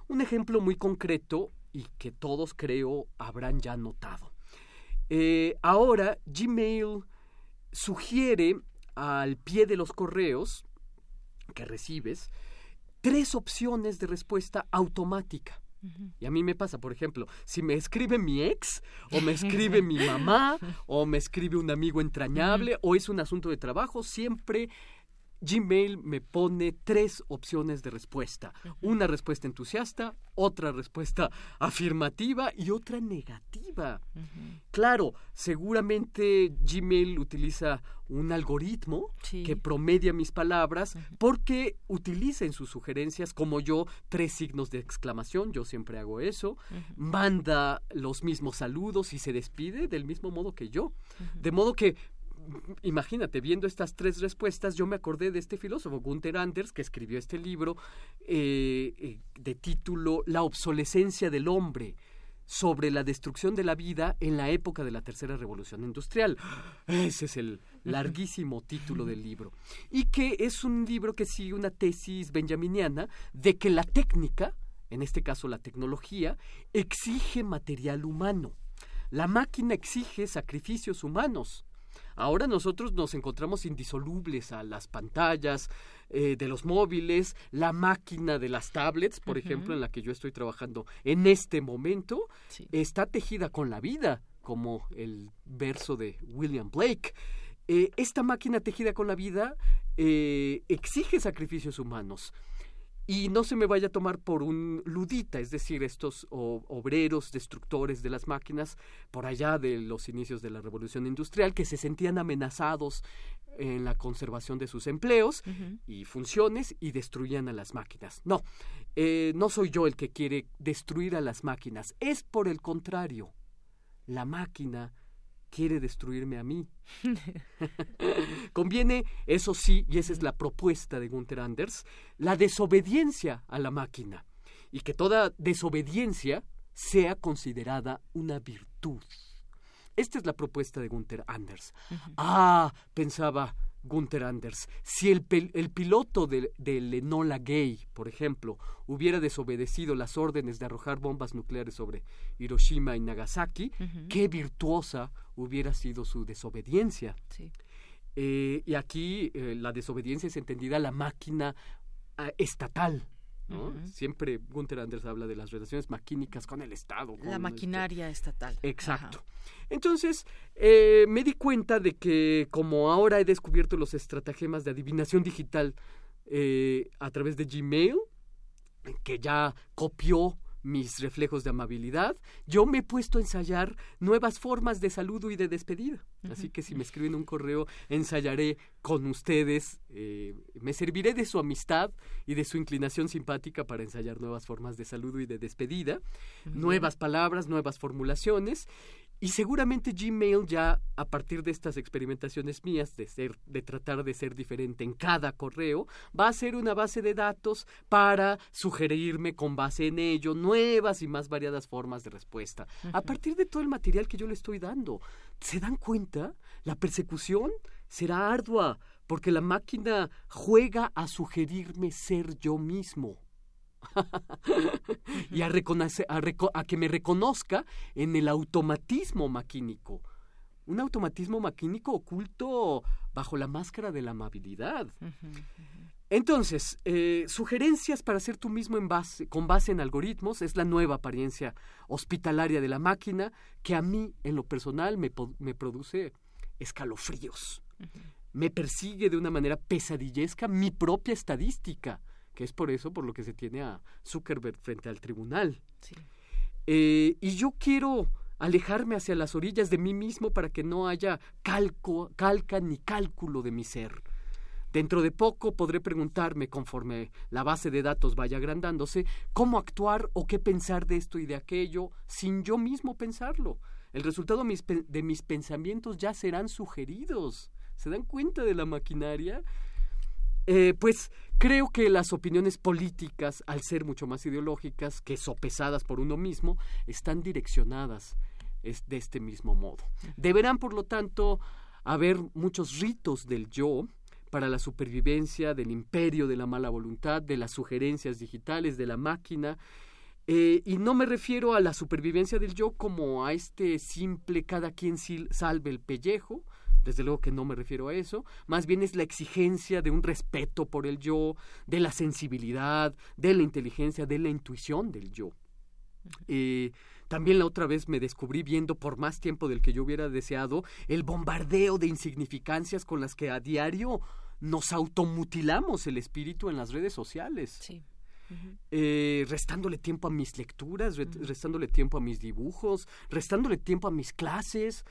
Speaker 44: Un ejemplo muy concreto y que todos creo habrán ya notado. Eh, ahora Gmail sugiere al pie de los correos que recibes tres opciones de respuesta automática. Y a mí me pasa, por ejemplo, si me escribe mi ex, o me escribe mi mamá, o me escribe un amigo entrañable, o es un asunto de trabajo, siempre Gmail me pone tres opciones de respuesta. Una respuesta entusiasta, otra respuesta afirmativa y otra negativa. Claro, seguramente Gmail utiliza un algoritmo que promedia mis palabras porque utiliza en sus sugerencias, como yo, tres signos de exclamación, yo siempre hago eso, manda los mismos saludos y se despide del mismo modo que yo. De modo que imagínate, viendo estas tres respuestas, yo me acordé de este filósofo, Gunther Anders, que escribió este libro eh, eh, de título La obsolescencia del hombre sobre la destrucción de la vida en la época de la tercera revolución industrial. Ese es el larguísimo título del libro. Y que es un libro que sigue una tesis benjaminiana de que la técnica, en este caso la tecnología, exige material humano. La máquina exige sacrificios humanos. Ahora nosotros nos encontramos indisolubles a las pantallas eh, de los móviles, la máquina de las tablets, por ejemplo, en la que yo estoy trabajando en este momento, está tejida con la vida, como el verso de William Blake. Eh, esta máquina tejida con la vida eh, exige sacrificios humanos. Y no se me vaya a tomar por un ludita, es decir, estos obreros destructores de las máquinas por allá de los inicios de la revolución industrial que se sentían amenazados en la conservación de sus empleos y funciones y destruían a las máquinas. No, eh, no soy yo el que quiere destruir a las máquinas, es por el contrario, la máquina quiere destruirme a mí. Conviene, eso sí, y esa es la propuesta de Gunther Anders, la desobediencia a la máquina y que toda desobediencia sea considerada una virtud. Esta es la propuesta de Gunther Anders. Ah, pensaba Gunther Anders, si el, el piloto del de Enola Gay, por ejemplo, hubiera desobedecido las órdenes de arrojar bombas nucleares sobre Hiroshima y Nagasaki, qué virtuosa hubiera sido su desobediencia. Eh, y aquí eh, la desobediencia es entendida la máquina ah, estatal, Siempre Gunther Anders habla de las relaciones maquínicas con el Estado.
Speaker 39: la este maquinaria estatal.
Speaker 44: Exacto. Entonces, eh, me di cuenta de que como ahora he descubierto los estratagemas de adivinación digital eh, a través de Gmail, que ya copió mis reflejos de amabilidad, yo me he puesto a ensayar nuevas formas de saludo y de despedida. Así que si me escriben un correo, ensayaré con ustedes, eh, me serviré de su amistad y de su inclinación simpática para ensayar nuevas formas de saludo y de despedida, nuevas palabras, nuevas formulaciones y seguramente Gmail ya a partir de estas experimentaciones mías de ser de tratar de ser diferente en cada correo, va a ser una base de datos para sugerirme con base en ello nuevas y más variadas formas de respuesta. A partir de todo el material que yo le estoy dando, ¿se dan cuenta? La persecución será ardua porque la máquina juega a sugerirme ser yo mismo. y a, a, que me reconozca en el automatismo maquínico. Un automatismo maquínico oculto bajo la máscara de la amabilidad. Entonces, eh, sugerencias para ser tú mismo en base, con base en algoritmos es la nueva apariencia hospitalaria de la máquina que a mí, en lo personal, me, me produce escalofríos. Me persigue de una manera pesadillesca mi propia estadística que es por eso por lo que se tiene a Zuckerberg frente al tribunal. Eh, y yo quiero alejarme hacia las orillas de mí mismo para que no haya calco, calca ni cálculo de mi ser. Dentro de poco podré preguntarme, conforme la base de datos vaya agrandándose, cómo actuar o qué pensar de esto y de aquello sin yo mismo pensarlo. El resultado de mis pensamientos ya serán sugeridos. ¿Se dan cuenta de la maquinaria? Eh, pues creo que las opiniones políticas, al ser mucho más ideológicas que sopesadas por uno mismo, están direccionadas de este mismo modo. Deberán, por lo tanto, haber muchos ritos del yo para la supervivencia del imperio de la mala voluntad, de las sugerencias digitales, de la máquina, eh, y no me refiero a la supervivencia del yo como a este simple cada quien salve el pellejo, desde luego que no me refiero a eso, más bien es la exigencia de un respeto por el yo, de la sensibilidad, de la inteligencia, de la intuición del yo. Eh, también la otra vez me descubrí viendo por más tiempo del que yo hubiera deseado el bombardeo de insignificancias con las que a diario nos automutilamos el espíritu en las redes sociales. Eh, restándole tiempo a mis lecturas, restándole tiempo a mis dibujos, restándole tiempo a mis clases,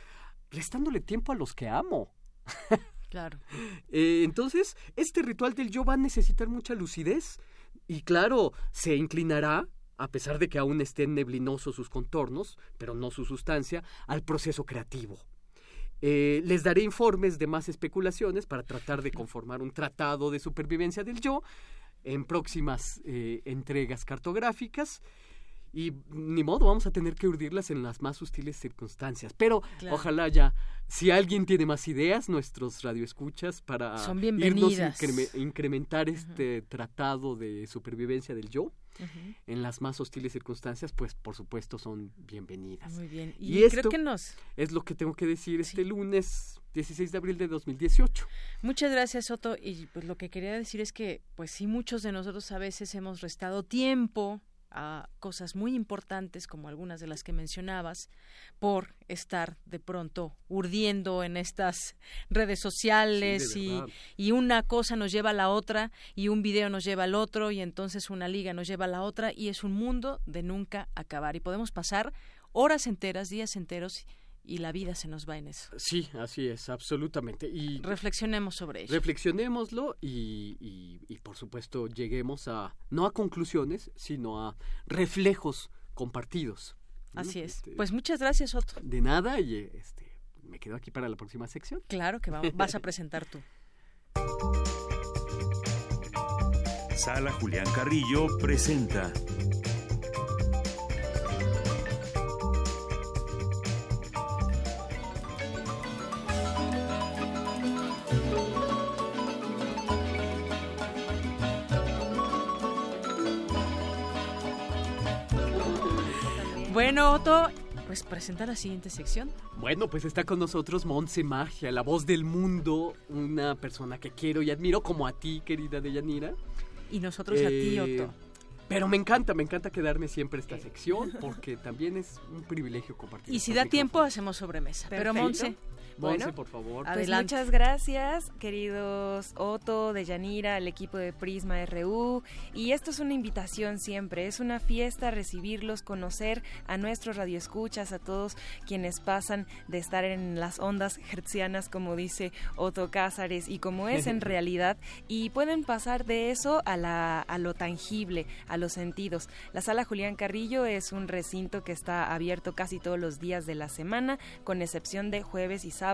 Speaker 44: restándole tiempo a los que amo.
Speaker 39: Claro.
Speaker 44: Eh, entonces, este ritual del yo va a necesitar mucha lucidez y claro, se inclinará, a pesar de que aún estén neblinosos sus contornos, pero no su sustancia, al proceso creativo. Eh, les daré informes de más especulaciones para tratar de conformar un tratado de supervivencia del yo en próximas eh, entregas cartográficas y ni modo, vamos a tener que urdirlas en las más hostiles circunstancias. Pero ojalá ya, si alguien tiene más ideas, nuestros radioescuchas para irnos incrementar este tratado de supervivencia del yo. En las más hostiles circunstancias, pues por supuesto son bienvenidas.
Speaker 39: Muy bien. Y, esto que nos...
Speaker 44: es lo que tengo que decir este lunes 16 de abril de 2018.
Speaker 39: Muchas gracias, Soto. Y pues lo que quería decir es que, pues sí, muchos de nosotros a veces hemos restado tiempo a cosas muy importantes como algunas de las que mencionabas por estar de pronto urdiendo en estas redes sociales y, y, una cosa nos lleva a la otra y un video nos lleva al otro y entonces una liga nos lleva a la otra y es un mundo de nunca acabar. Y podemos pasar horas enteras, días enteros y la vida se nos va en eso.
Speaker 44: Sí, así es, absolutamente. Y
Speaker 39: reflexionemos sobre ello.
Speaker 44: Reflexionémoslo y, y, por supuesto lleguemos a no a conclusiones, sino a reflejos compartidos.
Speaker 39: Así es. Este, pues muchas gracias, Otto.
Speaker 44: De nada y este me quedo aquí para la próxima sección.
Speaker 39: Claro que vas a presentar tú.
Speaker 2: Sala Julián Carrillo presenta
Speaker 39: Bueno, Otto, pues presenta la siguiente sección.
Speaker 44: Bueno, pues está con nosotros Monse Magia, la voz del mundo, una persona que quiero y admiro como a ti, querida Deyanira.
Speaker 39: Y nosotros a ti,
Speaker 44: Eh,
Speaker 39: Otto.
Speaker 44: Pero me encanta, me encanta quedarme siempre esta sección porque también es un privilegio compartir.
Speaker 39: Y si da tiempo, hacemos sobremesa. Pero
Speaker 45: Perfecto.
Speaker 39: Monse,
Speaker 44: Monse,
Speaker 45: Bueno,
Speaker 44: por favor.
Speaker 45: Pues muchas gracias, queridos Otto, Deyanira, el equipo de Prisma RU. Y esto es una invitación siempre, es una fiesta recibirlos, conocer a nuestros radioescuchas, a todos quienes pasan de estar en las ondas hertzianas, como dice Otto Cázares, y como es en realidad, y pueden pasar de eso a, la, a lo tangible, a los sentidos. La sala Julián Carrillo es un recinto que está abierto casi todos los días de la semana, con excepción de jueves y sábado.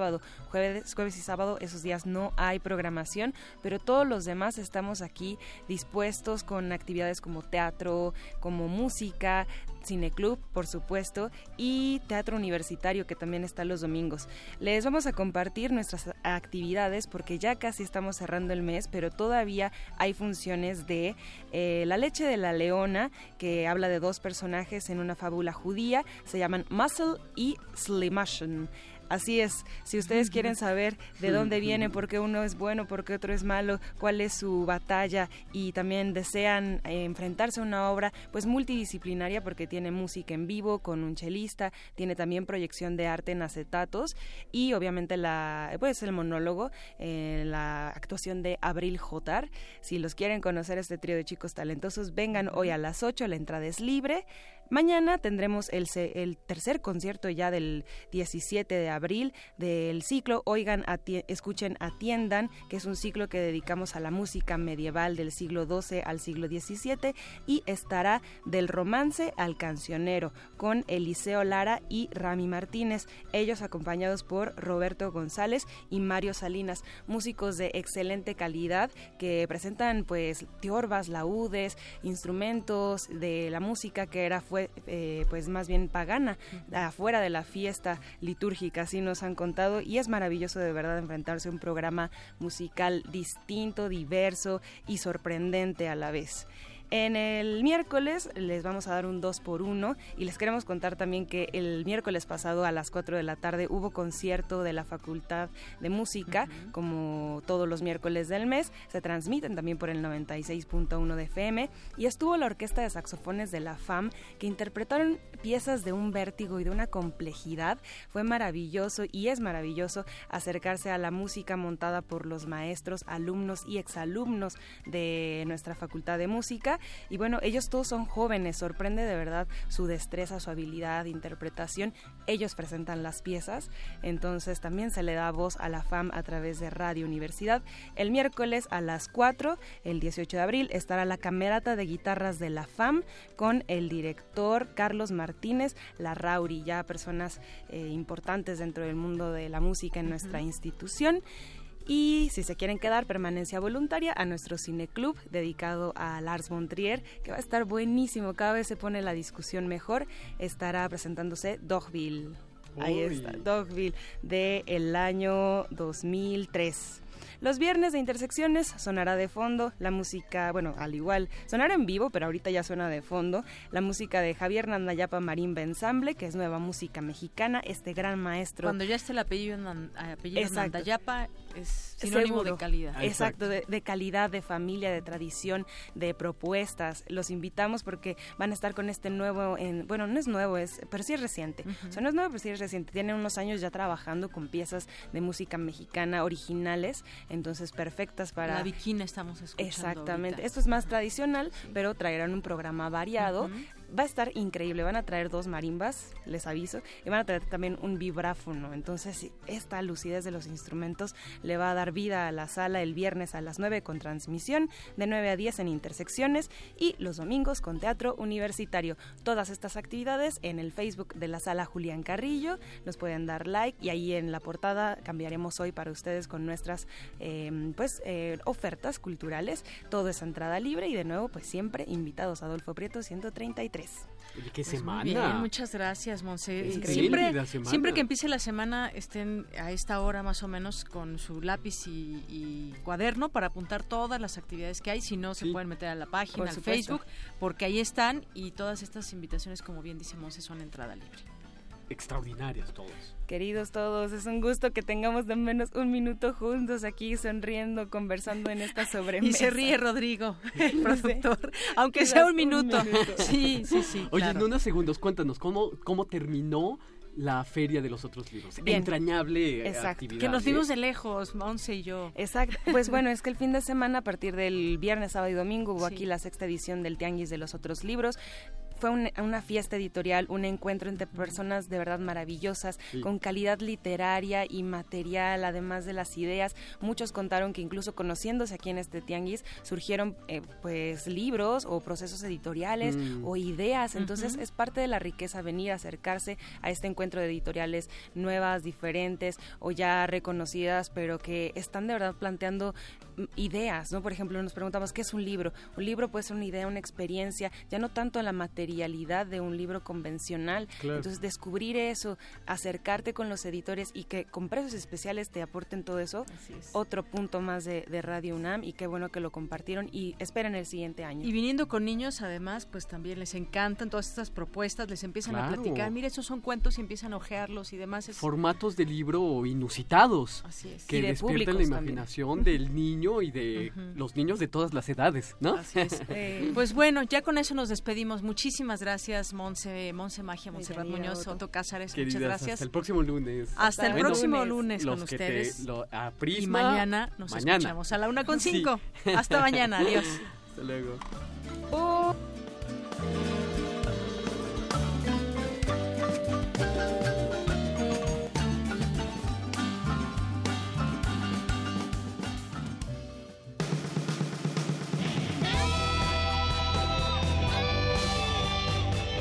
Speaker 45: Jueves, y sábado, esos días no hay programación, pero todos los demás estamos aquí dispuestos con actividades como teatro, como música, cineclub, por supuesto, y teatro universitario que también está los domingos. Les vamos a compartir nuestras actividades porque ya casi estamos cerrando el mes, pero todavía hay funciones de eh, La leche de la leona, que habla de dos personajes en una fábula judía, se llaman Muscle y Slimashon. Así es, si ustedes quieren saber de dónde viene, por qué uno es bueno, por qué otro es malo, cuál es su batalla y también desean eh, enfrentarse a una obra pues multidisciplinaria porque tiene música en vivo con un chelista, tiene también proyección de arte en acetatos y obviamente la pues el monólogo, eh, la actuación de Abril Jotar. Si los quieren conocer este trío de chicos talentosos, vengan hoy a las 8, la entrada es libre. Mañana tendremos el, el tercer concierto ya del 17 de abril del ciclo Oigan, escuchen, atiendan, que es un ciclo que dedicamos a la música medieval del siglo XII al siglo XVII y estará del romance al cancionero con Eliseo Lara y Rami Martínez, ellos acompañados por Roberto González y Mario Salinas, músicos de excelente calidad que presentan pues tiorbas, laúdes, instrumentos de la música que era fue eh, pues más bien pagana afuera de la fiesta litúrgica así nos han contado y es maravilloso de verdad enfrentarse a un programa musical distinto diverso y sorprendente a la vez en el miércoles les vamos a dar un 2 por 1 y les queremos contar también que el miércoles pasado a las 4 de la tarde hubo concierto de la Facultad de Música, como todos los miércoles del mes. Se transmiten también por el 96.1 de FM y estuvo la orquesta de saxofones de la FAM que interpretaron piezas de un vértigo y de una complejidad. Fue maravilloso y es maravilloso acercarse a la música montada por los maestros, alumnos y exalumnos de nuestra Facultad de Música. Y bueno, ellos todos son jóvenes, sorprende de verdad su destreza, su habilidad, interpretación. Ellos presentan las piezas, entonces también se le da voz a la FAM a través de Radio Universidad. El miércoles a las 4, el 18 de abril, estará la camerata de guitarras de la FAM con el director Carlos Martínez Larrauri, ya personas eh, importantes dentro del mundo de la música en nuestra institución. Y si se quieren quedar, permanencia voluntaria a nuestro cineclub dedicado a Lars von Trier, que va a estar buenísimo. Cada vez se pone la discusión mejor. Estará presentándose Dogville. Ahí está, Dogville, del año 2003. Los viernes de Intersecciones sonará de fondo la música, bueno, al igual, sonará en vivo, pero ahorita ya suena de fondo, la música de Javier Nandayapa Marimba Ensamble, que es nueva música mexicana, este gran maestro.
Speaker 1: Cuando ya esté el apellido, apellido Nandayapa, es sinónimo de calidad.
Speaker 45: Exacto, de, de, calidad, de familia, de tradición, de propuestas. Los invitamos porque van a estar con este nuevo, en, bueno, no es nuevo, es, pero sí es reciente. O sea, no es nuevo, pero sí es reciente. Tiene unos años ya trabajando con piezas de música mexicana originales, entonces perfectas para...
Speaker 1: La bikina estamos escuchando.
Speaker 45: Exactamente. Esto es más tradicional, pero traerán un programa variado va a estar increíble. Van a traer dos marimbas, les aviso, y van a traer también un vibráfono. Entonces, esta lucidez de los instrumentos le va a dar vida a la sala el viernes a las 9 con transmisión, de 9 a 10 en intersecciones y los domingos con teatro universitario. Todas estas actividades en el Facebook de la sala Julián Carrillo. Nos pueden dar like y ahí en la portada cambiaremos hoy para ustedes con nuestras em, pues eh, ofertas culturales. Todo es entrada libre y de nuevo pues siempre invitados Adolfo Prieto 133
Speaker 44: qué
Speaker 1: pues
Speaker 44: semana.
Speaker 1: muchas gracias, Monse. Siempre, siempre que empiece la semana estén a esta hora más o menos con su lápiz y, cuaderno para apuntar todas las actividades que hay. Si no, se pueden meter a la página, al Facebook, porque ahí están y todas estas invitaciones, como bien dice Monse, son entrada libre
Speaker 44: extraordinarios todos.
Speaker 45: Queridos todos, es un gusto que tengamos de menos un minuto juntos aquí sonriendo, conversando en esta sobremesa.
Speaker 1: Y se ríe Rodrigo, el productor, aunque sea un minuto. Sí, sí, sí.
Speaker 44: Oye, en unos segundos, cuéntanos, ¿cómo, cómo terminó la feria de los otros libros. Entrañable actividad.
Speaker 1: Que nos vimos de lejos, Monse y yo.
Speaker 45: Exacto. Pues bueno, es que el fin de semana, a partir del viernes, sábado y domingo, hubo aquí la sexta edición del Tianguis de los otros libros fue una fiesta editorial, un encuentro entre personas de verdad maravillosas, con calidad literaria y material, además de las ideas. Muchos contaron que incluso conociéndose aquí en este tianguis surgieron eh, pues libros o procesos editoriales mm. o ideas. Entonces es parte de la riqueza venir a acercarse a este encuentro de editoriales nuevas, diferentes o ya reconocidas, pero que están de verdad planteando mm, ideas, ¿no? Por ejemplo, nos preguntamos qué es un libro. Un libro puede ser una idea, una experiencia, ya no tanto la materia de un libro convencional. Entonces, descubrir eso, acercarte con los editores y que con precios especiales te aporten todo eso, otro punto más de, Radio UNAM y qué bueno que lo compartieron y esperen el siguiente año.
Speaker 1: Y viniendo con niños, además, pues también les encantan todas estas propuestas, les empiezan a platicar, mire, esos son cuentos y empiezan a ojearlos y demás.
Speaker 44: Formatos de libro inusitados. Que despierten la imaginación del niño y de los niños de todas las edades, ¿no?
Speaker 1: Así es. pues bueno, ya con eso nos despedimos. Muchísimas Muchísimas gracias, Monse, Monse Magia, Monserrat Muñoz, Otto Cázares. muchas gracias.
Speaker 44: Hasta el próximo lunes.
Speaker 1: Hasta el próximo lunes, con ustedes. y mañana nos escuchamos a la una con cinco. Hasta mañana. Adiós.
Speaker 44: Hasta luego.